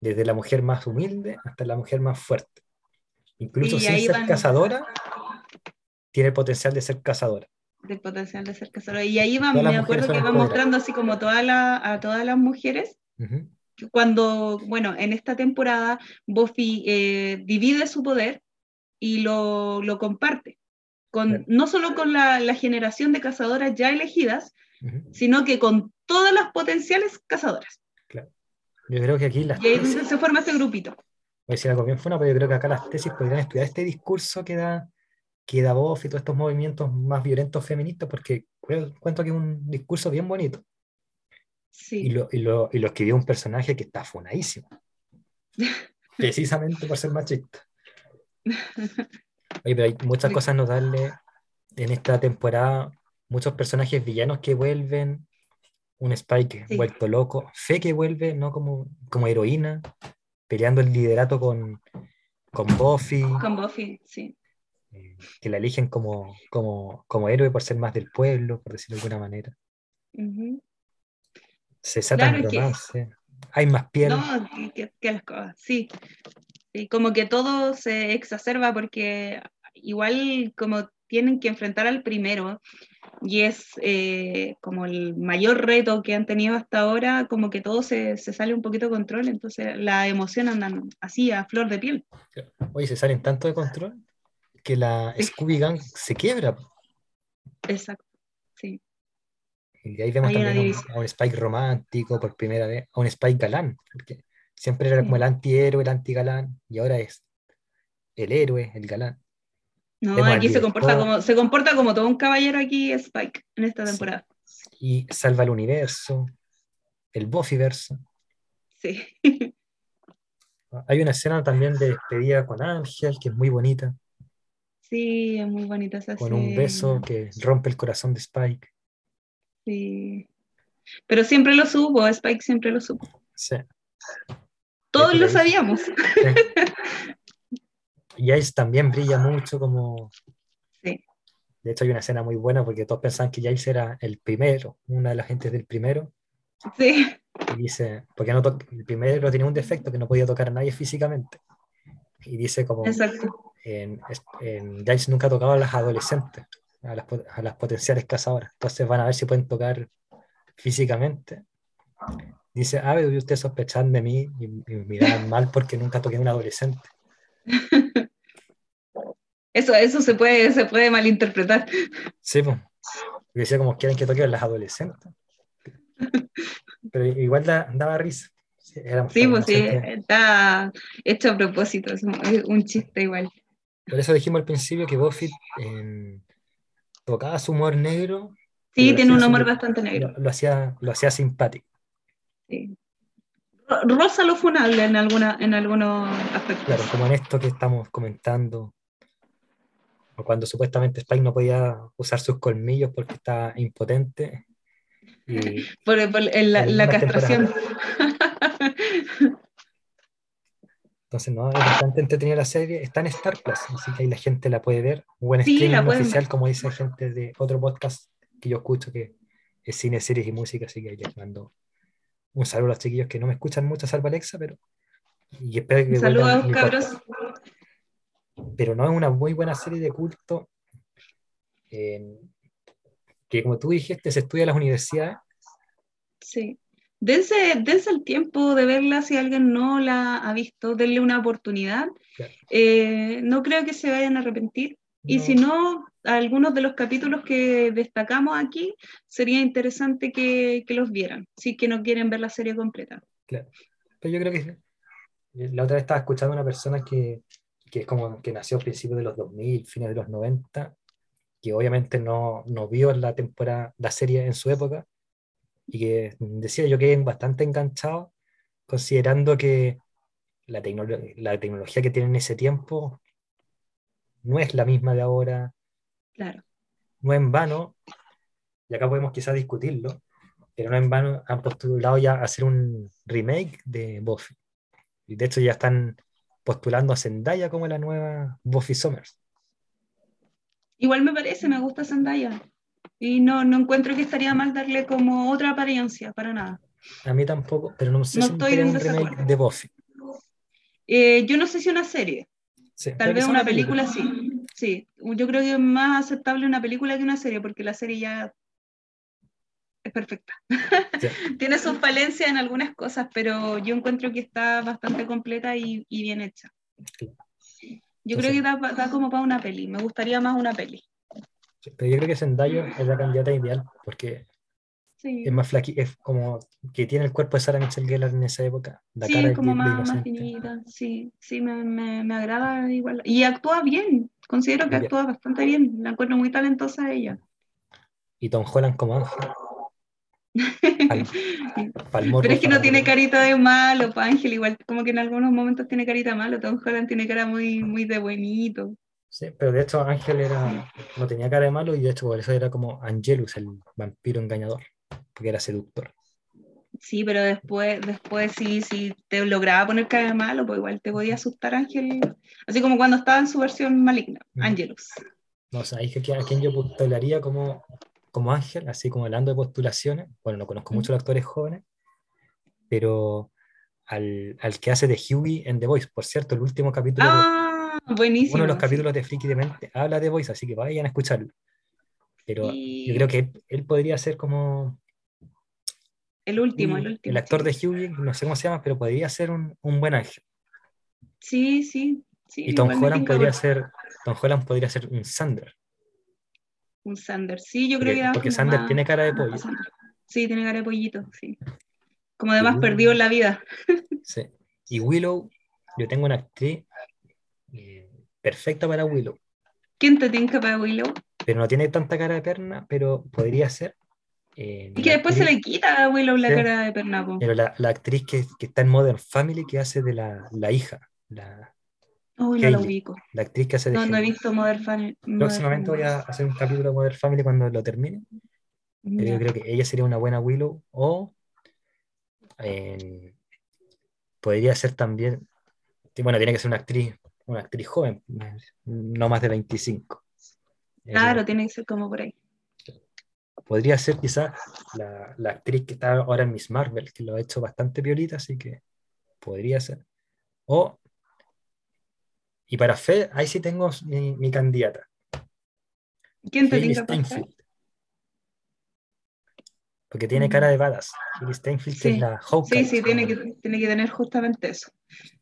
desde la mujer más humilde hasta la mujer más fuerte. Incluso sin ser van- cazadora, tiene el potencial de ser cazadora. del potencial de ser cazadora. Y ahí va, me acuerdo que va mostrando así como toda la, a todas las mujeres. Cuando, bueno, en esta temporada Buffy eh, divide su poder y lo, lo comparte, con, no solo con la, la, generación de cazadoras ya elegidas, sino que con todas las potenciales cazadoras. Claro. Yo creo que aquí las y ahí se forma ese grupito. Voy a decir algo bien fuerte, pero yo creo que acá las tesis podrían estudiar este discurso que da, que da voz y todos estos movimientos más violentos feministas, porque cuento que es un discurso bien bonito. Sí. Y, lo, y, lo, y lo escribió un personaje que está funadísimo. Precisamente por ser machista. Oye, pero hay muchas cosas notables en esta temporada. Muchos personajes villanos que vuelven. Un Spike vuelto loco. Fe que vuelve, ¿no? Como, como heroína. Peleando el liderato con, con Buffy. Con Buffy, sí. Eh, que la eligen como, como, como, héroe por ser más del pueblo, por decirlo de alguna manera. Se desatan romance. Hay más piel. No, que, que las cosas, sí. Y como que todo se exacerba porque igual como tienen que enfrentar al primero y es eh, como el mayor reto que han tenido hasta ahora, como que todo se, se sale un poquito de control, entonces la emoción andan así a flor de piel. Oye, se salen tanto de control que la Scooby Gang se quiebra. Exacto, sí. Y ahí vemos también a un, Spike romántico por primera vez, a un Spike galán, porque Siempre era como el antihéroe, el antigalán, y ahora es el héroe, el galán. No, aquí se comporta, como, se comporta como todo un caballero aquí, Spike, en esta temporada. Y salva el universo, el Buffyverso. Sí. Hay una escena también de despedida con Ángel, que es muy bonita. Sí, es muy bonita esa Con un beso que rompe el corazón de Spike. Sí. Pero siempre lo supo, Spike siempre lo supo. Sí. Todos lo sabíamos. Y Jace también brilla mucho como... Sí. De hecho hay una escena muy buena porque todos pensaban que Jace era el primero, una de las gentes del primero. Sí. Y dice, porque no el primero tenía un defecto que no podía tocar a nadie físicamente. Y dice como... Exacto. En, en Jace nunca tocaba a las adolescentes, a las, a las potenciales cazadoras. Entonces van a ver si pueden tocar físicamente dice, ah, ustedes sospechan de mí y, me miran mal porque nunca toqué a un adolescente. Eso, eso se, puede, se puede malinterpretar. Sí, pues. Decía como quieren que toque a las adolescentes. Pero igual daba risa. Sí, pues sí, está hecho a propósito, es un, chiste igual. Por eso dijimos al principio que Buffy tocaba su humor negro. Sí, tiene un humor bastante negro. Lo, hacía, lo hacía simpático. Rosa lo funable en, alguna, en algunos aspectos. Claro, como en esto que estamos comentando, cuando supuestamente Spike no podía usar sus colmillos porque estaba impotente. por, la, castración. Entonces, no, es bastante entretenida la serie. Está en Star Plus, así que ahí la gente la puede ver. Buen streaming oficial, como dice gente de otro podcast que yo escucho, que es cine, series y música, así que ahí les mando un saludo a los chiquillos que no me escuchan mucho, salvo Alexa, pero. Y espero que. Saludos, cabros. Pero no es una muy buena serie de culto. que como tú dijiste, se estudia en las universidades. Sí. Dense, dense, el tiempo de verla si alguien no la ha visto, denle una oportunidad. Eh, no creo que se vayan a arrepentir. Y si no, algunos de los capítulos que destacamos aquí, sería interesante que, que, los vieran, si que no quieren ver la serie completa. Claro. Pero yo creo que la otra vez estaba escuchando a una persona que, que es como que nació a principios de los 2000, fines de los 90, que obviamente no, no vio la temporada, la serie en su época, y que decía yo que bastante enganchado, considerando que la, la tecnología que tiene en ese tiempo no es la misma de ahora, Claro. No en vano, y acá podemos quizás discutirlo, pero no en vano han postulado ya hacer un remake de Buffy. Y de hecho ya están postulando a Zendaya como la nueva Buffy Summers. Igual me parece, me gusta Zendaya. Y no, no encuentro que estaría mal darle como otra apariencia, para nada. A mí tampoco, pero no sé si estoy un remake de Buffy. Eh, yo no sé si una serie. Tal vez una película sí. Sí, yo creo que es más aceptable una película que una serie, porque la serie ya es perfecta. Tiene sus falencias en algunas cosas, pero yo encuentro que está bastante completa y, bien hecha. Yo creo que da, da, como para una peli. Me gustaría más una peli. Pero yo creo que Zendaya es la candidata ideal porque es más flaquita, es como que tiene el cuerpo de Sarah Michelle Gellar en esa época. sí, es como más, más finita. Sí, sí, me, me, me, agrada igual. Y actúa bien. Considero que actúa bastante bien. La encuentro muy talentosa ella. Y Tom Holland como Ángel. Pero es que no tiene carita de malo, pa Ángel, igual como que en algunos momentos tiene carita de malo, Tom Holland tiene cara muy, muy de buenito. Sí, pero de hecho Ángel era, no tenía cara de malo y de hecho por eso era como Angelus, el vampiro engañador, porque era seductor. Sí, pero después, después sí, si te lograba poner cara de malo, pues igual te podía asustar Ángel, así como cuando estaba en su versión maligna, Angelus. No, o sea, que a quien yo postularía como como Ángel, así como hablando de postulaciones, bueno, no conozco mucho a los actores jóvenes, pero al, al, que hace de Huey en The Voice, por cierto, el último capítulo, ah, buenísimo, uno de los capítulos de Friki de Mente habla de Voice, así que vayan a escucharlo. Pero yo creo que él, podría ser como... El último, el, último. El actor de Huey, no sé cómo se llama, pero podría ser un, un buen ángel. Sí, sí. sí y Tom Holland, podría ser, Tom Holland podría ser un Sander. Un Sander, sí, yo creo que... Porque Sander tiene cara de pollo. Sí, tiene cara de pollito, sí. Como además perdió en la vida. Sí. Y Willow, yo tengo una actriz perfecta para Willow. ¿Quién te tiene para Willow? Pero no tiene tanta cara de perna, pero podría ser. Eh, y que después se le quita a Willow la cara de perna. Pero la, la actriz que, que, está en Modern Family, que hace de la, la hija, la, Uy, no lo ubico. La actriz que hace de No, no he visto Modern Family. Próximamente voy a hacer un capítulo de Modern Family cuando lo termine. Pero yo creo que ella sería una buena Willow. O podría ser también. Bueno, tiene que ser una actriz, una actriz joven, no más de 25. Claro, tiene que ser como por ahí. Podría ser quizás la, la, actriz que está ahora en Miss Marvel, que lo ha hecho bastante piolita, así que podría ser. O y para Fe, ahí sí tengo mi, candidata. ¿Quién te dice. Porque tiene cara de badas. Hayley Steinfeld sí. es la Hawkeye. Sí, sí, tiene que, tiene que tener justamente eso.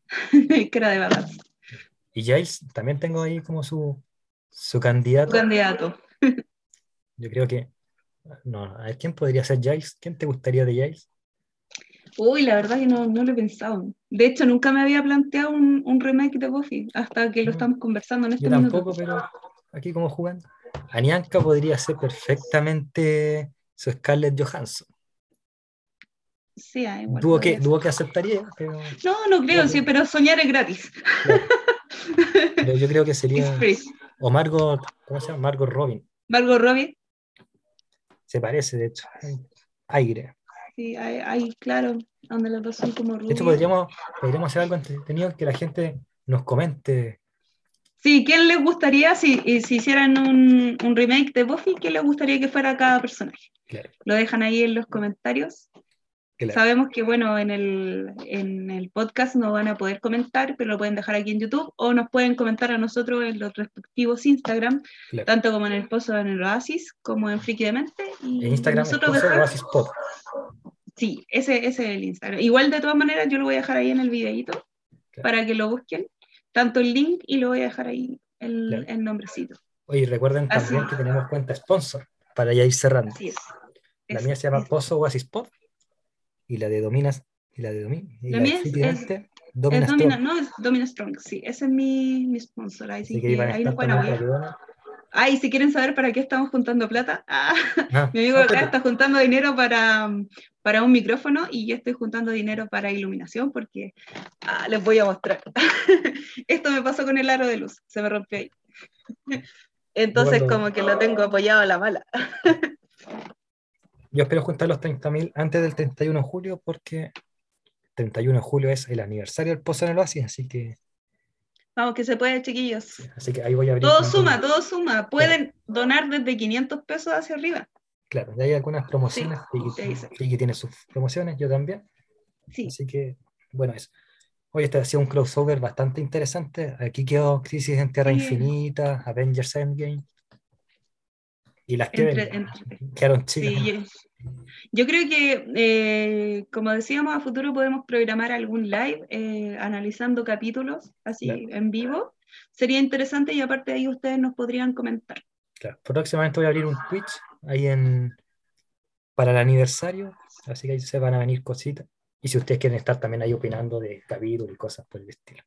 cara de badas. Y Giles, también tengo ahí como su, su candidato. Su candidato. Yo creo que. No, a ver, ¿quién podría ser Giles? ¿Quién te gustaría de Giles? Uy, la verdad que no, no lo he pensado. De hecho, nunca me había planteado un, un remake de Buffy hasta que lo estamos conversando en este Yo tampoco, pero aquí como jugando. Anianka podría ser perfectamente su Scarlett Johansson. Sí, igual. Dudo que, dudo que aceptaría, pero... No, no creo, sí, pero soñar es gratis. Pero yo creo que sería... O Margot, ¿cómo se llama? Margot Robin. Margot Robin. Se parece, de hecho. Aire. Sí, hay, claro, donde los dos son como rubios. De hecho, podríamos, podríamos hacer algo entretenido que la gente nos comente. Sí, ¿quién les gustaría, si, si hicieran un, un, remake de Buffy, quién les gustaría que fuera cada personaje? Claro. Lo dejan ahí en los comentarios. Claro. Sabemos que, bueno, en el, en el podcast no van a poder comentar, pero lo pueden dejar aquí en YouTube o nos pueden comentar a nosotros en los respectivos Instagram, claro. tanto como en el Pozo en el Oasis, como en Friki de Mente. Y en Instagram, nosotros el Pozo. Oasis Pop. Sí, ese, ese, es el Instagram. Igual, de todas maneras, yo lo voy a dejar ahí en el videito para que lo busquen, tanto el link y lo voy a dejar ahí el, el nombrecito. Oye, recuerden Así. también que tenemos cuenta sponsor para ya ir cerrando. Así es. La es, mía se llama es. Pozo Oasis Pop y la de Dominas y la de Domin y La la mía es- es- Domina Strong. no, es Domina Strong, sí, ese es mi, mi sponsor, ahí, sí que ahí nos pueden apoyar. Ay, si quieren saber para qué estamos juntando plata, ah, Ah, mi amigo ah, acá está juntando dinero para, para un micrófono y yo estoy juntando dinero para iluminación porque ah, les voy a mostrar. Esto me pasó con el aro de luz, se me rompió ahí. Entonces Bueno. como que lo tengo apoyado a la mala. Yo espero juntar los 30.000 antes del 31 de julio porque 31 de julio es el aniversario del Pozo en el Oasis, así que, Vamos, que se puede, chiquillos. así que ahí voy a abrir. Todo suma, todo suma. Pueden donar desde 500 pesos hacia arriba. Claro, ya hay algunas promociones. Sí, dice. Friki tiene sus promociones, yo también. Sí. Así que, bueno, eso. Hoy este ha sido un crossover bastante interesante. Aquí quedó Crisis en Tierra Sí. Infinita, Avengers Endgame. Y las que Entre- entre- quedaron chicas. Sí, yo, Yo creo que, eh, como decíamos, a futuro podemos programar algún live eh, analizando capítulos así en vivo. Sería interesante y aparte de ahí ustedes nos podrían comentar. Claro. Próximamente voy a abrir un Twitch ahí en para el aniversario, así que ahí se van a venir cositas. Y si ustedes quieren estar también ahí opinando de capítulos y cosas por el estilo.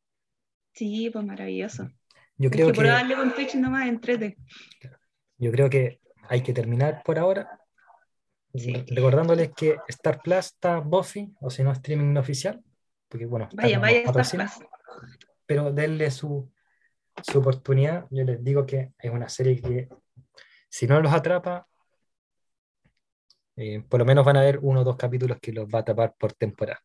Sí, pues maravilloso. Yo creo que, por darle con Twitch nomás entrete. Yo creo que hay que terminar por ahora. Recordándoles que Star Plus está Buffy, o si no, streaming no oficial. Porque bueno, vaya, vaya Star Pero denle su, su oportunidad. Yo les digo que es una serie que, si no los atrapa, eh, por lo menos van a haber uno o dos capítulos que los va a tapar por temporada.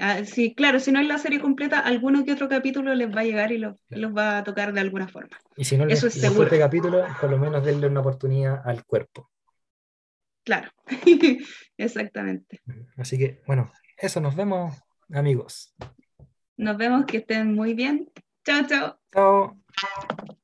Ah, sí, claro, si no es la serie completa, alguno que otro capítulo les va a llegar y los, va a tocar de alguna forma. Y si no les Eso este capítulo, por lo menos denle una oportunidad al cuerpo. Claro, exactamente. Así que, bueno, eso, nos vemos, amigos. Nos vemos, que estén muy bien. Chao, chao. Chao.